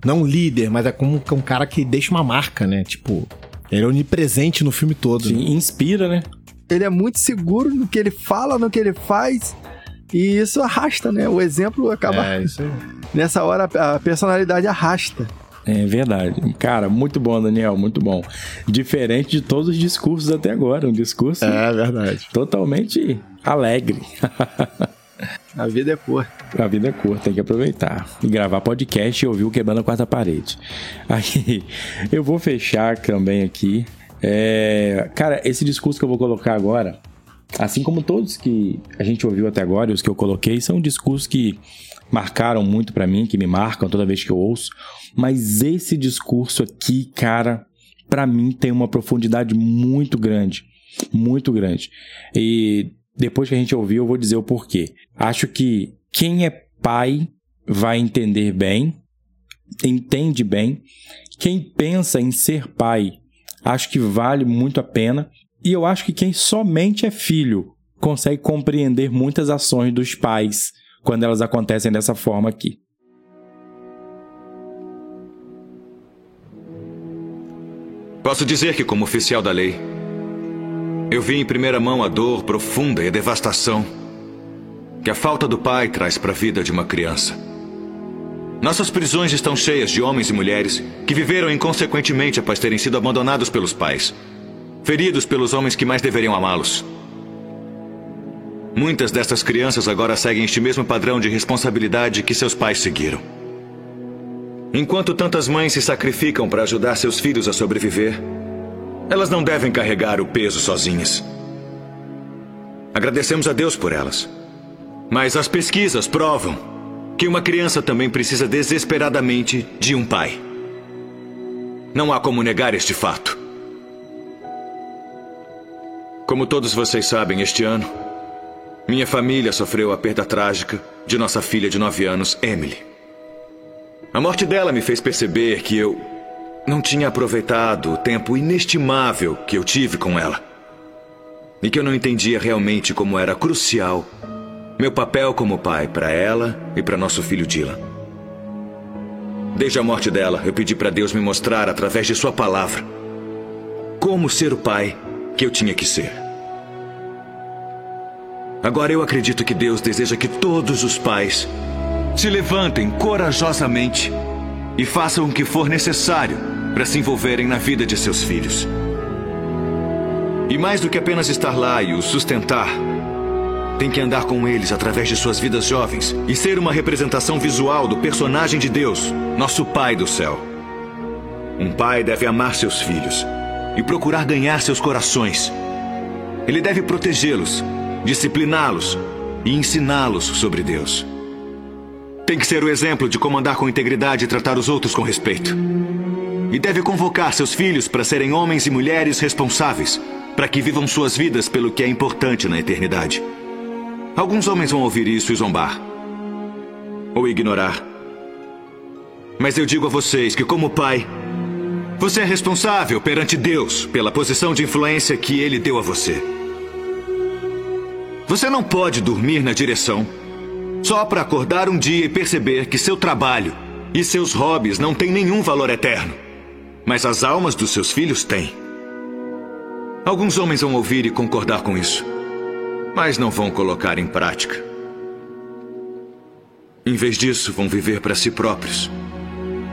não líder, mas é como um cara que deixa uma marca, né? Tipo, ele é onipresente no filme todo. Sim, né? inspira, né? Ele é muito seguro no que ele fala, no que ele faz. E isso arrasta, né? O exemplo acaba. É, isso aí. (laughs) Nessa hora a personalidade arrasta. É verdade. Cara, muito bom, Daniel, muito bom. Diferente de todos os discursos até agora. Um discurso. É verdade. Totalmente alegre. (laughs) A vida é curta. A vida é curta, tem que aproveitar. E gravar podcast e ouvir o Quebrando a Quarta Parede. Aí, (laughs) eu vou fechar também aqui. É, cara, esse discurso que eu vou colocar agora, assim como todos que a gente ouviu até agora e os que eu coloquei, são discursos que marcaram muito para mim, que me marcam toda vez que eu ouço. Mas esse discurso aqui, cara, para mim tem uma profundidade muito grande. Muito grande. E depois que a gente ouviu, eu vou dizer o porquê. Acho que quem é pai vai entender bem, entende bem. Quem pensa em ser pai, acho que vale muito a pena. E eu acho que quem somente é filho consegue compreender muitas ações dos pais quando elas acontecem dessa forma aqui. Posso dizer que, como oficial da lei, eu vi em primeira mão a dor profunda e a devastação que a falta do pai traz para a vida de uma criança. Nossas prisões estão cheias de homens e mulheres que viveram inconsequentemente após terem sido abandonados pelos pais, feridos pelos homens que mais deveriam amá-los. Muitas destas crianças agora seguem este mesmo padrão de responsabilidade que seus pais seguiram. Enquanto tantas mães se sacrificam para ajudar seus filhos a sobreviver, elas não devem carregar o peso sozinhas. Agradecemos a Deus por elas. Mas as pesquisas provam que uma criança também precisa desesperadamente de um pai. Não há como negar este fato. Como todos vocês sabem, este ano, minha família sofreu a perda trágica de nossa filha de nove anos, Emily. A morte dela me fez perceber que eu não tinha aproveitado o tempo inestimável que eu tive com ela. E que eu não entendia realmente como era crucial meu papel como pai para ela e para nosso filho Dylan. Desde a morte dela, eu pedi para Deus me mostrar através de sua palavra como ser o pai que eu tinha que ser. Agora eu acredito que Deus deseja que todos os pais se levantem corajosamente e façam o que for necessário para se envolverem na vida de seus filhos. E mais do que apenas estar lá e os sustentar, tem que andar com eles através de suas vidas jovens e ser uma representação visual do personagem de Deus, nosso Pai do céu. Um pai deve amar seus filhos e procurar ganhar seus corações. Ele deve protegê-los, discipliná-los e ensiná-los sobre Deus. Tem que ser o exemplo de como andar com integridade e tratar os outros com respeito. E deve convocar seus filhos para serem homens e mulheres responsáveis, para que vivam suas vidas pelo que é importante na eternidade. Alguns homens vão ouvir isso e zombar. Ou ignorar. Mas eu digo a vocês que, como pai, você é responsável perante Deus pela posição de influência que Ele deu a você. Você não pode dormir na direção só para acordar um dia e perceber que seu trabalho e seus hobbies não têm nenhum valor eterno. Mas as almas dos seus filhos têm. Alguns homens vão ouvir e concordar com isso mas não vão colocar em prática. Em vez disso, vão viver para si próprios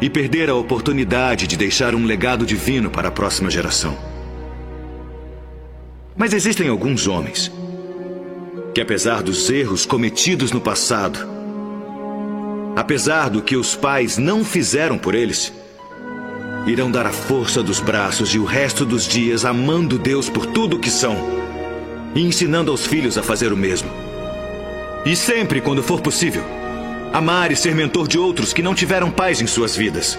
e perder a oportunidade de deixar um legado divino para a próxima geração. Mas existem alguns homens que, apesar dos erros cometidos no passado, apesar do que os pais não fizeram por eles, irão dar a força dos braços e o resto dos dias amando Deus por tudo o que são e ensinando aos filhos a fazer o mesmo. E sempre, quando for possível, amar e ser mentor de outros que não tiveram paz em suas vidas,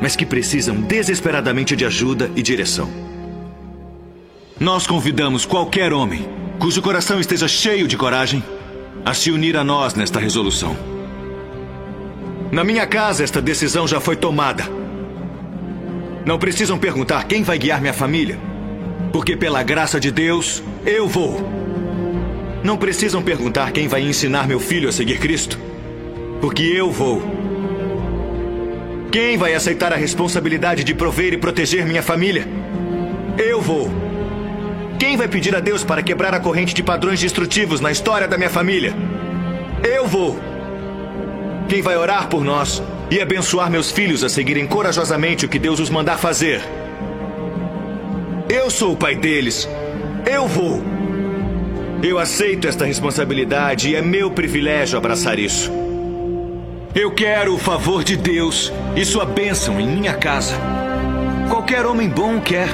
mas que precisam desesperadamente de ajuda e direção. Nós convidamos qualquer homem cujo coração esteja cheio de coragem, a se unir a nós nesta resolução. Na minha casa, esta decisão já foi tomada. Não precisam perguntar quem vai guiar minha família, porque pela graça de Deus, eu vou. Não precisam perguntar quem vai ensinar meu filho a seguir Cristo, porque eu vou. Quem vai aceitar a responsabilidade de prover e proteger minha família? Eu vou. Quem vai pedir a Deus para quebrar a corrente de padrões destrutivos na história da minha família? Eu vou. Quem vai orar por nós e abençoar meus filhos a seguirem corajosamente o que Deus os mandar fazer? Eu sou o pai deles. Eu vou. Eu aceito esta responsabilidade e é meu privilégio abraçar isso. Eu quero o favor de Deus e sua bênção em minha casa. Qualquer homem bom quer.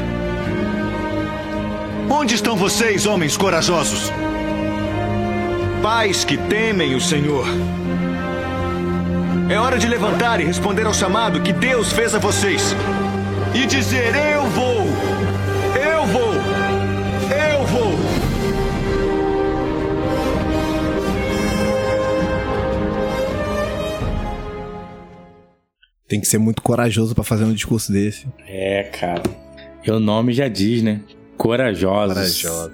Onde estão vocês, homens corajosos? Pais que temem o Senhor. É hora de levantar e responder ao chamado que Deus fez a vocês. E dizer: Eu vou! Tem que ser muito corajoso pra fazer um discurso desse. É, cara. E o nome já diz, né? Corajosos. Corajosos.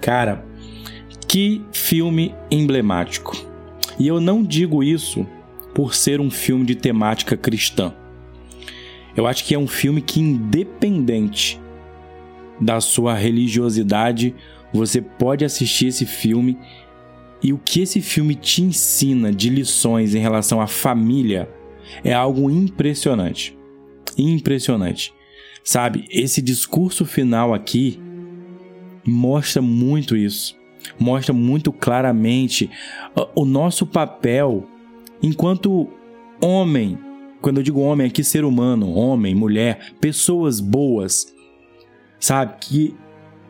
Cara, que filme emblemático. E eu não digo isso por ser um filme de temática cristã. Eu acho que é um filme que, independente da sua religiosidade, você pode assistir esse filme e o que esse filme te ensina de lições em relação à família é algo impressionante. Impressionante. Sabe, esse discurso final aqui mostra muito isso. Mostra muito claramente o nosso papel enquanto homem. Quando eu digo homem aqui, ser humano, homem, mulher, pessoas boas. Sabe, que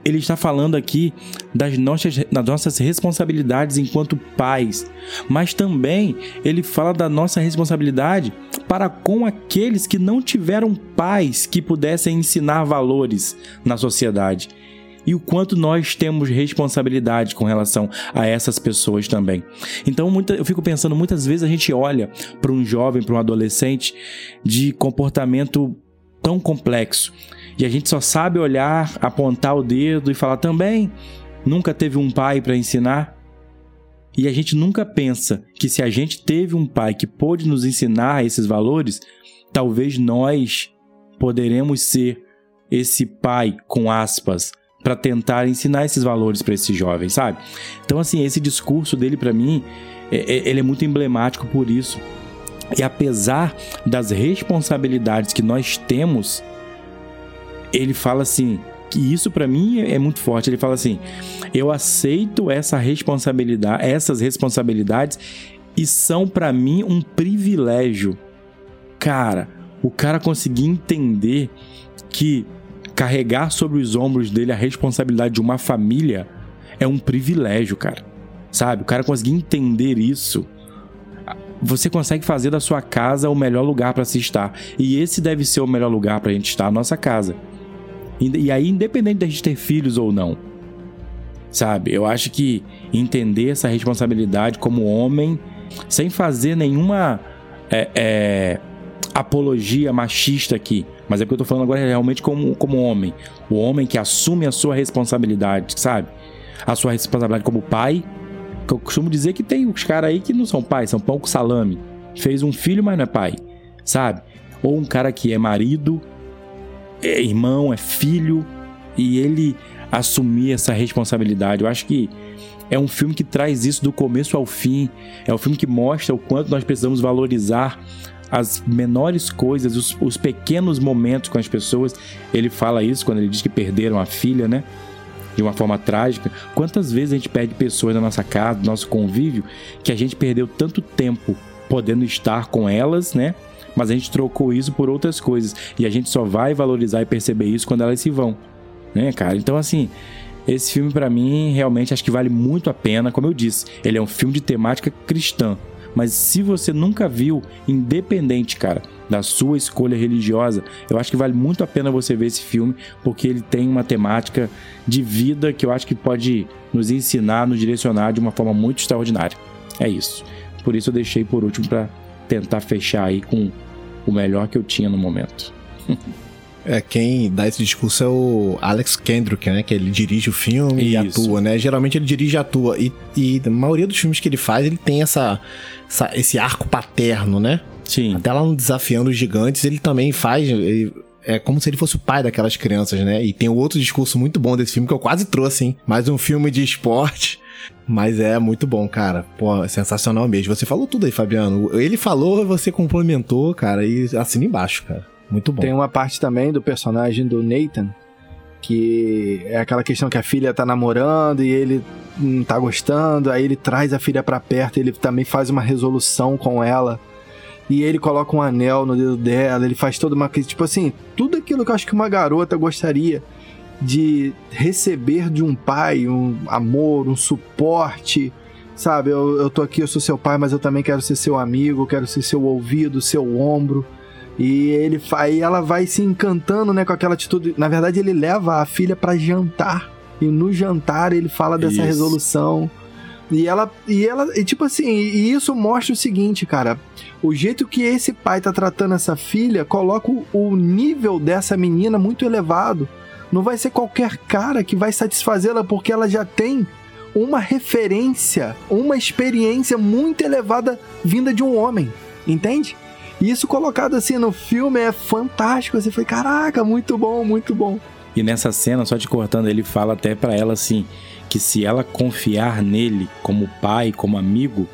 ele está falando aqui das nossas, das nossas responsabilidades enquanto pais, mas também ele fala da nossa responsabilidade para com aqueles que não tiveram pais que pudessem ensinar valores na sociedade. E o quanto nós temos responsabilidade com relação a essas pessoas também. Então, muita, eu fico pensando, muitas vezes a gente olha para um jovem, para um adolescente de comportamento tão complexo e a gente só sabe olhar, apontar o dedo e falar também nunca teve um pai para ensinar. E a gente nunca pensa que se a gente teve um pai que pôde nos ensinar esses valores, talvez nós poderemos ser esse pai com aspas para tentar ensinar esses valores para esses jovens, sabe? Então assim, esse discurso dele para mim, é, é, ele é muito emblemático por isso. E apesar das responsabilidades que nós temos, ele fala assim, que isso para mim é muito forte. Ele fala assim: "Eu aceito essa responsabilidade, essas responsabilidades e são para mim um privilégio". Cara, o cara conseguir entender que carregar sobre os ombros dele a responsabilidade de uma família é um privilégio, cara. Sabe? O cara conseguir entender isso você consegue fazer da sua casa o melhor lugar para se estar. E esse deve ser o melhor lugar para a gente estar, a nossa casa. E aí, independente da gente ter filhos ou não, sabe? Eu acho que entender essa responsabilidade como homem, sem fazer nenhuma é, é, apologia machista aqui, mas é porque eu tô falando agora realmente como, como homem. O homem que assume a sua responsabilidade, sabe? A sua responsabilidade como pai. Que eu costumo dizer que tem os caras aí que não são pais, são pão com salame. Fez um filho, mas não é pai, sabe? Ou um cara que é marido é irmão, é filho, e ele assumir essa responsabilidade. Eu acho que é um filme que traz isso do começo ao fim. É um filme que mostra o quanto nós precisamos valorizar as menores coisas, os, os, pequenos momentos com as pessoas. Ele fala isso quando ele diz que perderam a filha, né? De uma forma trágica. Quantas vezes a gente perde pessoas na nossa casa, no nosso convívio, que a gente perdeu tanto tempo podendo estar com elas, né? Mas a gente trocou isso por outras coisas e a gente só vai valorizar e perceber isso quando elas se vão, né, cara? Então assim, esse filme para mim realmente acho que vale muito a pena, como eu disse, ele é um filme de temática cristã, Mas se você nunca viu, independente, cara, da sua escolha religiosa, eu acho que vale muito a pena você ver esse filme, porque ele tem uma temática de vida que eu acho que pode nos ensinar, nos direcionar de uma forma muito extraordinária. É isso. Por isso eu deixei por último para tentar fechar aí com o melhor que eu tinha no momento. É, quem dá esse discurso é o Alex Kendrick, né? Que ele dirige o filme Isso. e atua, né? Geralmente ele dirige e atua. E, e a maioria dos filmes que ele faz, ele tem essa, essa esse arco paterno, né? Sim. Até lá no Desafiando os Gigantes, ele também faz. Ele, é como se ele fosse o pai daquelas crianças, né? E tem um outro discurso muito bom desse filme que eu quase trouxe, hein? Mais um filme de esporte. Mas é muito bom, cara. Pô, sensacional mesmo. Você falou tudo aí, Fabiano. Ele falou, você complementou, cara, e assina embaixo, cara. Muito bom. Tem uma parte também do personagem do Nathan, que é aquela questão que a filha tá namorando e ele não tá gostando, aí ele traz a filha para perto, ele também faz uma resolução com ela e ele coloca um anel no dedo dela, ele faz toda uma. Tipo assim, tudo aquilo que eu acho que uma garota gostaria de receber de um pai, um amor, um suporte. Sabe, eu, eu tô aqui, eu sou seu pai, mas eu também quero ser seu amigo, quero ser seu ouvido, seu ombro. E ele aí ela vai se encantando, né, com aquela atitude. Na verdade, ele leva a filha para jantar. E no jantar ele fala dessa Isso. resolução. E ela, e ela, e tipo assim, e isso mostra o seguinte, cara. O jeito que esse pai tá tratando essa filha coloca o nível dessa menina muito elevado. Não vai ser qualquer cara que vai satisfazê-la porque ela já tem uma referência, uma experiência muito elevada vinda de um homem, entende? E isso colocado assim no filme é fantástico. Você foi, caraca, muito bom, muito bom. E nessa cena, só te cortando, ele fala até para ela assim: que se ela confiar nele como pai, como amigo,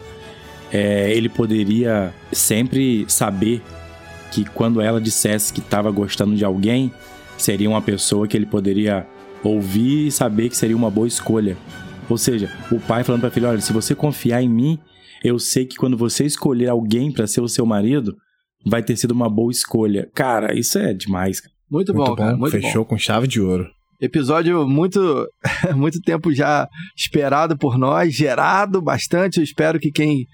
é, ele poderia sempre saber que quando ela dissesse que estava gostando de alguém, seria uma pessoa que ele poderia ouvir e saber que seria uma boa escolha. Ou seja, o pai falando para a filha: olha, se você confiar em mim, eu sei que quando você escolher alguém para ser o seu marido, vai ter sido uma boa escolha. Cara, isso é demais. Muito, muito bom, cara. Muito Fechou bom. com chave de ouro. Episódio muito, (laughs) muito tempo já esperado por nós, gerado bastante. Eu espero que quem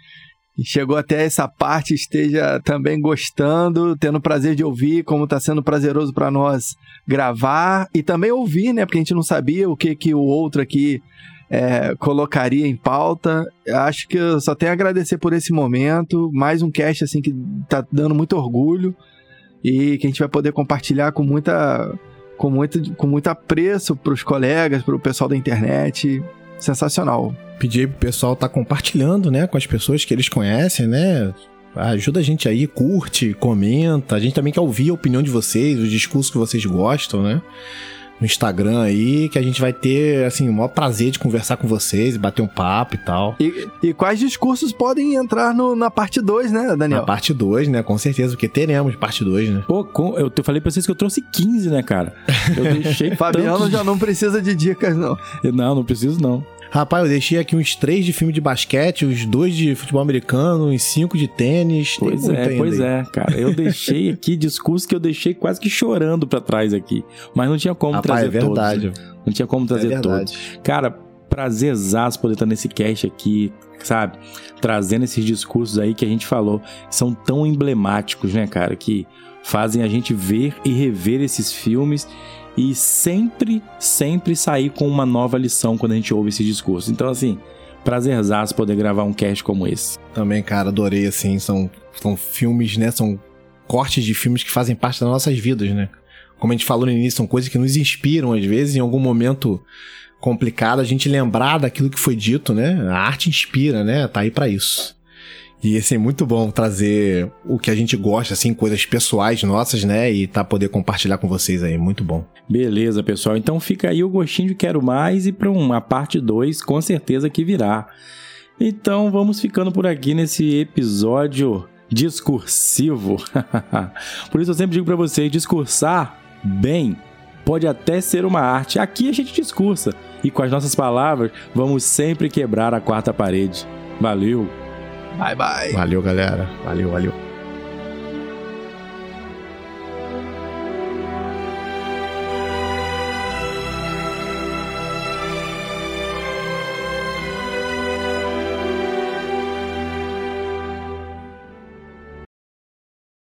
chegou até essa parte esteja também gostando, tendo prazer de ouvir, como está sendo prazeroso para nós gravar e também ouvir, né? Porque a gente não sabia o que, que o outro aqui é, colocaria em pauta. Acho que eu só tenho a agradecer por esse momento. Mais um cast assim que está dando muito orgulho e que a gente vai poder compartilhar com muita com muito, com muito apreço para os colegas, para o pessoal da internet. Sensacional. Pedir pro pessoal estar tá compartilhando, né, com as pessoas que eles conhecem, né? Ajuda a gente aí, curte, comenta. A gente também quer ouvir a opinião de vocês, os discursos que vocês gostam, né? no Instagram aí, que a gente vai ter, assim, o maior prazer de conversar com vocês, bater um papo e tal. E, e quais discursos podem entrar no, na parte 2, né, Daniel? Na parte 2, né, com certeza, porque teremos parte 2, né? Pô, com, eu falei pra vocês que eu trouxe 15, né, cara? Eu deixei (laughs) Fabiano tantos... já não precisa de dicas, não. Não, não preciso não. Rapaz, eu deixei aqui uns três de filme de basquete, uns dois de futebol americano, uns cinco de tênis. Pois é, pois aí. é, cara. Eu deixei (laughs) aqui discurso que eu deixei quase que chorando para trás aqui. Mas não tinha como Rapaz, trazer é verdade. todos. Não tinha como trazer é todos. Cara, prazerzaço poder estar nesse cast aqui, sabe? Trazendo esses discursos aí que a gente falou, são tão emblemáticos, né, cara? Que fazem a gente ver e rever esses filmes e sempre, sempre sair com uma nova lição quando a gente ouve esse discurso. Então, assim, prazerzaço poder gravar um cast como esse. Também, cara, adorei, assim, são, são filmes, né, são cortes de filmes que fazem parte das nossas vidas, né? Como a gente falou no início, são coisas que nos inspiram, às vezes, em algum momento complicado, a gente lembrar daquilo que foi dito, né? A arte inspira, né? Tá aí para isso. E assim, muito bom trazer o que a gente gosta, assim, coisas pessoais nossas, né? E tá poder compartilhar com vocês aí. Muito bom. Beleza, pessoal. Então fica aí o gostinho de quero mais e para uma parte 2, com certeza que virá. Então vamos ficando por aqui nesse episódio discursivo. (laughs) por isso eu sempre digo para vocês, discursar bem pode até ser uma arte. Aqui a gente discursa e com as nossas palavras vamos sempre quebrar a quarta parede. Valeu! Bye, bye. Valeu, galera. Valeu, valeu.